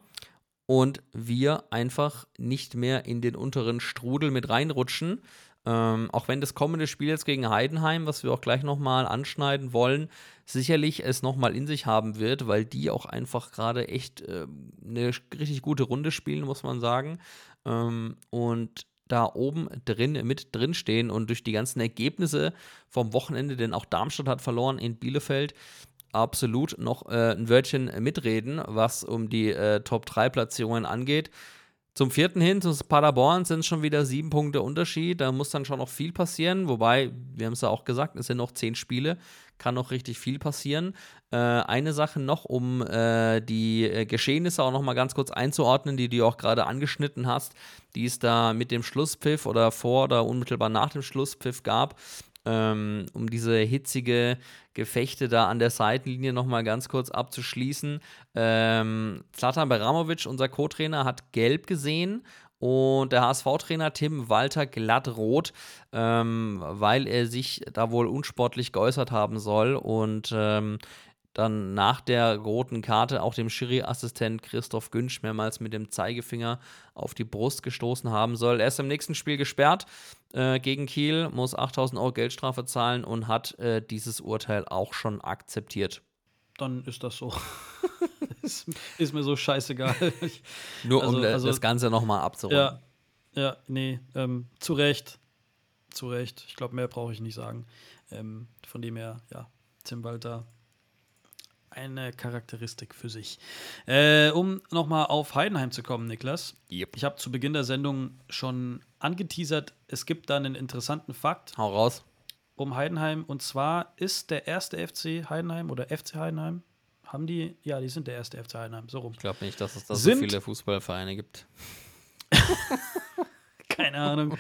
S5: Und wir einfach nicht mehr in den unteren Strudel mit reinrutschen. Ähm, auch wenn das kommende Spiel jetzt gegen Heidenheim, was wir auch gleich nochmal anschneiden wollen, sicherlich es nochmal in sich haben wird, weil die auch einfach gerade echt äh, eine richtig gute Runde spielen, muss man sagen. Ähm, und da oben drin mit drin stehen und durch die ganzen Ergebnisse vom Wochenende, denn auch Darmstadt hat verloren in Bielefeld, absolut noch äh, ein Wörtchen mitreden, was um die äh, Top 3 Platzierungen angeht. Zum vierten hin, zu Paderborn, sind es schon wieder sieben Punkte Unterschied. Da muss dann schon noch viel passieren. Wobei, wir haben es ja auch gesagt, es sind noch zehn Spiele. Kann noch richtig viel passieren. Äh, eine Sache noch, um äh, die äh, Geschehnisse auch noch mal ganz kurz einzuordnen, die du auch gerade angeschnitten hast, die es da mit dem Schlusspfiff oder vor oder unmittelbar nach dem Schlusspfiff gab ähm, um diese hitzige Gefechte da an der Seitenlinie nochmal ganz kurz abzuschließen. Ähm, Zlatan Beramovic, unser Co-Trainer, hat gelb gesehen und der HSV-Trainer Tim Walter glattrot, ähm, weil er sich da wohl unsportlich geäußert haben soll. Und ähm, dann nach der roten Karte auch dem Schiri-Assistent Christoph Günsch mehrmals mit dem Zeigefinger auf die Brust gestoßen haben soll. Er ist im nächsten Spiel gesperrt äh, gegen Kiel, muss 8000 Euro Geldstrafe zahlen und hat äh, dieses Urteil auch schon akzeptiert.
S6: Dann ist das so. ist, ist, mir so scheißegal.
S5: Nur also, um also, das Ganze nochmal abzurunden.
S6: Ja, ja nee, ähm, zu Recht. Zu Recht. Ich glaube, mehr brauche ich nicht sagen. Ähm, von dem her, ja, Tim Walter eine Charakteristik für sich. Äh, um nochmal auf Heidenheim zu kommen, Niklas.
S5: Yep.
S6: Ich habe zu Beginn der Sendung schon angeteasert, es gibt da einen interessanten Fakt.
S5: Hau raus.
S6: Um Heidenheim. Und zwar ist der erste FC Heidenheim oder FC Heidenheim. Haben die, ja, die sind der erste FC Heidenheim, so rum.
S5: Ich glaube nicht, dass es da sind, so viele Fußballvereine gibt.
S6: Keine Ahnung.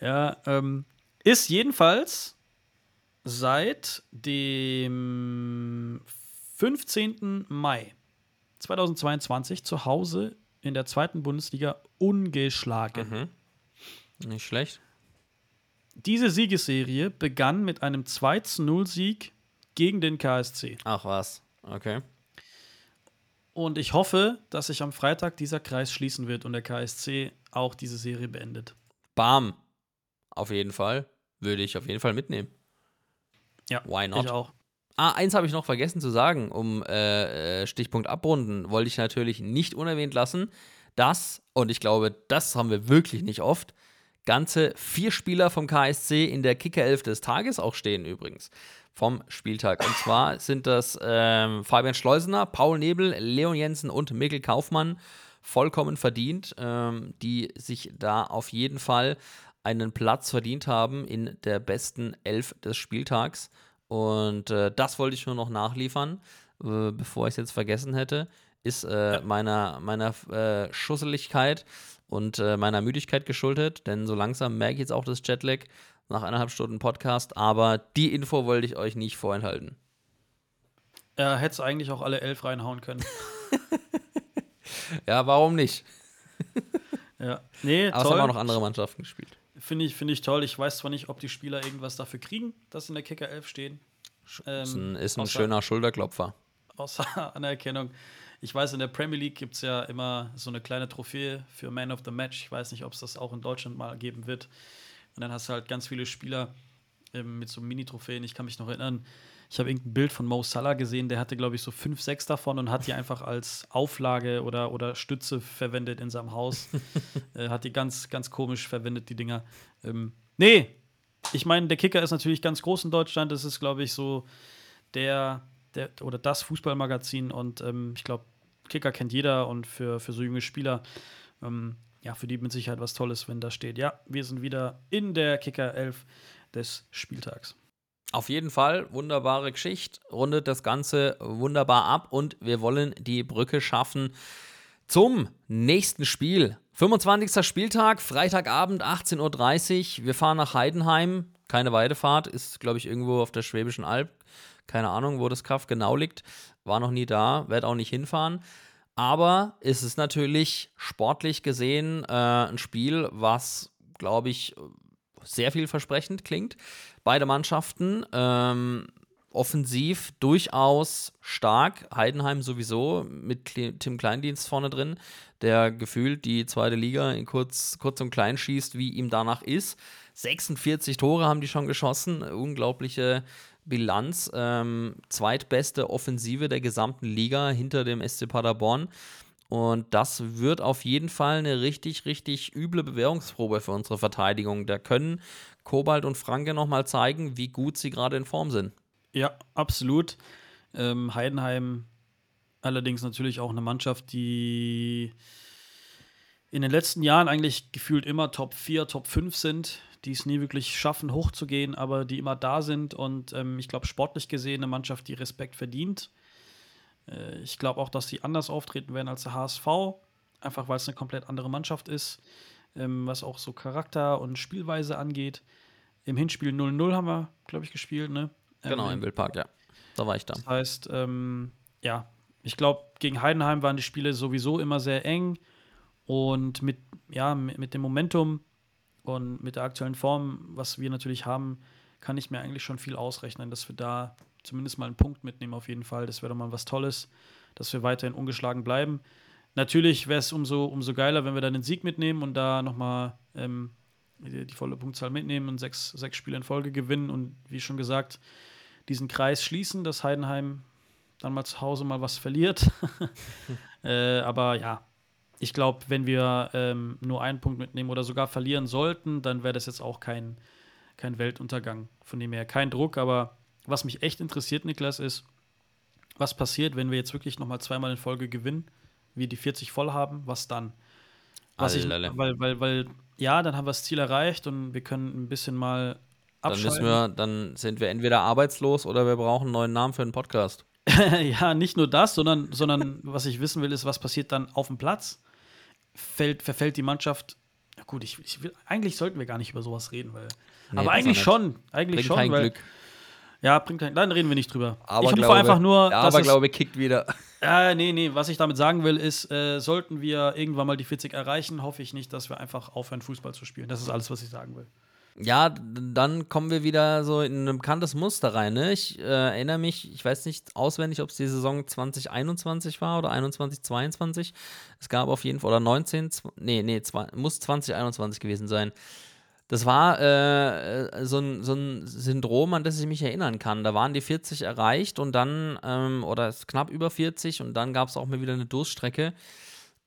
S6: Ja, ähm, ist jedenfalls seit dem 15. Mai 2022 zu Hause in der zweiten Bundesliga ungeschlagen.
S5: Mhm. Nicht schlecht.
S6: Diese Siegesserie begann mit einem 2-0-Sieg gegen den KSC.
S5: Ach was, okay.
S6: Und ich hoffe, dass sich am Freitag dieser Kreis schließen wird und der KSC auch diese Serie beendet.
S5: Bam. Auf jeden Fall. Würde ich auf jeden Fall mitnehmen.
S6: Ja,
S5: Why not?
S6: ich auch.
S5: Ah, eins habe ich noch vergessen zu sagen, um äh, äh, Stichpunkt abrunden, wollte ich natürlich nicht unerwähnt lassen, dass, und ich glaube, das haben wir wirklich nicht oft, ganze vier Spieler vom KSC in der Kickerelf des Tages auch stehen übrigens vom Spieltag. Und zwar sind das ähm, Fabian Schleusener, Paul Nebel, Leon Jensen und Mikkel Kaufmann vollkommen verdient, ähm, die sich da auf jeden Fall einen Platz verdient haben in der besten Elf des Spieltags. Und äh, das wollte ich nur noch nachliefern, äh, bevor ich es jetzt vergessen hätte. Ist äh, meiner, meiner äh, Schusseligkeit und äh, meiner Müdigkeit geschuldet, denn so langsam merke ich jetzt auch das Jetlag nach eineinhalb Stunden Podcast, aber die Info wollte ich euch nicht vorenthalten.
S6: Er hätte es eigentlich auch alle elf reinhauen können.
S5: ja, warum nicht?
S6: ja, nee,
S5: aber toll. es haben auch noch andere Mannschaften gespielt.
S6: Finde ich, find ich toll. Ich weiß zwar nicht, ob die Spieler irgendwas dafür kriegen, dass in der Kicker 11 stehen.
S5: Ähm, ist ein, ist ein außer, schöner Schulterklopfer.
S6: Außer Anerkennung. Ich weiß, in der Premier League gibt es ja immer so eine kleine Trophäe für Man of the Match. Ich weiß nicht, ob es das auch in Deutschland mal geben wird. Und dann hast du halt ganz viele Spieler ähm, mit so Mini-Trophäen. Ich kann mich noch erinnern, ich habe irgendein Bild von Mo Salah gesehen, der hatte, glaube ich, so fünf, sechs davon und hat die einfach als Auflage oder, oder Stütze verwendet in seinem Haus. äh, hat die ganz, ganz komisch verwendet, die Dinger. Ähm, nee, ich meine, der Kicker ist natürlich ganz groß in Deutschland. Das ist, glaube ich, so der, der oder das Fußballmagazin. Und ähm, ich glaube, Kicker kennt jeder und für, für so junge Spieler, ähm, ja, für die mit Sicherheit was Tolles, wenn da steht. Ja, wir sind wieder in der Kicker 11 des Spieltags.
S5: Auf jeden Fall, wunderbare Geschichte, rundet das Ganze wunderbar ab und wir wollen die Brücke schaffen zum nächsten Spiel. 25. Spieltag, Freitagabend, 18.30 Uhr. Wir fahren nach Heidenheim. Keine Weidefahrt, ist, glaube ich, irgendwo auf der Schwäbischen Alb. Keine Ahnung, wo das Kraft genau liegt. War noch nie da, werde auch nicht hinfahren. Aber es ist natürlich sportlich gesehen äh, ein Spiel, was, glaube ich, sehr vielversprechend klingt. Beide Mannschaften ähm, offensiv durchaus stark. Heidenheim sowieso mit Tim Kleindienst vorne drin, der gefühlt die zweite Liga in kurz, kurz und klein schießt, wie ihm danach ist. 46 Tore haben die schon geschossen. Unglaubliche Bilanz. Ähm, zweitbeste Offensive der gesamten Liga hinter dem SC Paderborn. Und das wird auf jeden Fall eine richtig, richtig üble Bewährungsprobe für unsere Verteidigung. Da können Kobalt und Franke nochmal zeigen, wie gut sie gerade in Form sind.
S6: Ja, absolut. Ähm, Heidenheim allerdings natürlich auch eine Mannschaft, die in den letzten Jahren eigentlich gefühlt immer Top 4, Top 5 sind, die es nie wirklich schaffen, hochzugehen, aber die immer da sind und ähm, ich glaube, sportlich gesehen eine Mannschaft, die Respekt verdient. Äh, ich glaube auch, dass sie anders auftreten werden als der HSV, einfach weil es eine komplett andere Mannschaft ist, ähm, was auch so Charakter und Spielweise angeht. Im Hinspiel 0-0 haben wir, glaube ich, gespielt, ne?
S5: Genau, ähm, im Wildpark, ja. Da war ich da.
S6: Das heißt, ähm, ja, ich glaube, gegen Heidenheim waren die Spiele sowieso immer sehr eng und mit, ja, mit dem Momentum und mit der aktuellen Form, was wir natürlich haben, kann ich mir eigentlich schon viel ausrechnen, dass wir da zumindest mal einen Punkt mitnehmen auf jeden Fall. Das wäre doch mal was Tolles, dass wir weiterhin ungeschlagen bleiben. Natürlich wäre es umso, umso geiler, wenn wir dann den Sieg mitnehmen und da nochmal ähm, die, die, volle Punktzahl mitnehmen und sechs, sechs Spiele in Folge gewinnen und wie schon gesagt, diesen Kreis schließen, dass Heidenheim dann mal zu Hause mal was verliert. äh, aber ja, ich glaube, wenn wir ähm, nur einen Punkt mitnehmen oder sogar verlieren sollten, dann wäre das jetzt auch kein, kein Weltuntergang. Von dem her kein Druck, aber was mich echt interessiert, Niklas, ist, was passiert, wenn wir jetzt wirklich nochmal zweimal in Folge gewinnen, wir die 40 voll haben, was dann? Was ich, weil, weil, weil, ja, dann haben wir das Ziel erreicht und wir können ein bisschen mal
S5: abschalten. Dann, müssen wir, dann sind wir entweder arbeitslos oder wir brauchen einen neuen Namen für einen Podcast.
S6: ja, nicht nur das, sondern, sondern was ich wissen will, ist, was passiert dann auf dem Platz? Fällt, verfällt die Mannschaft gut, ich, ich will, eigentlich sollten wir gar nicht über sowas reden, weil. Nee, aber eigentlich schon. Eigentlich Bringt schon, weil. Glück. Ja, bringt kein, dann reden wir nicht drüber.
S5: Aber ich rufe einfach nur.
S6: Ja, aber glaube, kickt wieder. Ja, nee, nee. Was ich damit sagen will, ist, äh, sollten wir irgendwann mal die 40 erreichen, hoffe ich nicht, dass wir einfach aufhören, Fußball zu spielen. Das ist alles, was ich sagen will.
S5: Ja, dann kommen wir wieder so in ein bekanntes Muster rein. Ne? Ich äh, erinnere mich, ich weiß nicht auswendig, ob es die Saison 2021 war oder 21, 22. Es gab auf jeden Fall, oder 19, nee, nee, zwei, muss 2021 gewesen sein. Das war äh, so, ein, so ein Syndrom, an das ich mich erinnern kann. Da waren die 40 erreicht und dann, ähm, oder knapp über 40 und dann gab es auch mal wieder eine Durststrecke.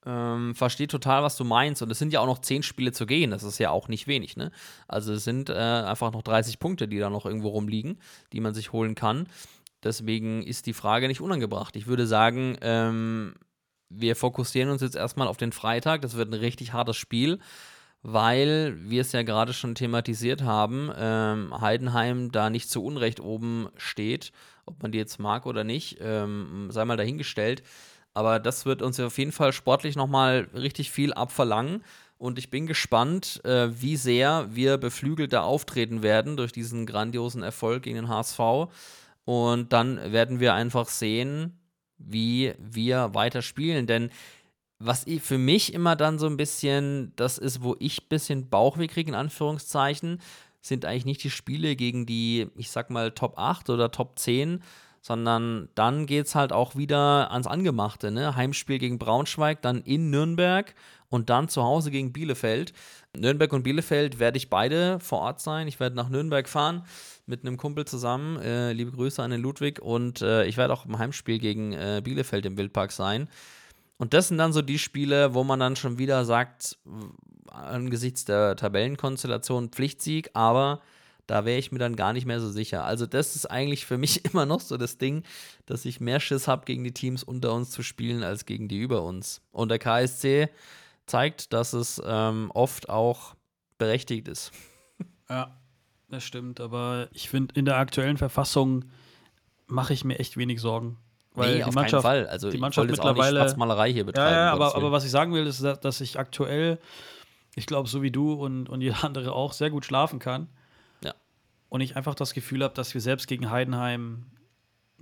S5: Ähm, verstehe total, was du meinst. Und es sind ja auch noch 10 Spiele zu gehen. Das ist ja auch nicht wenig, ne? Also es sind äh, einfach noch 30 Punkte, die da noch irgendwo rumliegen, die man sich holen kann. Deswegen ist die Frage nicht unangebracht. Ich würde sagen, ähm, wir fokussieren uns jetzt erstmal auf den Freitag. Das wird ein richtig hartes Spiel weil wir es ja gerade schon thematisiert haben, ähm, Heidenheim da nicht zu Unrecht oben steht, ob man die jetzt mag oder nicht, ähm, sei mal dahingestellt. Aber das wird uns auf jeden Fall sportlich nochmal richtig viel abverlangen. Und ich bin gespannt, äh, wie sehr wir beflügelt da auftreten werden durch diesen grandiosen Erfolg gegen den HSV. Und dann werden wir einfach sehen, wie wir weiter spielen. Denn was ich für mich immer dann so ein bisschen, das ist, wo ich ein bisschen Bauchweh kriege, in Anführungszeichen, sind eigentlich nicht die Spiele gegen die, ich sag mal, Top 8 oder Top 10, sondern dann geht es halt auch wieder ans Angemachte. Ne? Heimspiel gegen Braunschweig, dann in Nürnberg und dann zu Hause gegen Bielefeld. Nürnberg und Bielefeld werde ich beide vor Ort sein. Ich werde nach Nürnberg fahren mit einem Kumpel zusammen. Äh, liebe Grüße an den Ludwig und äh, ich werde auch im Heimspiel gegen äh, Bielefeld im Wildpark sein. Und das sind dann so die Spiele, wo man dann schon wieder sagt, angesichts der Tabellenkonstellation Pflichtsieg, aber da wäre ich mir dann gar nicht mehr so sicher. Also, das ist eigentlich für mich immer noch so das Ding, dass ich mehr Schiss habe, gegen die Teams unter uns zu spielen, als gegen die über uns. Und der KSC zeigt, dass es ähm, oft auch berechtigt ist.
S6: Ja, das stimmt. Aber ich finde, in der aktuellen Verfassung mache ich mir echt wenig Sorgen. Weil
S5: nee,
S6: die
S5: auf
S6: Mannschaft,
S5: keinen Fall. Also
S6: die Mannschaft mittlerweile.
S5: Schwarzmalerei hier betreiben.
S6: Ja, ja, aber, aber was ich sagen will, ist, dass- dass ich aktuell, ich glaube, so wie du und, und jeder andere auch, sehr gut schlafen kann.
S5: Ja.
S6: Und ich einfach das Gefühl habe, dass wir selbst gegen Heidenheim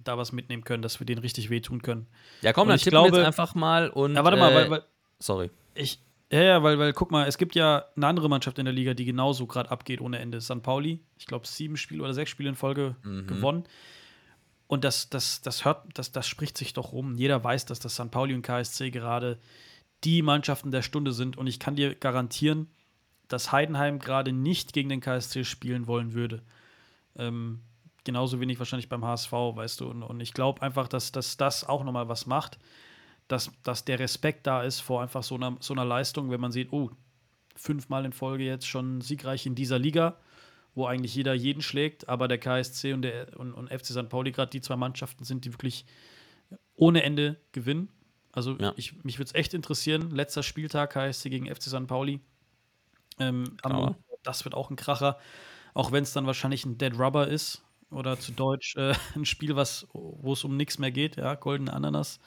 S6: da was mitnehmen können, dass wir denen richtig wehtun können.
S5: ja, komm,
S6: und
S5: dann
S6: ich
S5: tippen wir
S6: glaube-
S5: jetzt einfach mal und.
S6: Ja, warte mal,
S5: äh,
S6: weil, weil
S5: Sorry.
S6: ich, ja, ja, weil, weil, guck mal, es gibt ja eine andere Mannschaft in der Liga, die genauso gerade abgeht ohne Ende. St. Pauli, ich glaube, sieben Spiele oder sechs Spiele in Folge
S5: Mhm.
S6: gewonnen. Und das, das, das hört, das, das spricht sich doch rum. Jeder weiß, dass das St. Pauli und KSC gerade die Mannschaften der Stunde sind. Und ich kann dir garantieren, dass Heidenheim gerade nicht gegen den KSC spielen wollen würde. Ähm, genauso wenig wahrscheinlich beim HSV, weißt du. Und, und ich glaube einfach, dass, dass das auch nochmal was macht, dass, dass der Respekt da ist vor einfach so einer, so einer Leistung, wenn man sieht, oh, fünfmal in Folge jetzt schon siegreich in dieser Liga, wo eigentlich jeder jeden schlägt, aber der KSC und, der, und, und FC St. Pauli gerade die zwei Mannschaften sind, die wirklich ohne Ende gewinnen. Also
S5: Ja.
S6: ich, mich würde es echt interessieren, letzter Spieltag KSC gegen FC St. Pauli. Ähm, Montag, das wird auch ein Kracher, auch wenn es dann wahrscheinlich ein Dead Rubber ist oder zu Deutsch äh, ein Spiel, was, wo es um nichts mehr geht, ja, goldene Ananas.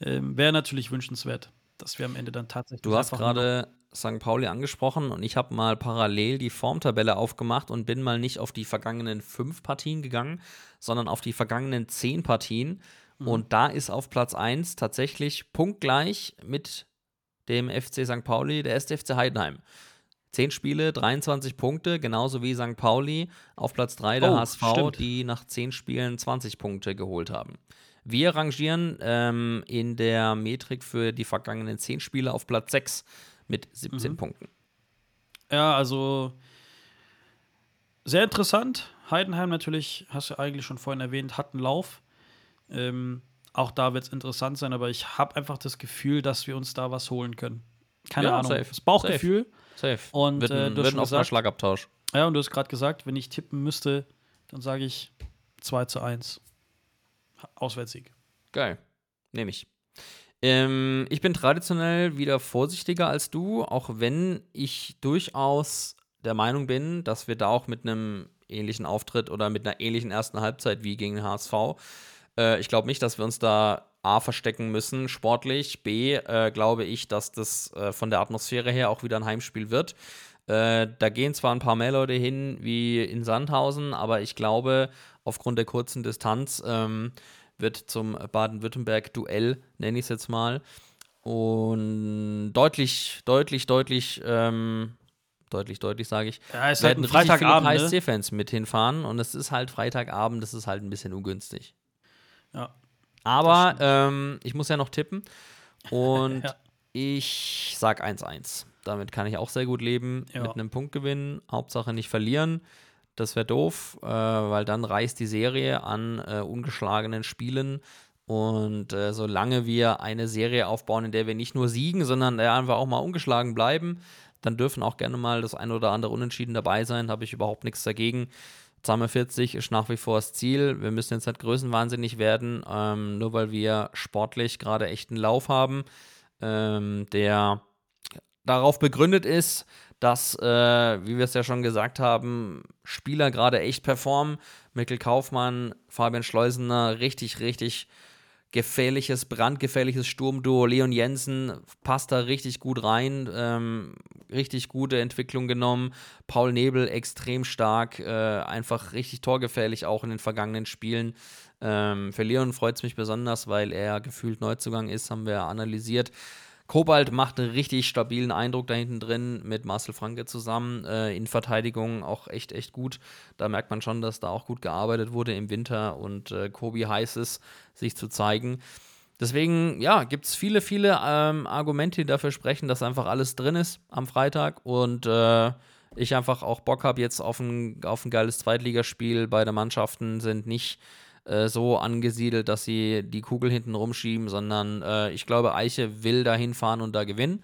S6: Ähm, Wäre natürlich wünschenswert, dass wir am Ende dann tatsächlich.
S5: Du hast gerade St. Pauli angesprochen und ich habe mal parallel die Formtabelle aufgemacht und bin mal nicht auf die vergangenen fünf Partien gegangen, sondern auf die vergangenen zehn Partien.
S6: Mhm.
S5: Und da ist auf Platz 1 tatsächlich punktgleich mit dem FC St. Pauli, der erste FC Heidenheim. Zehn Spiele, 23 Punkte, genauso wie St. Pauli. Auf Platz 3 der
S6: Oh,
S5: HSV,
S6: stimmt.
S5: die nach zehn Spielen 20 Punkte geholt haben. Wir rangieren ähm, in der Metrik für die vergangenen zehn Spiele auf Platz 6 mit 17
S6: Mhm.
S5: Punkten.
S6: Ja, also sehr interessant. Heidenheim natürlich, hast du eigentlich schon vorhin erwähnt, hat einen Lauf. Ähm, auch da wird es interessant sein, aber ich habe einfach das Gefühl, dass wir uns da was holen können. Keine
S5: Ja,
S6: Ahnung.
S5: safe.
S6: Das Bauchgefühl.
S5: Safe.
S6: Und,
S5: wird
S6: äh,
S5: ein,
S6: du hast
S5: wird
S6: schon
S5: ein
S6: gesagt-
S5: Schlagabtausch.
S6: Ja, und du hast gerade gesagt, wenn ich tippen müsste, dann sage ich 2 zu 1. Auswärtssieg.
S5: Geil. Nehme ich. Ähm, ich bin traditionell wieder vorsichtiger als du, auch wenn ich durchaus der Meinung bin, dass wir da auch mit einem ähnlichen Auftritt oder mit einer ähnlichen ersten Halbzeit wie gegen den HSV, äh, ich glaube nicht, dass wir uns da A verstecken müssen, sportlich. B, äh, glaube ich, dass das äh, von der Atmosphäre her auch wieder ein Heimspiel wird. Äh, da gehen zwar ein paar mehr Leute hin wie in Sandhausen, aber ich glaube, aufgrund der kurzen Distanz ähm, wird zum Baden-Württemberg-Duell, nenne ich es jetzt mal, und deutlich, deutlich, deutlich, ähm, deutlich, deutlich sage ich,
S6: Ja, ist halt
S5: werden
S6: ein Freitagabend.
S5: viele
S6: Ne?
S5: Mit hinfahren und es ist halt Freitagabend, das ist halt ein bisschen ungünstig.
S6: Ja.
S5: Aber ähm, ich muss ja noch tippen und
S6: Ja.
S5: ich sag 1-1. Damit kann ich auch sehr gut leben.
S6: Ja.
S5: Mit einem Punktgewinn. Hauptsache nicht verlieren. Das wäre doof, äh, weil dann reißt die Serie an äh, ungeschlagenen Spielen. Und äh, solange wir eine Serie aufbauen, in der wir nicht nur siegen, sondern der einfach auch mal ungeschlagen bleiben, dann dürfen auch gerne mal das ein oder andere Unentschieden dabei sein. Habe ich überhaupt nichts dagegen. Zamme 40 ist nach wie vor das Ziel. Wir müssen jetzt nicht größenwahnsinnig werden, ähm, nur weil wir sportlich gerade echt einen Lauf haben, ähm, der darauf begründet ist, dass, äh, wie wir es ja schon gesagt haben, Spieler gerade echt performen. Mikkel Kaufmann, Fabian Schleusener, richtig, richtig gefährliches, brandgefährliches Sturmduo. Leon Jensen passt da richtig gut rein, ähm, richtig gute Entwicklung genommen. Paul Nebel extrem stark, äh, einfach richtig torgefährlich auch in den vergangenen Spielen. Ähm, für Leon freut es mich besonders, weil er gefühlt Neuzugang ist, haben wir analysiert. Kobalt macht einen richtig stabilen Eindruck da hinten drin mit Marcel Franke zusammen. Äh, in Verteidigung auch echt, echt gut. Da merkt man schon, dass da auch gut gearbeitet wurde im Winter und äh, Kobi heiß ist, sich zu zeigen. Deswegen, ja, gibt es viele, viele ähm, Argumente, die dafür sprechen, dass einfach alles drin ist am Freitag und äh, ich einfach auch Bock habe jetzt auf ein, auf ein geiles Zweitligaspiel. Beide Mannschaften sind nicht äh, so angesiedelt, dass sie die Kugel hinten rumschieben, sondern äh, ich glaube, Eiche will da hinfahren und da gewinnen.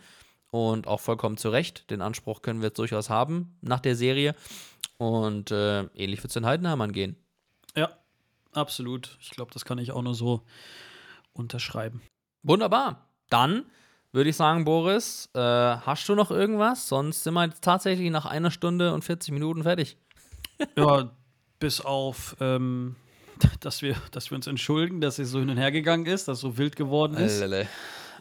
S5: Und auch vollkommen zu Recht. Den Anspruch können wir jetzt durchaus haben nach der Serie. Und äh, ähnlich wird es in Heidenheim gehen.
S6: Ja, absolut. Ich glaube, das kann ich auch nur so unterschreiben.
S5: Wunderbar. Dann würde ich sagen, Boris, äh, hast du noch irgendwas? Sonst sind wir jetzt tatsächlich nach einer Stunde und 40 Minuten fertig.
S6: ja, bis auf, ähm, dass, wir, dass wir uns entschuldigen, dass es so hin und her gegangen ist, dass es so wild geworden ist.
S5: Lele.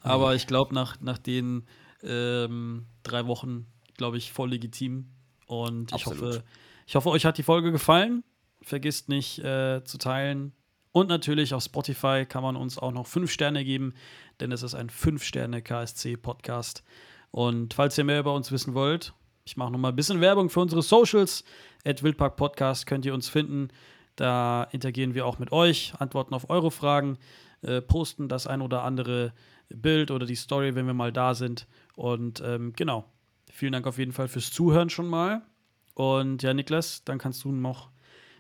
S6: Aber ich glaube, nach, nach den ähm, drei Wochen, glaube ich, voll legitim. Und ich hoffe, ich hoffe, euch hat die Folge gefallen. Vergisst nicht äh, zu teilen. Und natürlich auf Spotify kann man uns auch noch fünf Sterne geben, denn es ist ein fünf Sterne KSC Podcast. Und falls ihr mehr über uns wissen wollt, ich mache noch mal ein bisschen Werbung für unsere Socials. At Wildpark Podcast könnt ihr uns finden. Da interagieren wir auch mit euch, antworten auf eure Fragen, äh, posten das ein oder andere Bild oder die Story, wenn wir mal da sind. Und ähm, genau. Vielen Dank auf jeden Fall fürs Zuhören schon mal. Und ja, Niklas, dann kannst du noch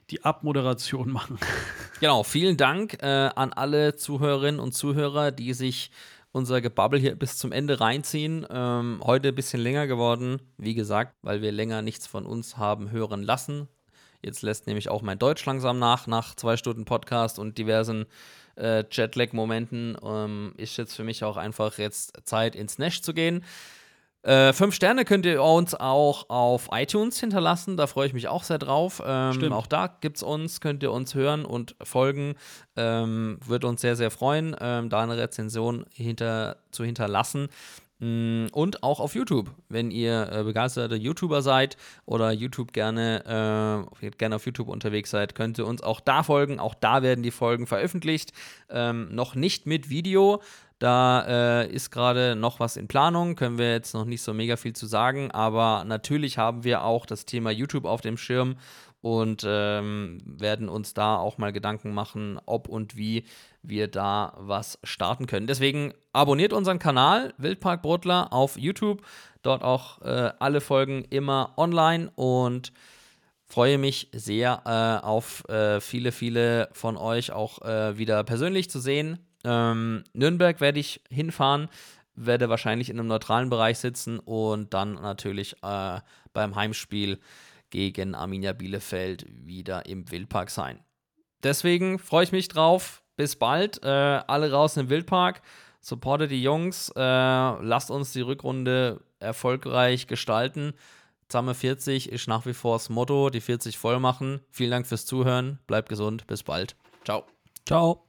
S6: die Abmoderation machen.
S5: Genau, vielen Dank äh, an alle Zuhörerinnen und Zuhörer, die sich unser Gebabbel hier bis zum Ende reinziehen. Ähm, heute ein bisschen länger geworden, wie gesagt, weil wir länger nichts von uns haben hören lassen. Jetzt lässt nämlich auch mein Deutsch langsam nach, nach zwei Stunden Podcast und diversen äh, Jetlag-Momenten. Ähm, ist jetzt für mich auch einfach jetzt Zeit, ins Nash zu gehen. Äh, fünf Sterne könnt ihr uns auch auf iTunes hinterlassen, da freue ich mich auch sehr drauf. Ähm, auch da gibt es uns, könnt ihr uns hören und folgen. Ähm, Würde uns sehr, sehr freuen, ähm, da eine Rezension hinter, zu hinterlassen. Mm, und auch auf YouTube, wenn ihr äh, begeisterte YouTuber seid oder YouTube gerne, äh, gerne auf YouTube unterwegs seid, könnt ihr uns auch da folgen. Auch da werden die Folgen veröffentlicht. Ähm, noch nicht mit Video, da äh, ist gerade noch was in Planung, können wir jetzt noch nicht so mega viel zu sagen, aber natürlich haben wir auch das Thema YouTube auf dem Schirm und ähm, werden uns da auch mal Gedanken machen, ob und wie wir da was starten können. Deswegen abonniert unseren Kanal Wildpark Brotler auf YouTube, dort auch äh, alle Folgen immer online und freue mich sehr äh, auf äh, viele, viele von euch auch äh, wieder persönlich zu sehen. Ähm, Nürnberg werde ich hinfahren, werde wahrscheinlich in einem neutralen Bereich sitzen und dann natürlich äh, beim Heimspiel gegen Arminia Bielefeld wieder im Wildpark sein. Deswegen freue ich mich drauf. Bis bald. Äh, alle raus im Wildpark. Supportet die Jungs. Äh, lasst uns die Rückrunde erfolgreich gestalten. Zamme 40 ist nach wie vor das Motto. Die 40 voll machen. Vielen Dank fürs Zuhören. Bleibt gesund. Bis bald. Ciao.
S6: Ciao.